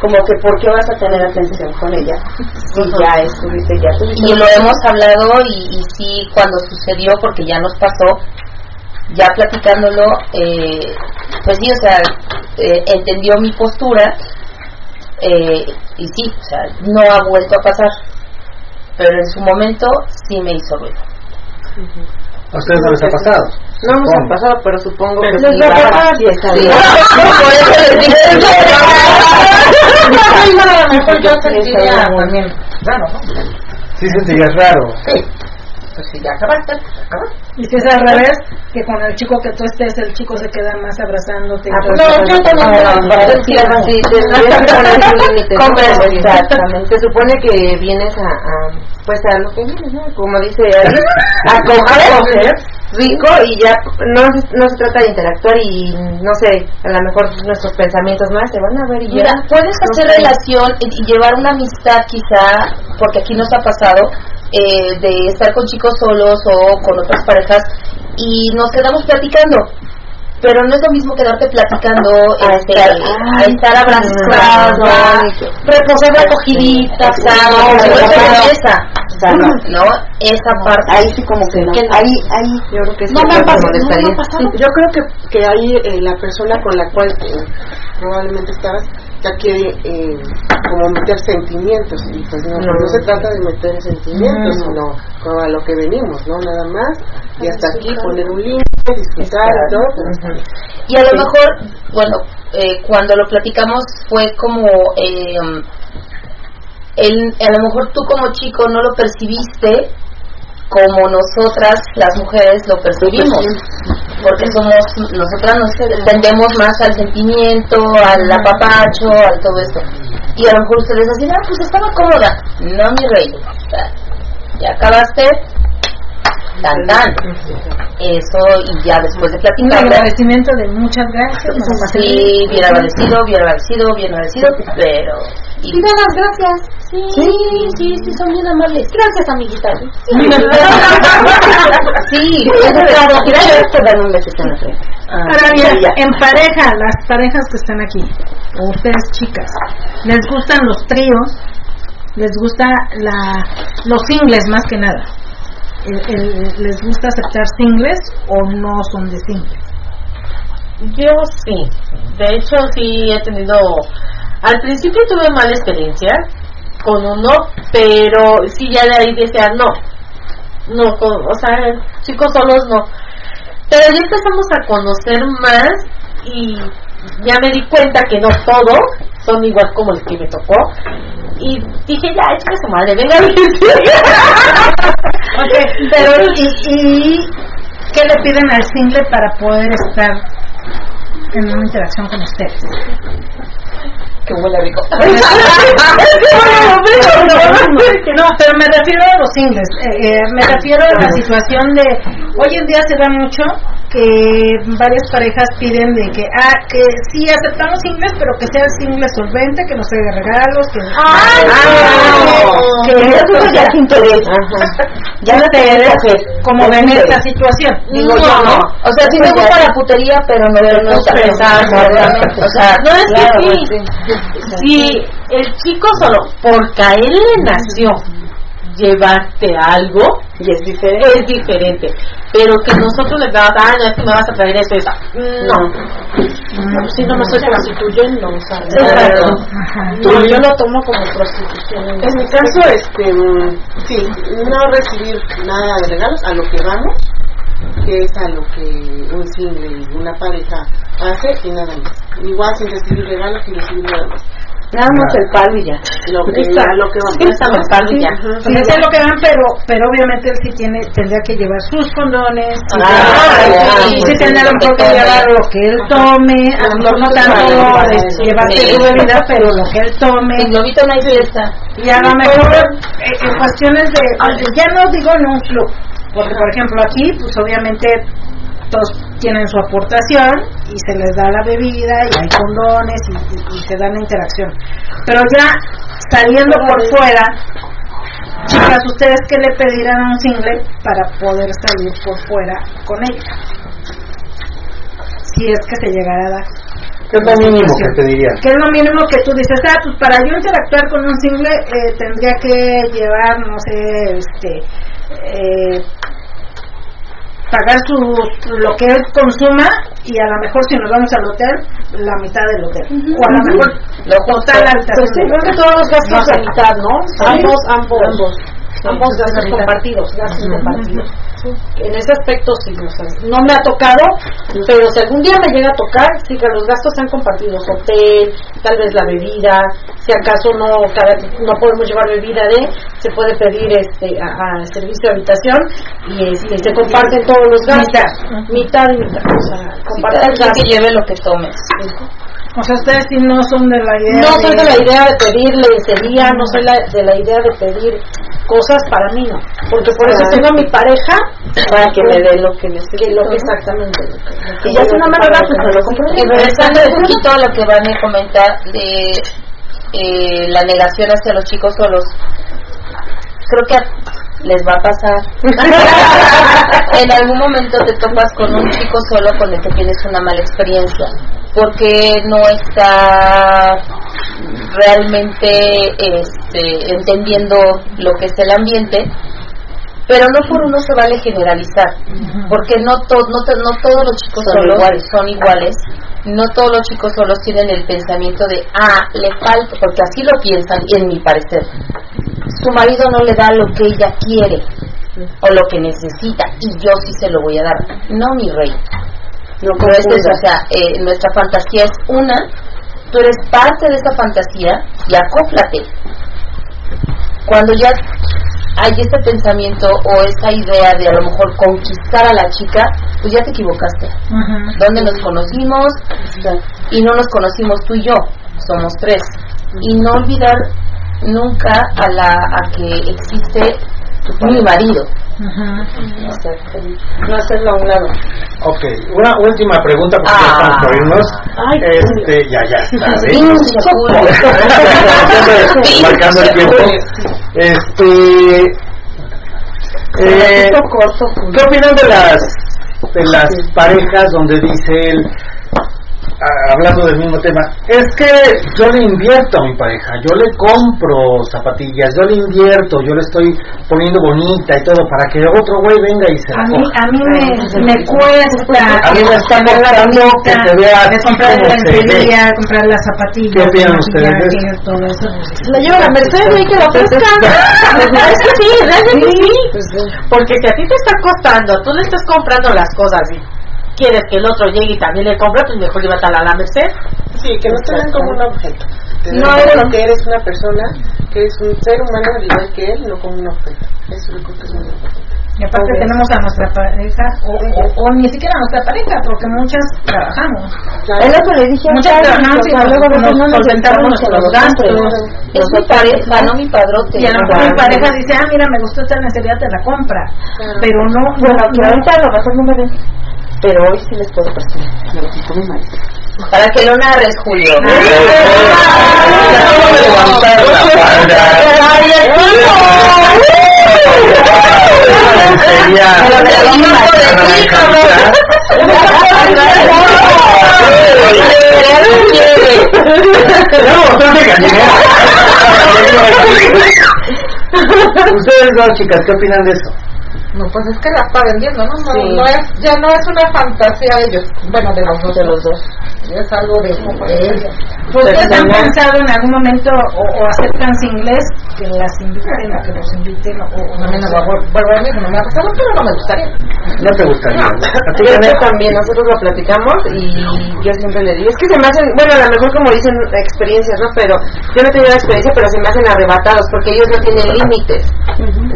Como que, ¿por qué vas a tener atención con ella? Si ya estuviste, ya tuviste. Y lo hemos hablado y, y sí, cuando sucedió, porque ya nos pasó, ya platicándolo, eh, pues sí, o sea, eh, entendió mi postura eh, y sí, o sea, no ha vuelto a pasar, pero en su momento sí me hizo ruido. ¿A ustedes no les ha pasado? No nos ha pasado, pero supongo que Les sí va a pasar. Sí, está bien. Por eso les dije, Ay, no, a lo mejor yo Sí, sentiría está bien. también raro, ¿no? Sí sentirías raro. Pues si ya acabaste, acabaste. Y si es al revés, que con el chico que tú estés, el chico se queda más abrazándote. Ah, pues. No, yo también. Exactamente. Se supone que vienes a, a, pues a lo que vienes, ¿no? Como dice a coger rico y ya no, se- no se trata de interactuar y no sé, a lo mejor nuestros pensamientos más se van a ver y ya. Mira, puedes hacer relación y y llevar una amistad quizá, porque aquí nos ha pasado, eh, de estar con chicos solos o con otras parejas y nos quedamos platicando. Pero no es lo mismo quedarte platicando A este, estar- a estar abrazado, Reposar la cogidita. Exacto, No, no, es esa, parte. Ahí sí como que no. Ahí, ahí. Yo creo que sí No me ha me pasado, no molestaría. me ha pasado. Yo creo que, que ahí eh, la persona con la cual eh, probablemente estabas ya quiere eh, como meter sentimientos y pues no, no. se trata de meter sentimientos sino como a lo que venimos no nada más y hasta aquí poner un límite disfrutar y todo. Y a lo mejor, bueno, eh, cuando lo platicamos fue como, eh, el- a lo mejor tú como chico no lo percibiste como nosotras las mujeres lo percibimos, porque somos, nosotras nos tendemos más al sentimiento, al apapacho, al todo esto. Y a lo mejor ustedes así, ah, pues estaba cómoda. No, mi rey, ya acabaste, tan tan. Eso, y ya después de Un platicar, agradecimiento de muchas gracias. pasé Sí, bien agradecido, bien agradecido, bien agradecido, pero... Y nada, gracias. Sí, sí, sí, son bien amables. Gracias, amiguita. Sí, claro, gracias por darme un besito en la frente. Ahora bien, en pareja, las parejas que están aquí, o ustedes chicas, ¿les gustan los tríos? ¿Les gusta la, los singles más que nada? El- el- ¿Les gusta aceptar singles o no son de singles? Yo sí. De hecho, sí he tenido. Al principio tuve mala experiencia con uno, pero sí ya de ahí decía no. No, con, o sea, chicos solos no. Pero ya empezamos a conocer más y ya me di cuenta que no todos son igual como el que me tocó. Y dije, ya, échame su madre, venga, Ok, pero ¿y, ¿y qué le piden al single para poder estar en una interacción con ustedes? Que huele rico. No, pero me refiero a los singles. eh, eh, me refiero a la situación de. Hoy en día se da mucho que varias parejas piden de que, ah, que sí aceptamos singles, pero que sea el single solvente, que nos traiga regalos, que. que Eso ya te interesa. Ya no te hacer. como ven esta situación. Digo no, yo, no. O sea, sí me gusta la putería, pero no pensar realmente. O sea, No es que pues, sí. Si el chico solo, porque a él le nació llevarte algo, Y es diferente. es diferente. Pero que nosotros le damos, ah, no, es que me vas a traer esto y eso. No. No, Si no me estoy prostituyendo, o sea, Exacto. no, yo lo tomo como prostitución. En mi caso, este, mm, sí, no recibir nada de regalos a lo que vamos, que es a lo que un single y una pareja hace y nada más. Igual sin recibir regalos, sin recibir nada más. Nada más el palo y ya. Lo que, Está- lo que vamos. Préstame el palo y ya. Eso es lo que dan, pero, pero obviamente él sí tiene, tendría que llevar sus condones, sí, Ah, sí, sí pues, mejor que llevar lo que él tome, a lo mejor no tanto Sí, sí. tu bebida, pero lo que él tome, En Globito no hay fiesta. y a lo mejor eh, en cuestiones de, de- ya no digo en un club, porque por ejemplo aquí, pues obviamente todos tienen su aportación y se les da la bebida y hay condones y, y- y se da la interacción. Pero ya saliendo por fuera, chicas, ¿ustedes qué le pedirán a un single para poder salir por fuera con ella? Si es que se llegara a dar. ¿Qué es lo mínimo que te? Que es lo mínimo que tú dices, ah, pues para yo interactuar con un single eh, tendría que llevar, no sé, este, eh, pagar su, lo que él consuma y a lo mejor si nos vamos al hotel, la mitad del hotel. O a lo mejor Lo total alta. Pues sí, creo que todos los gastos No mitad, ¿no? Ambos, ambos. Ambos. Ambos Sí, gastos a mitad. compartidos, gastos compartidos. En ese aspecto sí, o sea, no me ha tocado, pero si algún día me llega a tocar, sí que los gastos sean compartidos, hotel, tal vez la bebida, si acaso no cada, no podemos llevar bebida de, se puede pedir este a, a servicio de habitación y este, se comparten todos los gastos, mitad, y mitad, o sea, Sí, comparten quien que lleve lo que tomes. O sea, ustedes sí no son de la idea. No soy de la idea de pedir lencería, no soy la- de la idea de pedir cosas para mí, no. Porque por eso tengo a mi pareja Para que me dé lo que que necesito. lo que ¿no? exactamente. lo que- Y ya si no me lo da, pues lo compro. Y regresando un poquito a lo que van a comentar de eh, la negación hacia los chicos solos, creo que a- les va a pasar. en algún momento te topas con un chico solo con el que tienes una mala experiencia, porque no está realmente este, entendiendo lo que es el ambiente pero no por uno se vale generalizar porque no, to- no, to- no todos los chicos Son solos iguales. son iguales. No todos los chicos solos tienen el pensamiento de ah le falta porque así lo piensan en mi parecer. Su marido no le da lo que ella quiere o lo que necesita y yo sí se lo voy a dar. No mi rey No no es eso, o sea, eh, nuestra fantasía es una, tú eres parte de esa fantasía y acóplate. Cuando ya hay ese pensamiento o esa idea de a lo mejor conquistar a la chica, pues ya te equivocaste. ¿Dónde nos conocimos? Y no nos conocimos tú y yo, somos tres. Y no olvidar nunca a la a que existe mi marido. No hacerlo a un lado. Ok, una última pregunta porque ya estamos por irnos. Este, ya, ya está. Julio. Marcando el tiempo. Este. Eh, corto, ¿Qué opinan de las de las parejas donde dice él, a- hablando del mismo tema, es que yo le invierto a mi pareja, yo le compro zapatillas, yo le invierto, yo le estoy poniendo bonita y todo para que otro güey venga y se la A mí, coja? a mí me, me cuesta A mí me está costando que se vea de comprar la lencería, comprar las zapatillas, ¿Qué opinan ustedes todo eso. La lleva a la Mercedes y que la ofrezca. es que sí, realmente sí. Porque si a ti te está costando, tú le estás comprando las cosas y quieres que el otro llegue y también le compre, pues mejor llévatela a la Merced. Sí, que no te ven como un objeto. Te No, eres- lo que eres una persona, que eres un ser humano al igual que él, no como un objeto. Eso yo creo que es muy importante. Y aparte tenemos a nuestra pareja, o, o, o ni siquiera a nuestra pareja, porque muchas trabajamos. Es lo que le dije a Muchas trabajamos y luego nos no nos solventamos nuestros los gastos. Es mi pareja, no mi padrote. Y a lo mejor mi pareja dice, ah, mira, me gustó esta lencería, te la compra. Pero no, Bueno, que no, ahorita a lo mejor no me ven, pero hoy sí les puedo prestar. Me lo quitó mi marido. Para que lo narres, Julio. levantar la falda. Ustedes dos chicas, ¿qué opinan de eso? No, pues es que la está vendiendo, ¿no? No, Sí. no es, ya no es una fantasía de ellos, bueno, de los dos. De los dos. Es algo de ella. ¿Ustedes han pensado en algún momento o, o aceptan sin inglés que las inviten o que los inviten o, o No me lo hago, vuelvo a no me ha pasado, pero no me gustaría. No te gustaría. ¿A ti, De hecho, Janet? también nosotros lo platicamos y yo siempre le digo, es que se me hacen, bueno, a lo mejor como dicen experiencias, ¿no? Pero yo no he tenido la experiencia, pero se me hacen arrebatados porque ellos no tienen límites.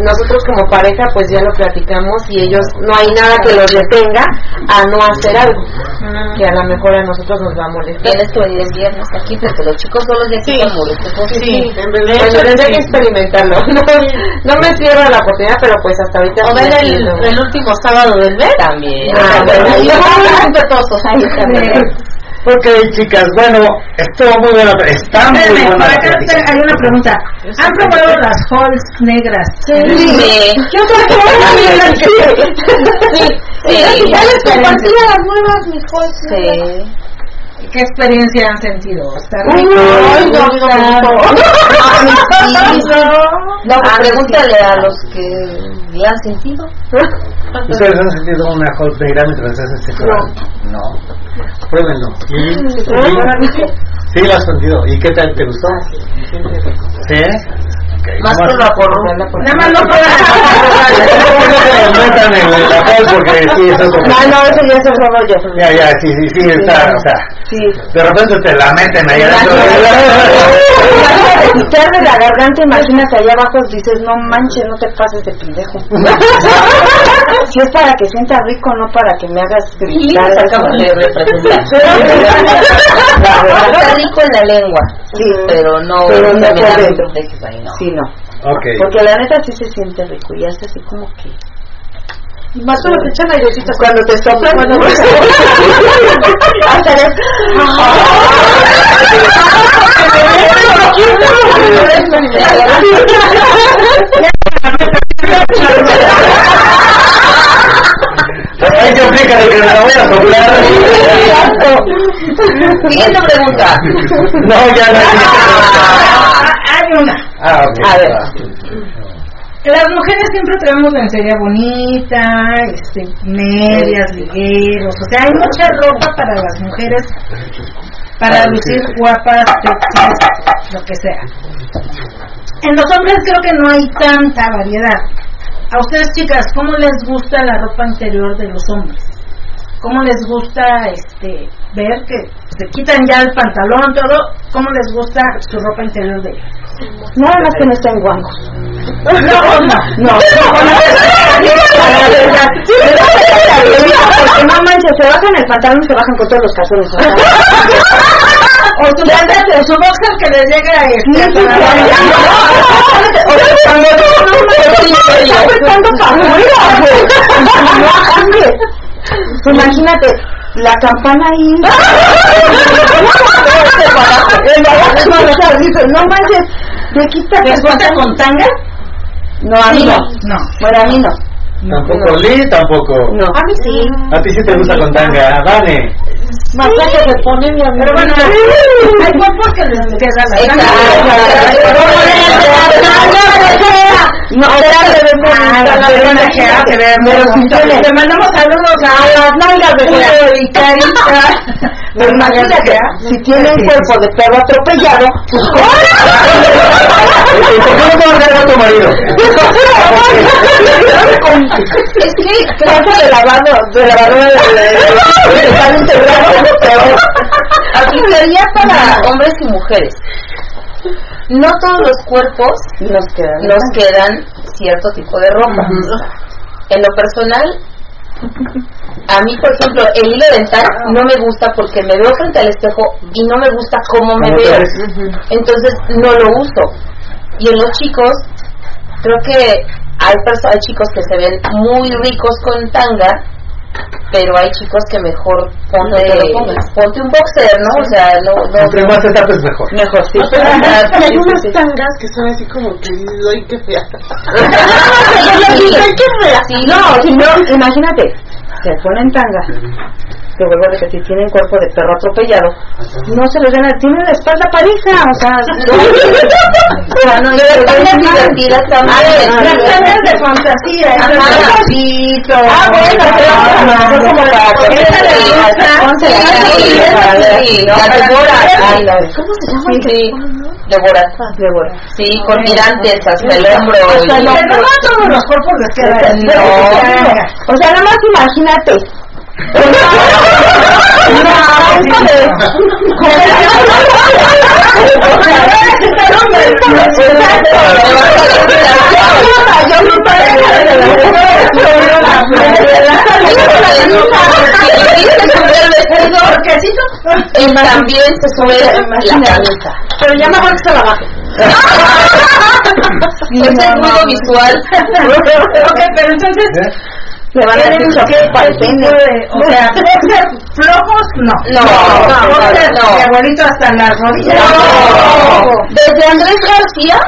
Nosotros como pareja pues ya lo platicamos y ellos no hay nada que los detenga a no hacer algo que a lo mejor a nosotros nos va a molestar. Tienes que venir el viernes aquí porque los chicos de aquí Sí. molestos. Sí, bueno, tendré que experimentarlo. No, no me cierro la oportunidad, pero pues hasta ahorita. O ven el, último sábado del mes. También. Ah, bueno, ahí ahí también. Ok, chicas, bueno, estuvo muy buena, está muy Espérenme, buena por la acá plática. hay una pregunta. ¿Han probado las halls negras? Sí. Yo creo que Sí. Sí. Ya les compartí a las nuevas, mi Sí. ¿Qué experiencia han sentido? ¿Está rico? no, no, no, no. No, pues pregúntale a los que la han sentido. ¿Ustedes han sentido una hot negra mientras hacen? No. Pruébenlo. ¿Sí? Sí, la has sentido. ¿Y qué tal? ¿Te gustó? ¿Sí? Más por la por Nada más no puedo. No se metan en la hot porque sí, eso es. No, no, eso ya es otro rollo. Ya, ya, sí, sí, sí, está, o sea, Sí. de repente te la meten ahí adentro. Quitar de la garganta, imagínate allá abajo, dices, no manches, no te pases de pendejo. si es para que sienta rico, no para que me hagas gritar. de representar. Está rico en la lengua, Sí, pero no, Pero no. Sí, no. Ok. Porque la neta sí se siente rico y hace así como que... Y más cuando te echan airecito. Cuando te soplan, cuando hasta ya- De que me la voy a soplar. Siguiente pregunta. No, ya no Ah, Hay una. Ah, ok. A ver. Las mujeres siempre traemos lencería bonita, este, medias, ligueros, o sea, hay mucha ropa para las mujeres para Ah, lucir sí. guapas, sexys, lo que sea. En los hombres creo que no hay tanta variedad. A ustedes chicas, ¿cómo les gusta la ropa interior de los hombres? ¿Cómo les gusta este ver que se quitan ya el pantalón, todo? ¿Cómo les gusta su ropa interior de ellos? Nada más que no estén guangos. No, no. No, no manches, se bajan el pantalón y se bajan con todos los calzones. O su, o su boxer que les llega a este, la rodilla. Imagínate, la campana ahí. No manches, me quita ¿Les con tanga? No, a mí no. No. Bueno, a mí no. Tampoco Lee, tampoco. No. A mí sí. A ti sí te gusta con tanga, Vane. Más que se pone mi amigo. Pero bueno, hay cuerpos que les queda la tanga. No, Ah, Te mandamos saludos a las nalgas de y Carita. Pero imagínate, si tiene un cuerpo de perro atropellado, pues ¿Y por qué no te vas a tu marido? Es que clase de lavado, de lavadora de de sale integrado, pero Aplicaría para hombres y mujeres. No todos los cuerpos nos quedan. nos quedan cierto tipo de ropa. En lo personal, a mí, por ejemplo, el hilo dental no me gusta porque me veo frente al espejo y no me gusta cómo me ¿Cómo te veo. Entonces no lo uso. Y en los chicos, creo que hay, hay chicos que se ven muy ricos con tanga, pero hay chicos que mejor ponte, No ponte un boxer, ¿no? O sea, no, no, Entre más te tapes mejor. Mejor, sí. Y hay Sí, unas tangas que son así como que ay qué fea. Sí. Ay, qué fea. Sí, No, si no, imagínate, se ponen tanga que vuelvo a repetir, tienen cuerpo de perro atropellado, no se les gana, tienen la espalda pareja, o sea, no, no, de fantasía, ah, bueno, como para ¿Cómo se llama? Devoradas. Devoradas. Sí, con tirantes hasta el hombro. O sea, no, todos los cuerpos de O sea, nada más imagínate él también se sube la camisa. Pero ya mejor que se la baje. Ese es ruido visual. Ok, pero entonces, Le van a ¿tienen decir que para el pene. O sea, flojos, no. No, no, no. de abuelito hasta las rodillas. No. Desde Andrés García,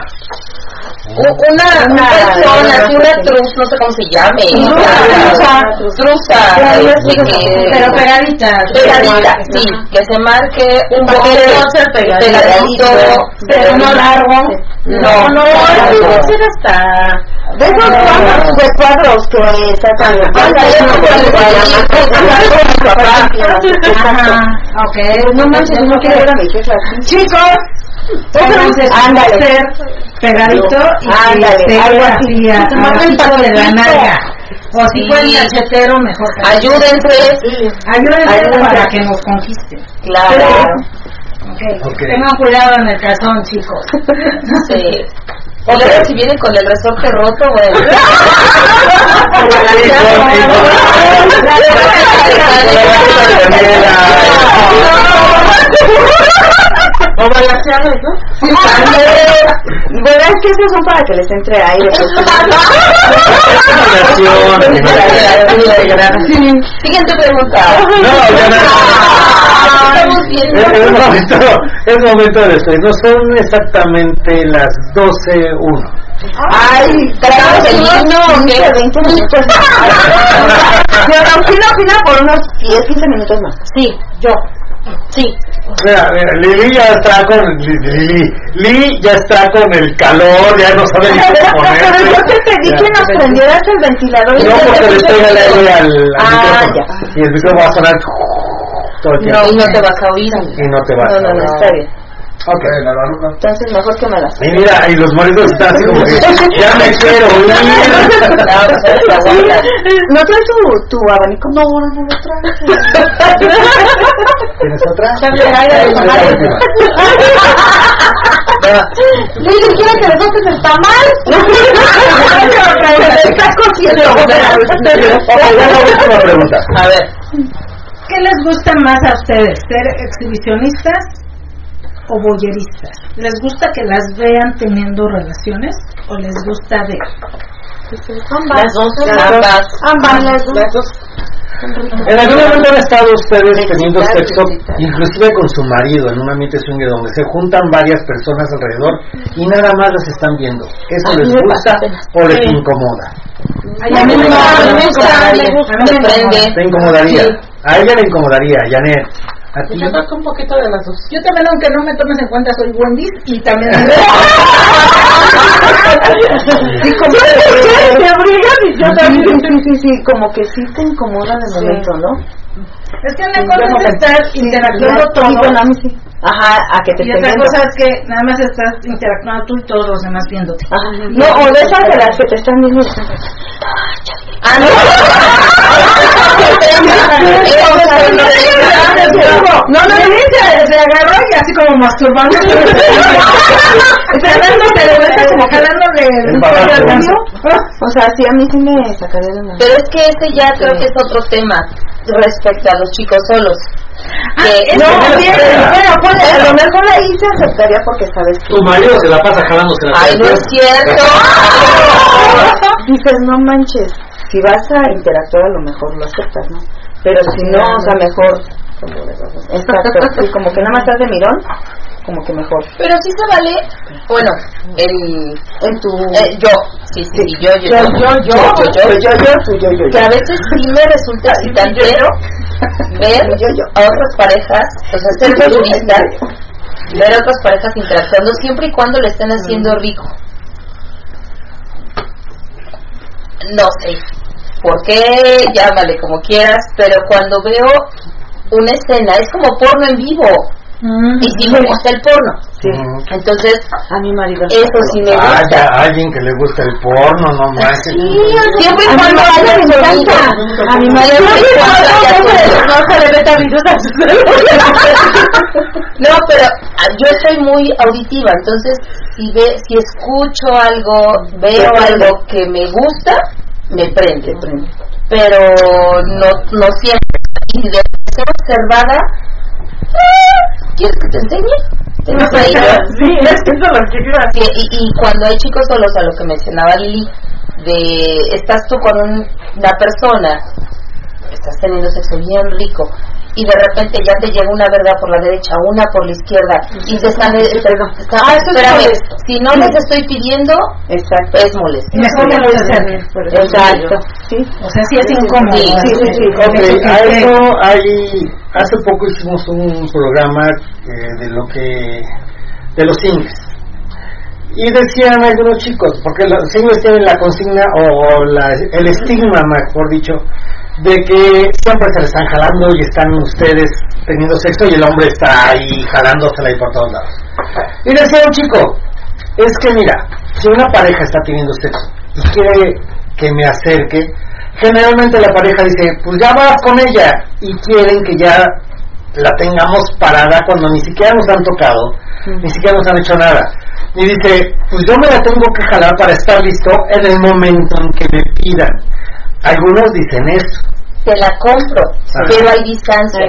una, una persona, así una truz, no sé cómo se llame. Truza. Truza. este, Pero pegaditas. pegadita, sí, que se marque un poquito pegadito, Pero no largo. No, no, puede ser hasta. De esos cuadros, de cuadros que sacan. Ajá, ok. No manches, no quiero ver a mi. Chicos, su Ándale. boxer pegadito y Ándale, que algo así. a- el piso de la nalga. O si Sí. fuera cachetero, mejor. ayúdense, Ayúdense Ayúdense. para que nos conquisten. claro, Okay. Ok. Tengan cuidado en el calzón, chicos. sí. O luego si vienen con el resorte roto, bueno. O balanceados, ¿no? Bueno, es que esos son para que les entre aire. Siguiente pregunta. No, ya no. Estamos viendo. Es, momento, es momento de. No son exactamente las 12.01. Ay, ¿Cantamos el himno o qué? 15, 20 minutos más. Pero opina, opina por unos 10, 15 minutos más. Sí, yo. Sí. Mira, mira, Lili ya está con Li- Lili, Li ya está con el calor, ya no sabe ni cómo Pero ponerse. yo te pedí Ya. que nos prendieras el ventilador. y No, porque le el que- aire al, al Ah, micrófono. Y el micrófono va a sonar todo el tiempo. No, y no te vas a oír. Y no te va No, no, no, está bien. Ok. Entonces, mejor que me las. Y mira, y los moritos están así como que ya me quiero. ¿No traes tu, tu abanico? No, no, no lo traigo. ¿Tienes otra? También hay de Esa es la última. Lili, ¿quiere que le toques el tamal? Está cociendo. Última pregunta. A ver. ¿Qué les gusta más a ustedes? ¿Ser exhibicionistas o boyeristas? ¿Les gusta que las vean teniendo relaciones o les gusta ver? Las dos. Ambas. Ambas, las dos. ¿En algún momento han estado ustedes teniendo sexo, inclusive con su marido, en un ambiente swinger donde se juntan varias personas alrededor y nada más las están viendo? ¿Eso les gusta o les incomoda? Ay, a mí me me gusta, A mí me me gusta, gusta. me prende. ¿Te incomodaría? Sí. A ella le incomodaría, Janet. ¿A ti? Yo creo que un poquito de las dos. Yo también, aunque no me tomes en cuenta, soy Wendy's y también... Sí, como que te obligan y yo también. Sí, sí, sí, como que sí te incomoda de momento, ¿no? es que una cosa es estar interactuando Sí, todo. Ajá, a que te y otra cosa es que nada más estás interactuando tú y todos los demás viéndote. Ajá. No, o de esas de las que te están viendo. Ah, no. No, no, no, se, se agarró y así como masturbando. jalándole de vuelta, como bagazo. ganso. O sea, sí, a mí sí me sacaría de una. Pero es que ese ya creo que es otro tema respecto a los chicos solos. Que- No, bien, bueno, pues a lo mejor ahí se aceptaría porque sabes que Tu marido se la pasa jalándose la Ay, no es cierto. dices, no manches, si vas a interactuar a lo mejor lo aceptas, ¿no? Pero si no, o sea, mejor. Exacto, sí, como que nada más estás de mirón, como que mejor. Pero sí se vale. Bueno, el. En tu. eh, yo. Sí, sí, yo, yo, yo, yo, yo, yo, yo, yo, yo, tú, yo, yo, Que yo. a veces sí me resulta excitante ver a otras parejas, o sea, ser turista, ver a otras parejas interactuando siempre y cuando le estén haciendo rico. No sé por qué, llámale como quieras, pero cuando veo una escena, es como porno en vivo. Y si me gusta el porno. Entonces, A mi marido. eso sí me Ah, gusta. ya, alguien que le gusta el porno, no. Siempre y A mi cuando haya le sonido. encanta. A mi marido Siempre haya sonido. No se le meta virus a No, pero ah, yo soy muy auditiva, entonces si ve, si escucho algo, veo algo que me gusta, me prende. Pero no, no siempre. Y de ser observada, ah, ¿quieres que te enseñe? Tienes ahí. Sí, es que eso es lo que y, y cuando hay chicos solos, a lo que mencionaba Lili, de estás tú con un- una persona, estás teniendo sexo bien rico, y de repente ya te llega una verga por la derecha, una por la izquierda, y te están... está- Ah, eso es espérame, molesto. si no les estoy pidiendo, Exacto. es molesto. Mejor no lo hacer. Exacto. Sí. O sea, sí es incómodo. Sí, sí, sí, sí. Ok, Eso a eso hay, hace poco hicimos un programa eh, de lo que, de los singles. Y decían algunos chicos, porque los singles tienen la consigna o la- el estigma, mejor dicho, de que siempre se le están jalando y están ustedes teniendo sexo y el hombre está ahí jalándosela y por todos lados. Y decía un chico, es que mira, si una pareja está teniendo sexo y quiere que me acerque, generalmente la pareja dice, pues ya vas con ella y quieren que ya la tengamos parada cuando ni siquiera nos han tocado, ni siquiera nos han hecho nada. Y dice, pues yo me la tengo que jalar para estar listo en el momento en que me pidan. Algunos dicen eso. Te la compro, Ajá. pero hay distancia.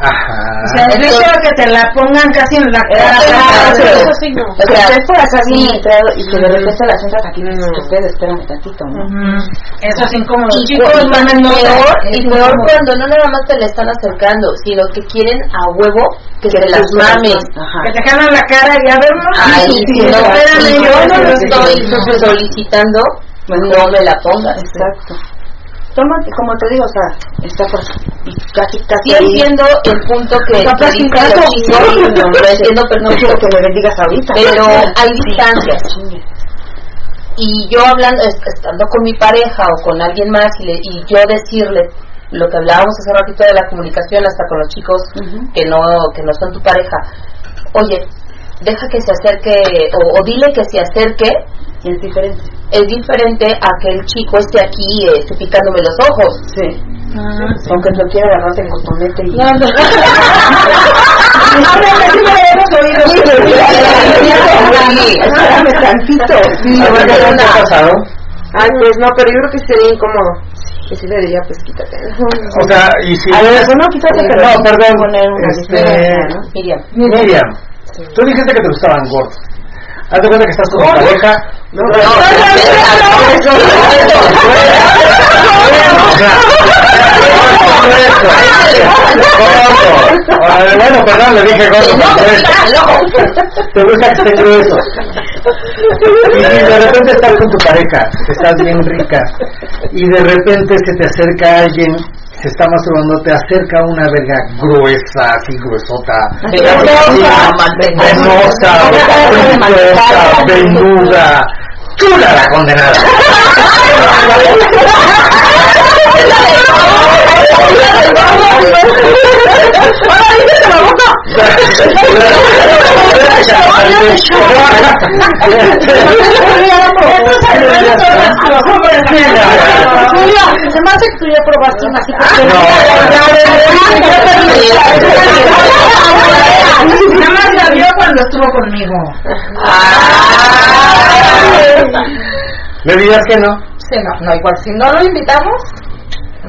Ajá. O sea, el hecho de que te la pongan casi en la cara. Ah, eso sí. no. O sea, estés por acá bien Sí. entrado y que de repente la sientas aquí, ustedes espérame tantito, ¿no? Ujú. Eso es incómodo. Y, Chicos, y mamen nota. peor, Es y peor cuando no nada más te le están acercando, sino que quieren a huevo que te las mames. Ajá. Que te jalan la cara y a ver, no. Ay, sí, no, yo no lo estoy sí. No me la pongas. Exacto. Toma, como te digo, o sea, está por casi, casi. Sí entiendo el punto que, los chicos, lo entiendo No perfecto, quiero que me bendigas ahorita. pero hay distancias. Y yo hablando, est- estando con mi pareja o con alguien más y, le- y yo decirle lo que hablábamos hace ratito de la comunicación hasta con los chicos que no que no son tu pareja, oye, deja que se acerque o, o dile que se acerque Y es diferente. es diferente a que el chico esté aquí eh, esté picándome los ojos. Sí. Aunque lo quiera agarrarte el cotonete y... No, no. Sí, ¿A ti te ha pasado? Ay, pues no, pero yo creo que sería incómodo. Que sí le diría, pues quítate. O sea, y si A ver, no, quítate, pero no, sí perdón, poner una este, ¿no? Miriam. Miriam, tú dijiste que te gustaban gordos. Haz de cuenta que estás con tu pareja. No, O sea, gordo. Ah, Bueno, perdón, le dije gordo. Te gusta que esté grueso. Y de repente estás con tu pareja, estás bien rica, y de repente se te acerca alguien, se está masturbando, te acerca una verga gruesa, así gruesota, venosa, preciosa, venuda, chula la condenada. Se me hace que una Nada la vio cuando estuvo conmigo. ¿Le dirías que no? Sí, no, no, igual si no lo invitamos,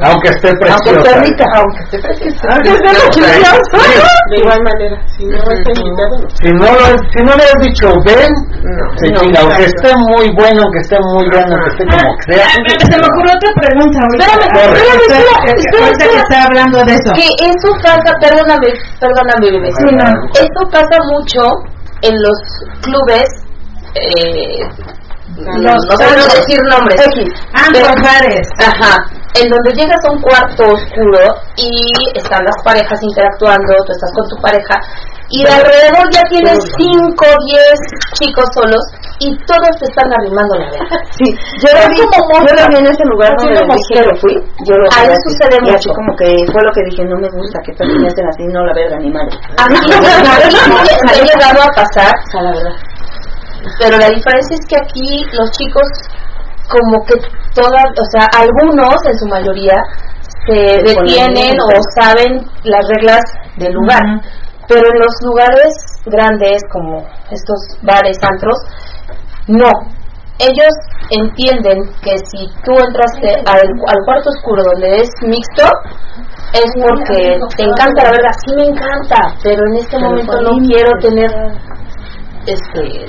Aunque esté aunque preciosa. esté rica, aunque esté preciosa. De igual manera, si no está invitado, no. Si no, lo, si no le has dicho ven, se no, chinga, aunque esté muy bueno, aunque esté muy bueno, aunque esté como que sea. Se me ocurrió otra pregunta ahorita. Espérame, que está hablando de eso. Que eso pasa, perdóname, perdóname, bebé. Sí, no. Eso pasa mucho en los clubes eh, los, no puedo decir nombres. Bares. Ajá. En donde llegas a un cuarto oscuro y están las parejas interactuando, tú estás con tu pareja y de alrededor ya tienes 5, 10 chicos solos y todos te están arrimando la verga. Sí, yo lo vi, yo lo vi en ese lugar donde como dije que fui, yo lo Ahí sucede y así mucho. como que fue lo que dije, no me gusta que hacen así, no la verga ni madre. A mí me ha llegado a pasar, O sea, la verdad. Pero la diferencia es que aquí los chicos como que todas, o sea, algunos en su mayoría se detienen o saben las reglas del lugar. Pero en los lugares grandes como estos bares, antros, no. Ellos entienden que si tú entraste al, al cuarto oscuro donde es mixto, es porque te encanta la verdad, sí me encanta, pero en este momento no quiero tener este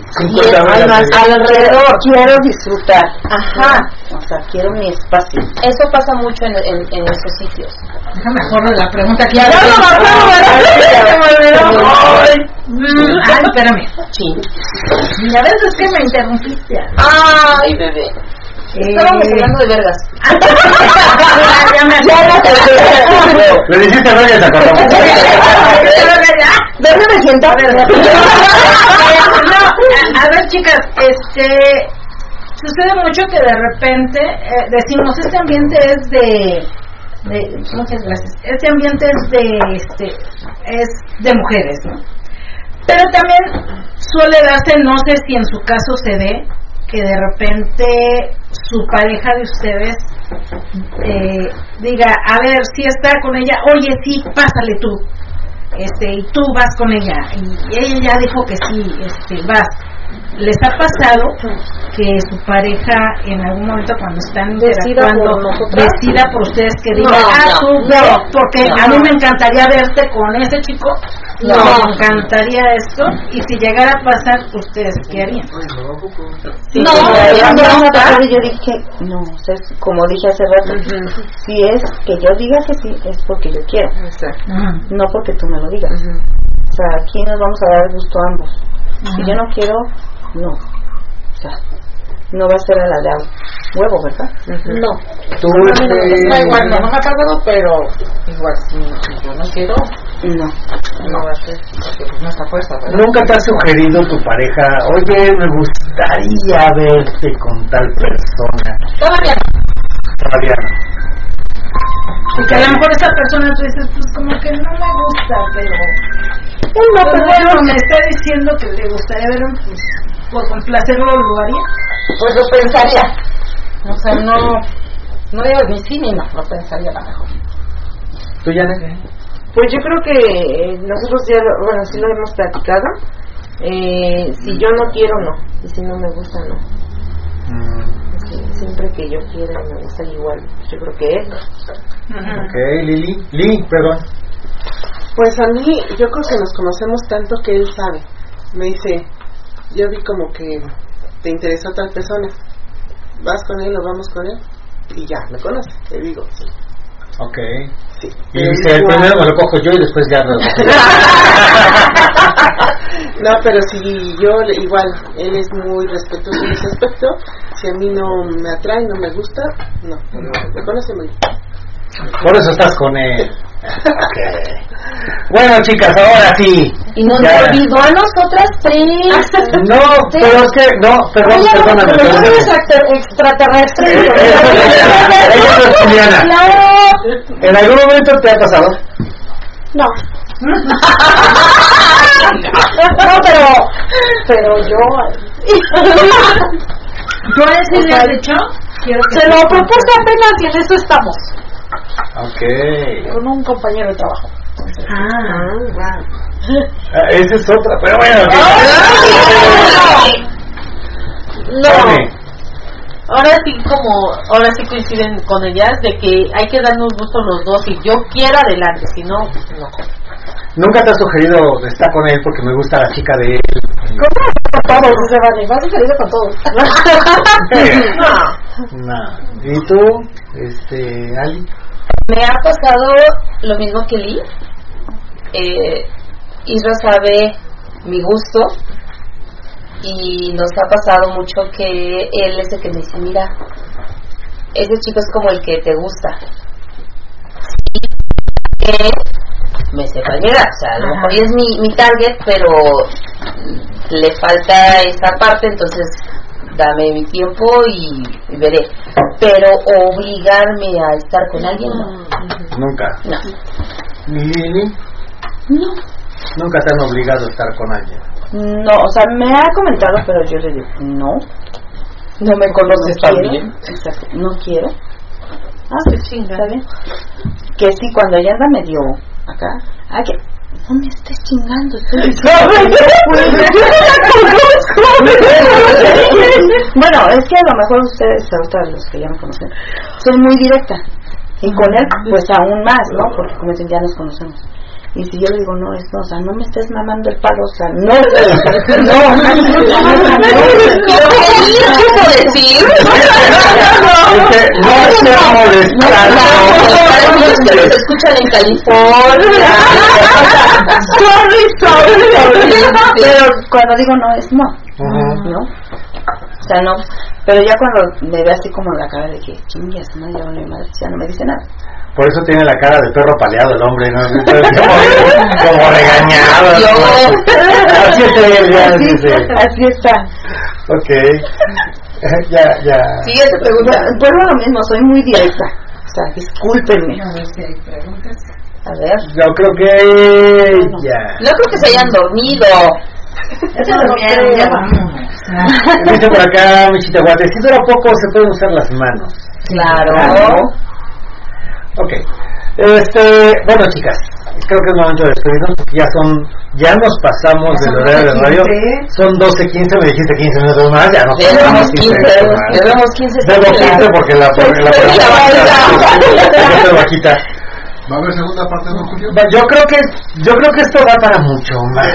almas de- alrededor. Quiero disfrutar. Ajá. O sea, quiero mi espacio. Eso pasa mucho en, en, en esos sitios. Déjame acuerdo de la pregunta que ya no. Mm, Ay, espérame. Sí. Y a veces que me interrumpiste. Ay, bebé. Estábamos Eh, hablando de vergas. ya me acuerdo. Le dijiste te acordamos. ¿Dónde me siento? No, a ver chicas, este sucede mucho que de repente eh, decimos este ambiente es de, de muchas gracias este ambiente es de este es de mujeres no pero también suele darse no sé si en su caso se ve que de repente su pareja de ustedes eh, diga a ver si está con ella oye sí pásale tú este y tú vas con ella y ella ya dijo que sí este vas les ha pasado que su pareja en algún momento cuando están Decida interactuando por decida por ustedes que diga No, ah no, tú no, ve porque no. a mí me encantaría verte con ese chico No. me encantaría esto y si llegara a pasar ustedes qué harían Sí, No, Cuando pasar, yo dije, no, como dije hace rato, si es que yo diga que sí, es porque yo quiero, Ujú. no porque tú me lo digas. O sea, aquí nos vamos a dar gusto a ambos. Si yo no quiero, no. O sea, no va a ser a la de huevo, ¿verdad? No. Tú, este, igual, no, no me ha pasado, pero igual si, si yo no quiero, No. no va a ser, porque pues no está fuerza, ¿verdad? ¿Nunca te ha sugerido tu pareja, oye, me gustaría verte con tal persona? Todavía Todavía no. Y que a lo mejor esa persona tú dices pues como que no me gusta pero No, pues pero bueno me está diciendo que le gustaría ver pues por complacerlo lo haría Pues lo pensaría. O sea, no, no digo ni sí ni no, lo pensaría a lo mejor. ¿Tú, Janet? Pues yo creo que eh, nosotros ya, lo- bueno, sí lo hemos platicado. Eh, si yo no quiero, no. Y si no me gusta, no. Mm, siempre que yo quiera y me gusta igual. Yo creo que él. ok, Lili. Lili, perdón. Pues a mí, yo creo que nos conocemos tanto que él sabe. Me dice, yo vi como que te interesó tal persona. ¿Vas con él o vamos con él? Y ya, me conoce, te digo. sí. Ok. Sí. Y dice, Igual. primero me lo cojo yo y después ya lo cojo yo. No, pero si yo, le- igual, él es muy respetuoso en ese aspecto. Si a mí no me atrae, no me gusta, no. Me conoce muy bien. Por eso estás con él. Bueno, chicas, ahora sí. Y nos Ya. olvidó a nosotras tres. No, pero es que, no, perdón, Oye, perdóname. pero perdóname. eres extra- extraterrestre. Ella no es Juliana. Claro. ¿En algún momento te ha pasado? No. no, pero, pero yo. ¿Tú a ese le has dicho? Quiero que Se lo propuse apenas y en eso estamos. Ok. Con un compañero de trabajo. Ah, Ah, esa es otra, pero bueno. No. Vale. Ahora sí como, ahora sí coinciden con ellas de que hay que darnos gusto los dos. Si yo quiero adelante, si no, no. Nunca te has sugerido estar con él porque me gusta la chica de él. Con todos. Vas salir con todos. No. ¿Y tú, este, Ali? Me ha pasado lo mismo que Lee. Eh, Isra sabe mi gusto y nos ha pasado mucho que él es el que me dice, mira, ese chico es como el que te gusta. Me sepa llegar, o sea, a lo mejor y es mi, mi target, pero le falta esa parte, entonces dame mi tiempo y, y veré. Pero obligarme a estar con alguien, no. Nunca. No. ¿Ni Lili? No. Nunca te han obligado a estar con alguien. No, o sea, me ha comentado, pero yo le digo, no. No me conoces no tan quiero. bien. Exacto, no quiero. Ah, pues sí, está bien. Que sí, cuando ella anda medio acá, ah, que no me estés chingando, estoy bueno, es que a lo mejor ustedes, ahorita los que ya me conocen, soy muy directa. Y con él, pues aún más, ¿no? Porque como dicen, ya nos conocemos. Y si yo le digo, no, esto, o sea, no me estés mamando el palo, o sea, no, no, no que nos escuchan en California. sorry, sorry. Pero cuando digo no es no. ¿no? O sea, no. Pero ya cuando me ve así como la cara de que chingas, no, ya vale madre, ya no me dice nada. Por eso tiene la cara de perro paleado el hombre, ¿no? Como, como regañado. Así es él, ya, Así, sí, sí. así está. Ok. Ya, ya. Siguiente pregunta. Vuelvo a lo mismo, soy muy directa. O sea, discúlpenme. A ver. Yo creo que ya. No creo que se hayan dormido. Ya se durmieron, ya vamos. Dice por acá, Michita Guate, si dura poco se pueden usar las manos. Claro. Ok. Este, bueno, chicas, creo que es momento de despedirnos porque ya son, ya nos pasamos Ya del horario de radio. 12:15. Son 12.15, me dijiste 15 minutos más, ya nos pasamos 15, minutos más. debemos 15 Debo 15 porque la, porque la, Porque la la vaquita. ¿Va a haber segunda parte de Julio? Va, Yo creo que yo creo que esto da para mucho más.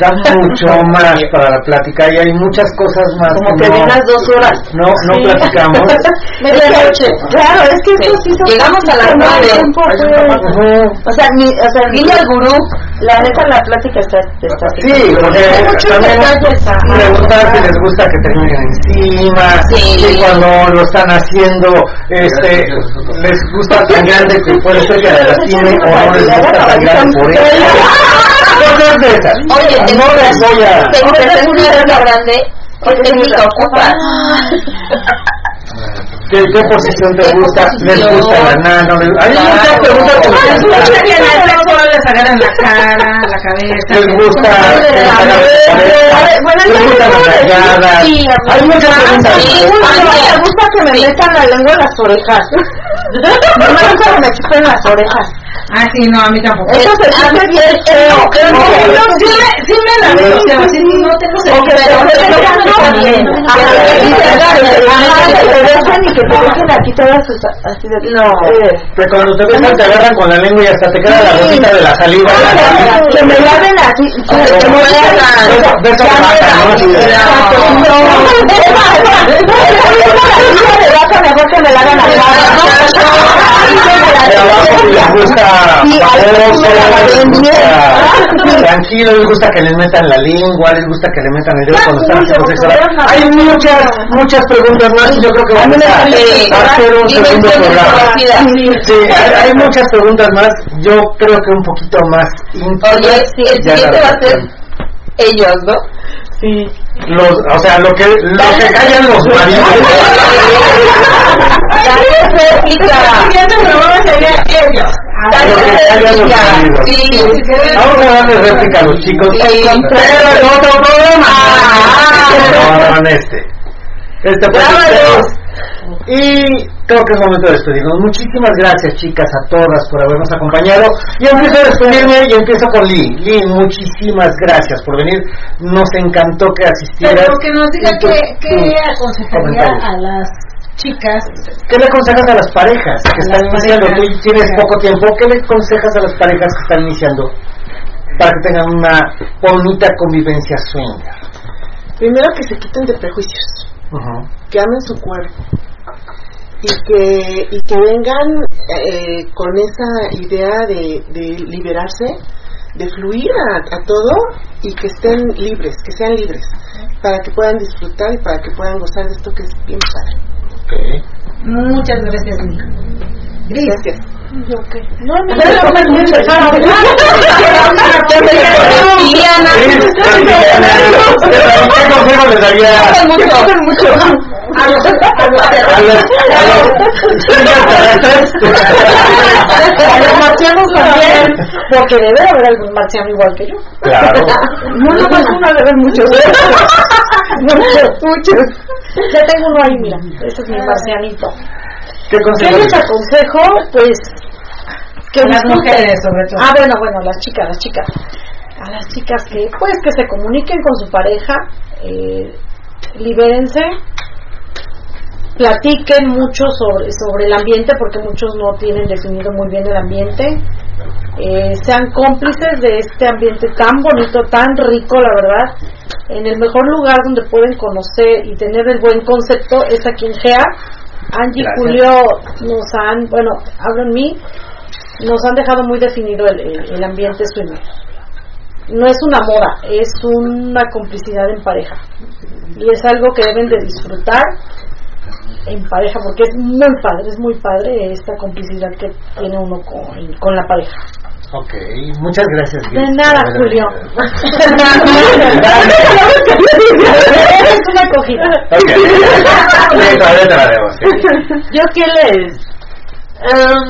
Da mucho más para la plática y hay muchas cosas más. Como que no, dos horas. No, no platicamos. Medianoche. Claro, es que esto sí son Llegamos a las nueve. pues. O sea, mi, o sea, Dile al gurú. la neta la plática está, está Sí, porque muchos también preguntar si les gusta que terminen encima, Sí. cuando lo están haciendo, este, les gusta tan grande que puede ser que la lastime o no les gusta tan grande por eso. Cosas de esas. Oye, te no les voy a... Tengo que una regla grande. ¿Qué técnica ocupas? ¿Qué, qué posición te ¿Qué gusta? ¿Les gusta ganar? ¿No les... Hay Claro. muchas preguntas que les gusta. les agarran la cara, la cabeza. Les gusta... Les gusta. Sí, Hay muchas preguntas. Me gusta que me metan la lengua en las orejas. No me gusta que me chupen las orejas. Ah, sí, no, a mí tampoco. Eso se siente bien feo. Pero no, no, sí me, sí me la veo, o sea, sí, no tengo O que te besan. Ajá, que te besan y que te dejen aquí todas sus así de no. Que cuando te besan te agarran con la lengua y hasta te queda la gotita de la saliva. Que me laven así, que me mueran. beso- de vaca, ¿no? De- Exacto, no. Mejor que me la hagan De abajo les gusta Sí, ahí baboso, sí me la les ven bien. gusta tranquilo, les gusta que les metan la lengua, les gusta que le metan el dedo cuando están haciendo sexo. Hay muchas, muchas preguntas más y yo creo que vamos a, hacer un segundo programa. Sí, hay, muchas preguntas más, yo creo que un poquito más íntimas. Oye, el siguiente va a ser ellos, ¿no? Sí. Los, o sea, lo que, lo que callan los maridos. Vamos a darle réplica a los chicos. Sí. Pero en otro programa. No, no en este. Este fue Grábalos. Y creo que es momento de despedirnos. Muchísimas gracias, chicas, a todas por habernos acompañado. Y empiezo a despedirme y empiezo con Lee. Lee, muchísimas gracias por venir. Nos encantó que asistieras. Pero que nos diga qué, qué tus aconsejaría a las chicas. ¿Qué le aconsejas a las parejas que están las iniciando? parejas, Tú tienes claro. poco tiempo. ¿Qué le aconsejas a las parejas que están iniciando para que tengan una bonita convivencia swinger? Primero que se quiten de prejuicios, Ujú. que amen su cuerpo y que, y que vengan eh, con esa idea de, de liberarse, de fluir a, a todo y que estén libres, que sean libres. para que puedan disfrutar y para que puedan gozar de esto que es bien padre. Muchas gracias, Nico. Gracias. ¿Yo qué? No, no, no, no, no, ¿Qué consejo les daría Comen mucho. Comen mucho. A los, a los, a los, marcianos también, porque debe haber algún marciano igual que yo. Claro. No nomás uno, debe haber muchos. muchos, muchos. Ya tengo uno ahí, mira. Este es mi marcianito. ¿Qué ¿Qué les aconsejo? Pues que las mujeres, sobre todo. Ah, bueno, bueno, las chicas, las chicas. A las chicas que, pues, que se comuniquen con su pareja, eh, libérense, platiquen mucho sobre, sobre el ambiente, porque muchos no tienen definido muy bien el ambiente. Eh, sean cómplices de este ambiente tan bonito, tan rico, la verdad. En el mejor lugar donde pueden conocer y tener el buen concepto es aquí en GEA. Angie y Gracias. Julio nos han, bueno, hablo en mí, nos han dejado muy definido el, el- el ambiente swinger. No es una moda, es una complicidad en pareja. Y es algo que deben de disfrutar en pareja, porque es muy padre, es muy padre esta complicidad que tiene uno con, con la pareja. Ok, muchas gracias. De Liz. nada, Julio. Es una acogida. Ok. Sí, todavía te la debo, sí. Yo que les, em,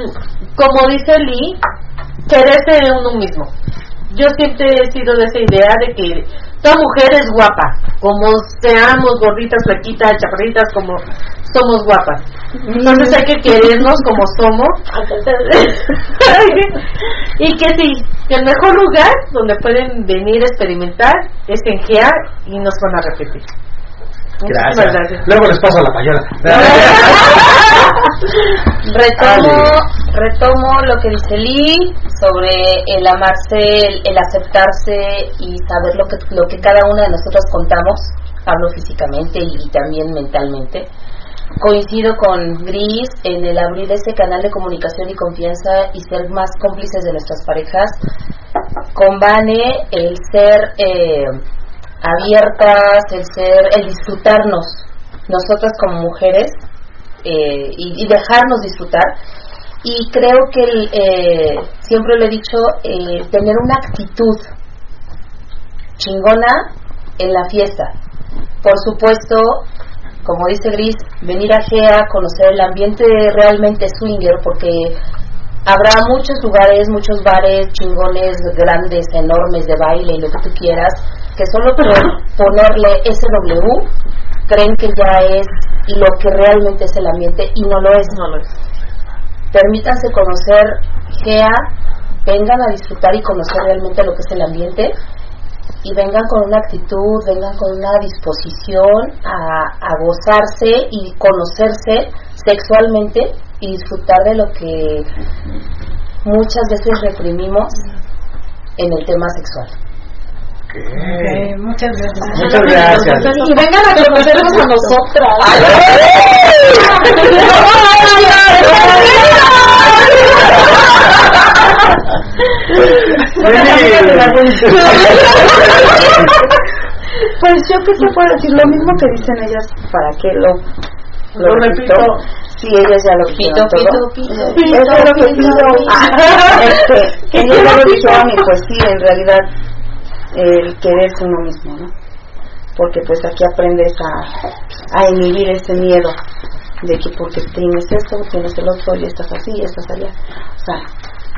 como dice Lee, quererse de uno mismo. Yo siempre he sido de esa idea de que toda mujer es guapa, como seamos gorditas, flaquitas, chaparritas, como somos guapas. Entonces hay que querernos como somos. y que sí, que el mejor lugar donde pueden venir a experimentar es en GEA y no se van a repetir. Gracias. gracias. Luego les paso la payola. Retomo, retomo lo que dice Lee sobre el amarse, el, el aceptarse y saber lo que, lo que cada una de nosotras contamos, hablo físicamente y, también mentalmente. Coincido con Gris en el abrir ese canal de comunicación y confianza y ser más cómplices de nuestras parejas. Con Vane, el ser eh, abiertas, el ser, el disfrutarnos, nosotras como mujeres, eh, y, dejarnos disfrutar. Y creo que el, eh, siempre lo he dicho, eh, tener una actitud chingona en la fiesta. Por supuesto, como dice Gris, venir a GEA, conocer el ambiente realmente swinger, porque habrá muchos lugares, muchos bares chingones, grandes, enormes de baile y lo que tú quieras, que solo por ponerle SW creen que ya es lo que realmente es el ambiente y no lo es. No lo es. Permítanse conocer GEA, vengan a disfrutar y conocer realmente lo que es el ambiente y vengan con una actitud, vengan con una disposición a, a gozarse y conocerse sexualmente y disfrutar de lo que muchas veces reprimimos en el tema sexual. Ok, muchas gracias. Muchas gracias. Y vengan a conocernos a nosotras. Pues yo qué te puedo decir, lo mismo que dicen ellas, ¿para qué lo, Lo repito. Si ellas ya lo Pito, todo. pito, pito. Es lo que pido. Este, ellas ya lo dijeron y pues sí, en realidad, el quererse uno mismo, ¿no? Porque pues aquí aprendes a, a inhibir ese miedo de que porque tienes esto, tienes el otro y estás así y estás allá. O sea,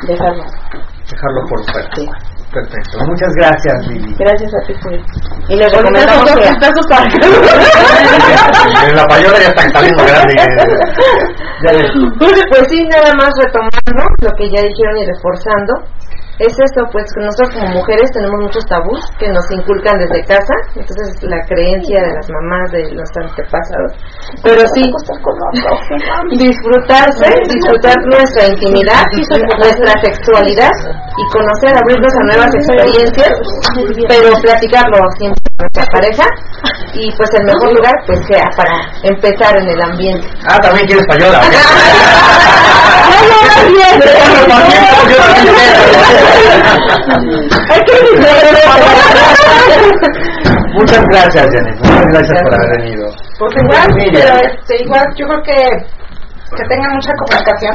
dejarlo. Dejarlo por fuera. Perfecto. Muchas gracias, Lili. Gracias a ti, Julio. Y les recomendamos que... dos pesos para que- La payola ya está grande. Le- Pues sí, nada más retomando lo que ya dijeron y reforzando. Es eso, pues que nosotros como mujeres tenemos muchos tabús que nos inculcan desde casa, entonces la creencia de las mamás, de los antepasados. Pero sí, disfrutarse, disfrutar nuestra intimidad, nuestra sexualidad y conocer, abrirnos a nuevas experiencias, pero platicarlo siempre con nuestra pareja y pues el mejor lugar pues sea para empezar en el ambiente. Ah, también quieres payola. Muchas gracias, Janet. Muchas gracias por haber venido. Pues igual, Mira. pero este, igual yo creo que que tengan mucha comunicación,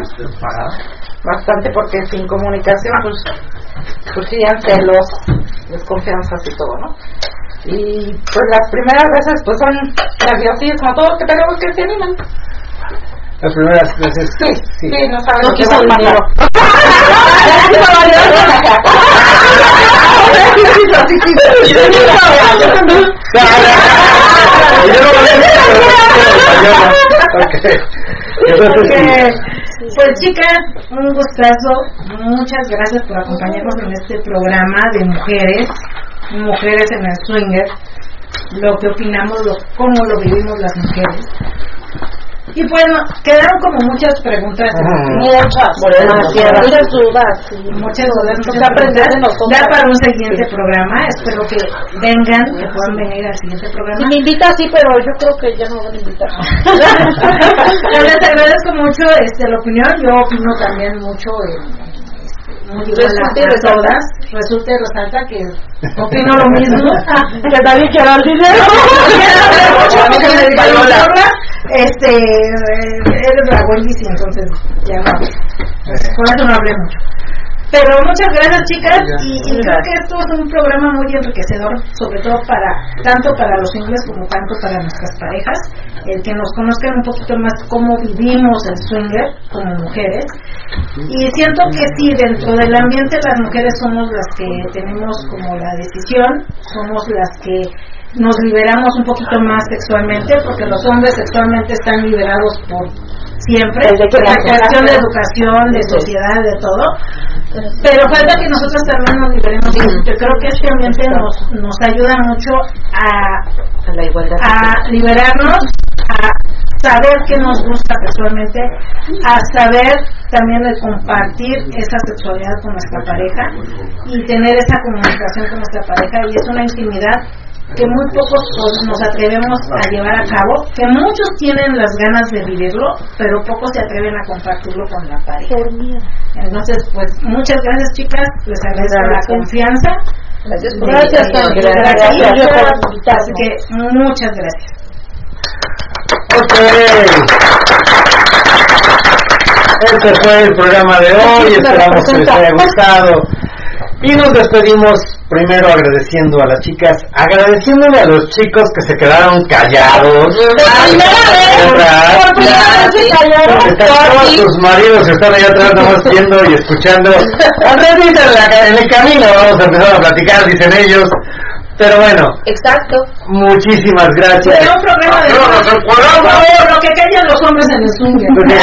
bastante porque sin comunicación pues surgirían celos, desconfianzas y todo, ¿no? Y pues las primeras veces pues son nerviosismo, todo que tenemos que se animan. Las primeras veces. Sí, sí, no saben No quiso el dinero. Porque, pues chicas, un gustazo. Muchas gracias por acompañarnos en este programa de mujeres, mujeres en el swinger, lo que opinamos, lo, cómo lo vivimos las mujeres. Y bueno, quedaron como muchas preguntas. Muchas. Muchas dudas. Muchas dudas, muchas aprender de. Da para un siguiente programa. Espero que vengan, que puedan venir al siguiente programa. Si me invita, sí, pero yo creo que ya no me van a invitar. Les agradezco mucho este, la opinión. Yo opino también mucho en. Resulta y resalta. todas. Resulta y resalta que opino lo mismo. que también quiero el dinero. A mí que me digan, "Laura, Este, eh, eres la Wendy's y entonces ya no. por eso no hablé mucho. Pero muchas gracias chicas. Y, y creo que esto es un programa muy enriquecedor, sobre todo para tanto para los singles como tanto para nuestras parejas, el que nos conozcan un poquito más cómo vivimos el swinger como mujeres. Y siento que sí, dentro del ambiente las mujeres somos las que tenemos como la decisión, somos las que nos liberamos un poquito más sexualmente, porque los hombres sexualmente están liberados por siempre, la cuestión de educación, de sociedad, de todo. Pero falta que nosotros también nos liberemos. Yo creo que este ambiente nos, nos ayuda mucho a, A la igualdad. a liberarnos, a saber qué nos gusta sexualmente, a saber también de compartir esa sexualidad con nuestra pareja y tener esa comunicación con nuestra pareja y es una intimidad que muy pocos nos atrevemos a llevar a cabo, que muchos tienen las ganas de vivirlo, pero pocos se atreven a compartirlo con la pareja. Entonces, pues muchas gracias chicas, les agradezco la confianza. Gracias por Gracias, invitarnos. por estar aquí. Gracias. Así que muchas gracias. Ok. Este fue el programa de hoy, esperamos que les haya gustado. Y nos despedimos primero agradeciendo a las chicas, agradeciéndole a los chicos que se quedaron callados. ¿Verdad? Por primera vez callaron. Están todos sus maridos están allá atrás nomás viendo y escuchando. Andrés dice en, la- en el camino vamos a empezar a platicar, dicen ellos. Pero bueno, Exacto. muchísimas gracias. Un programa de... No, no, no, Por favor, lo que callan los hombres en el. Porque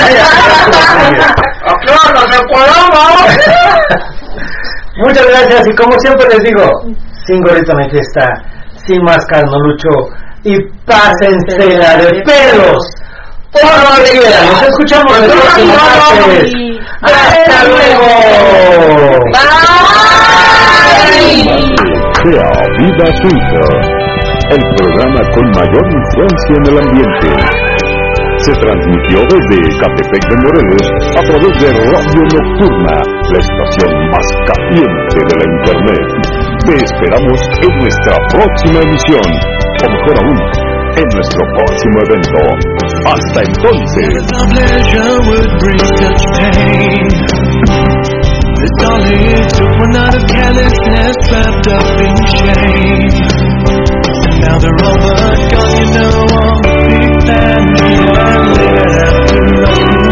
Muchas gracias y como siempre les digo, sin gorrito no hay fiesta, sin máscara no lucho y pásensela de pelos. Por alegría, nos escuchamos el próximo martes. ¡Hasta luego! Sea Vida Swinger, el programa con mayor influencia en el ambiente. Se transmitió desde Catepec de Morelos a través de Radio Nocturna, la estación más caliente de la Internet. Te esperamos en nuestra próxima emisión, o mejor aún, en nuestro próximo evento. Hasta entonces. Now you know, all the.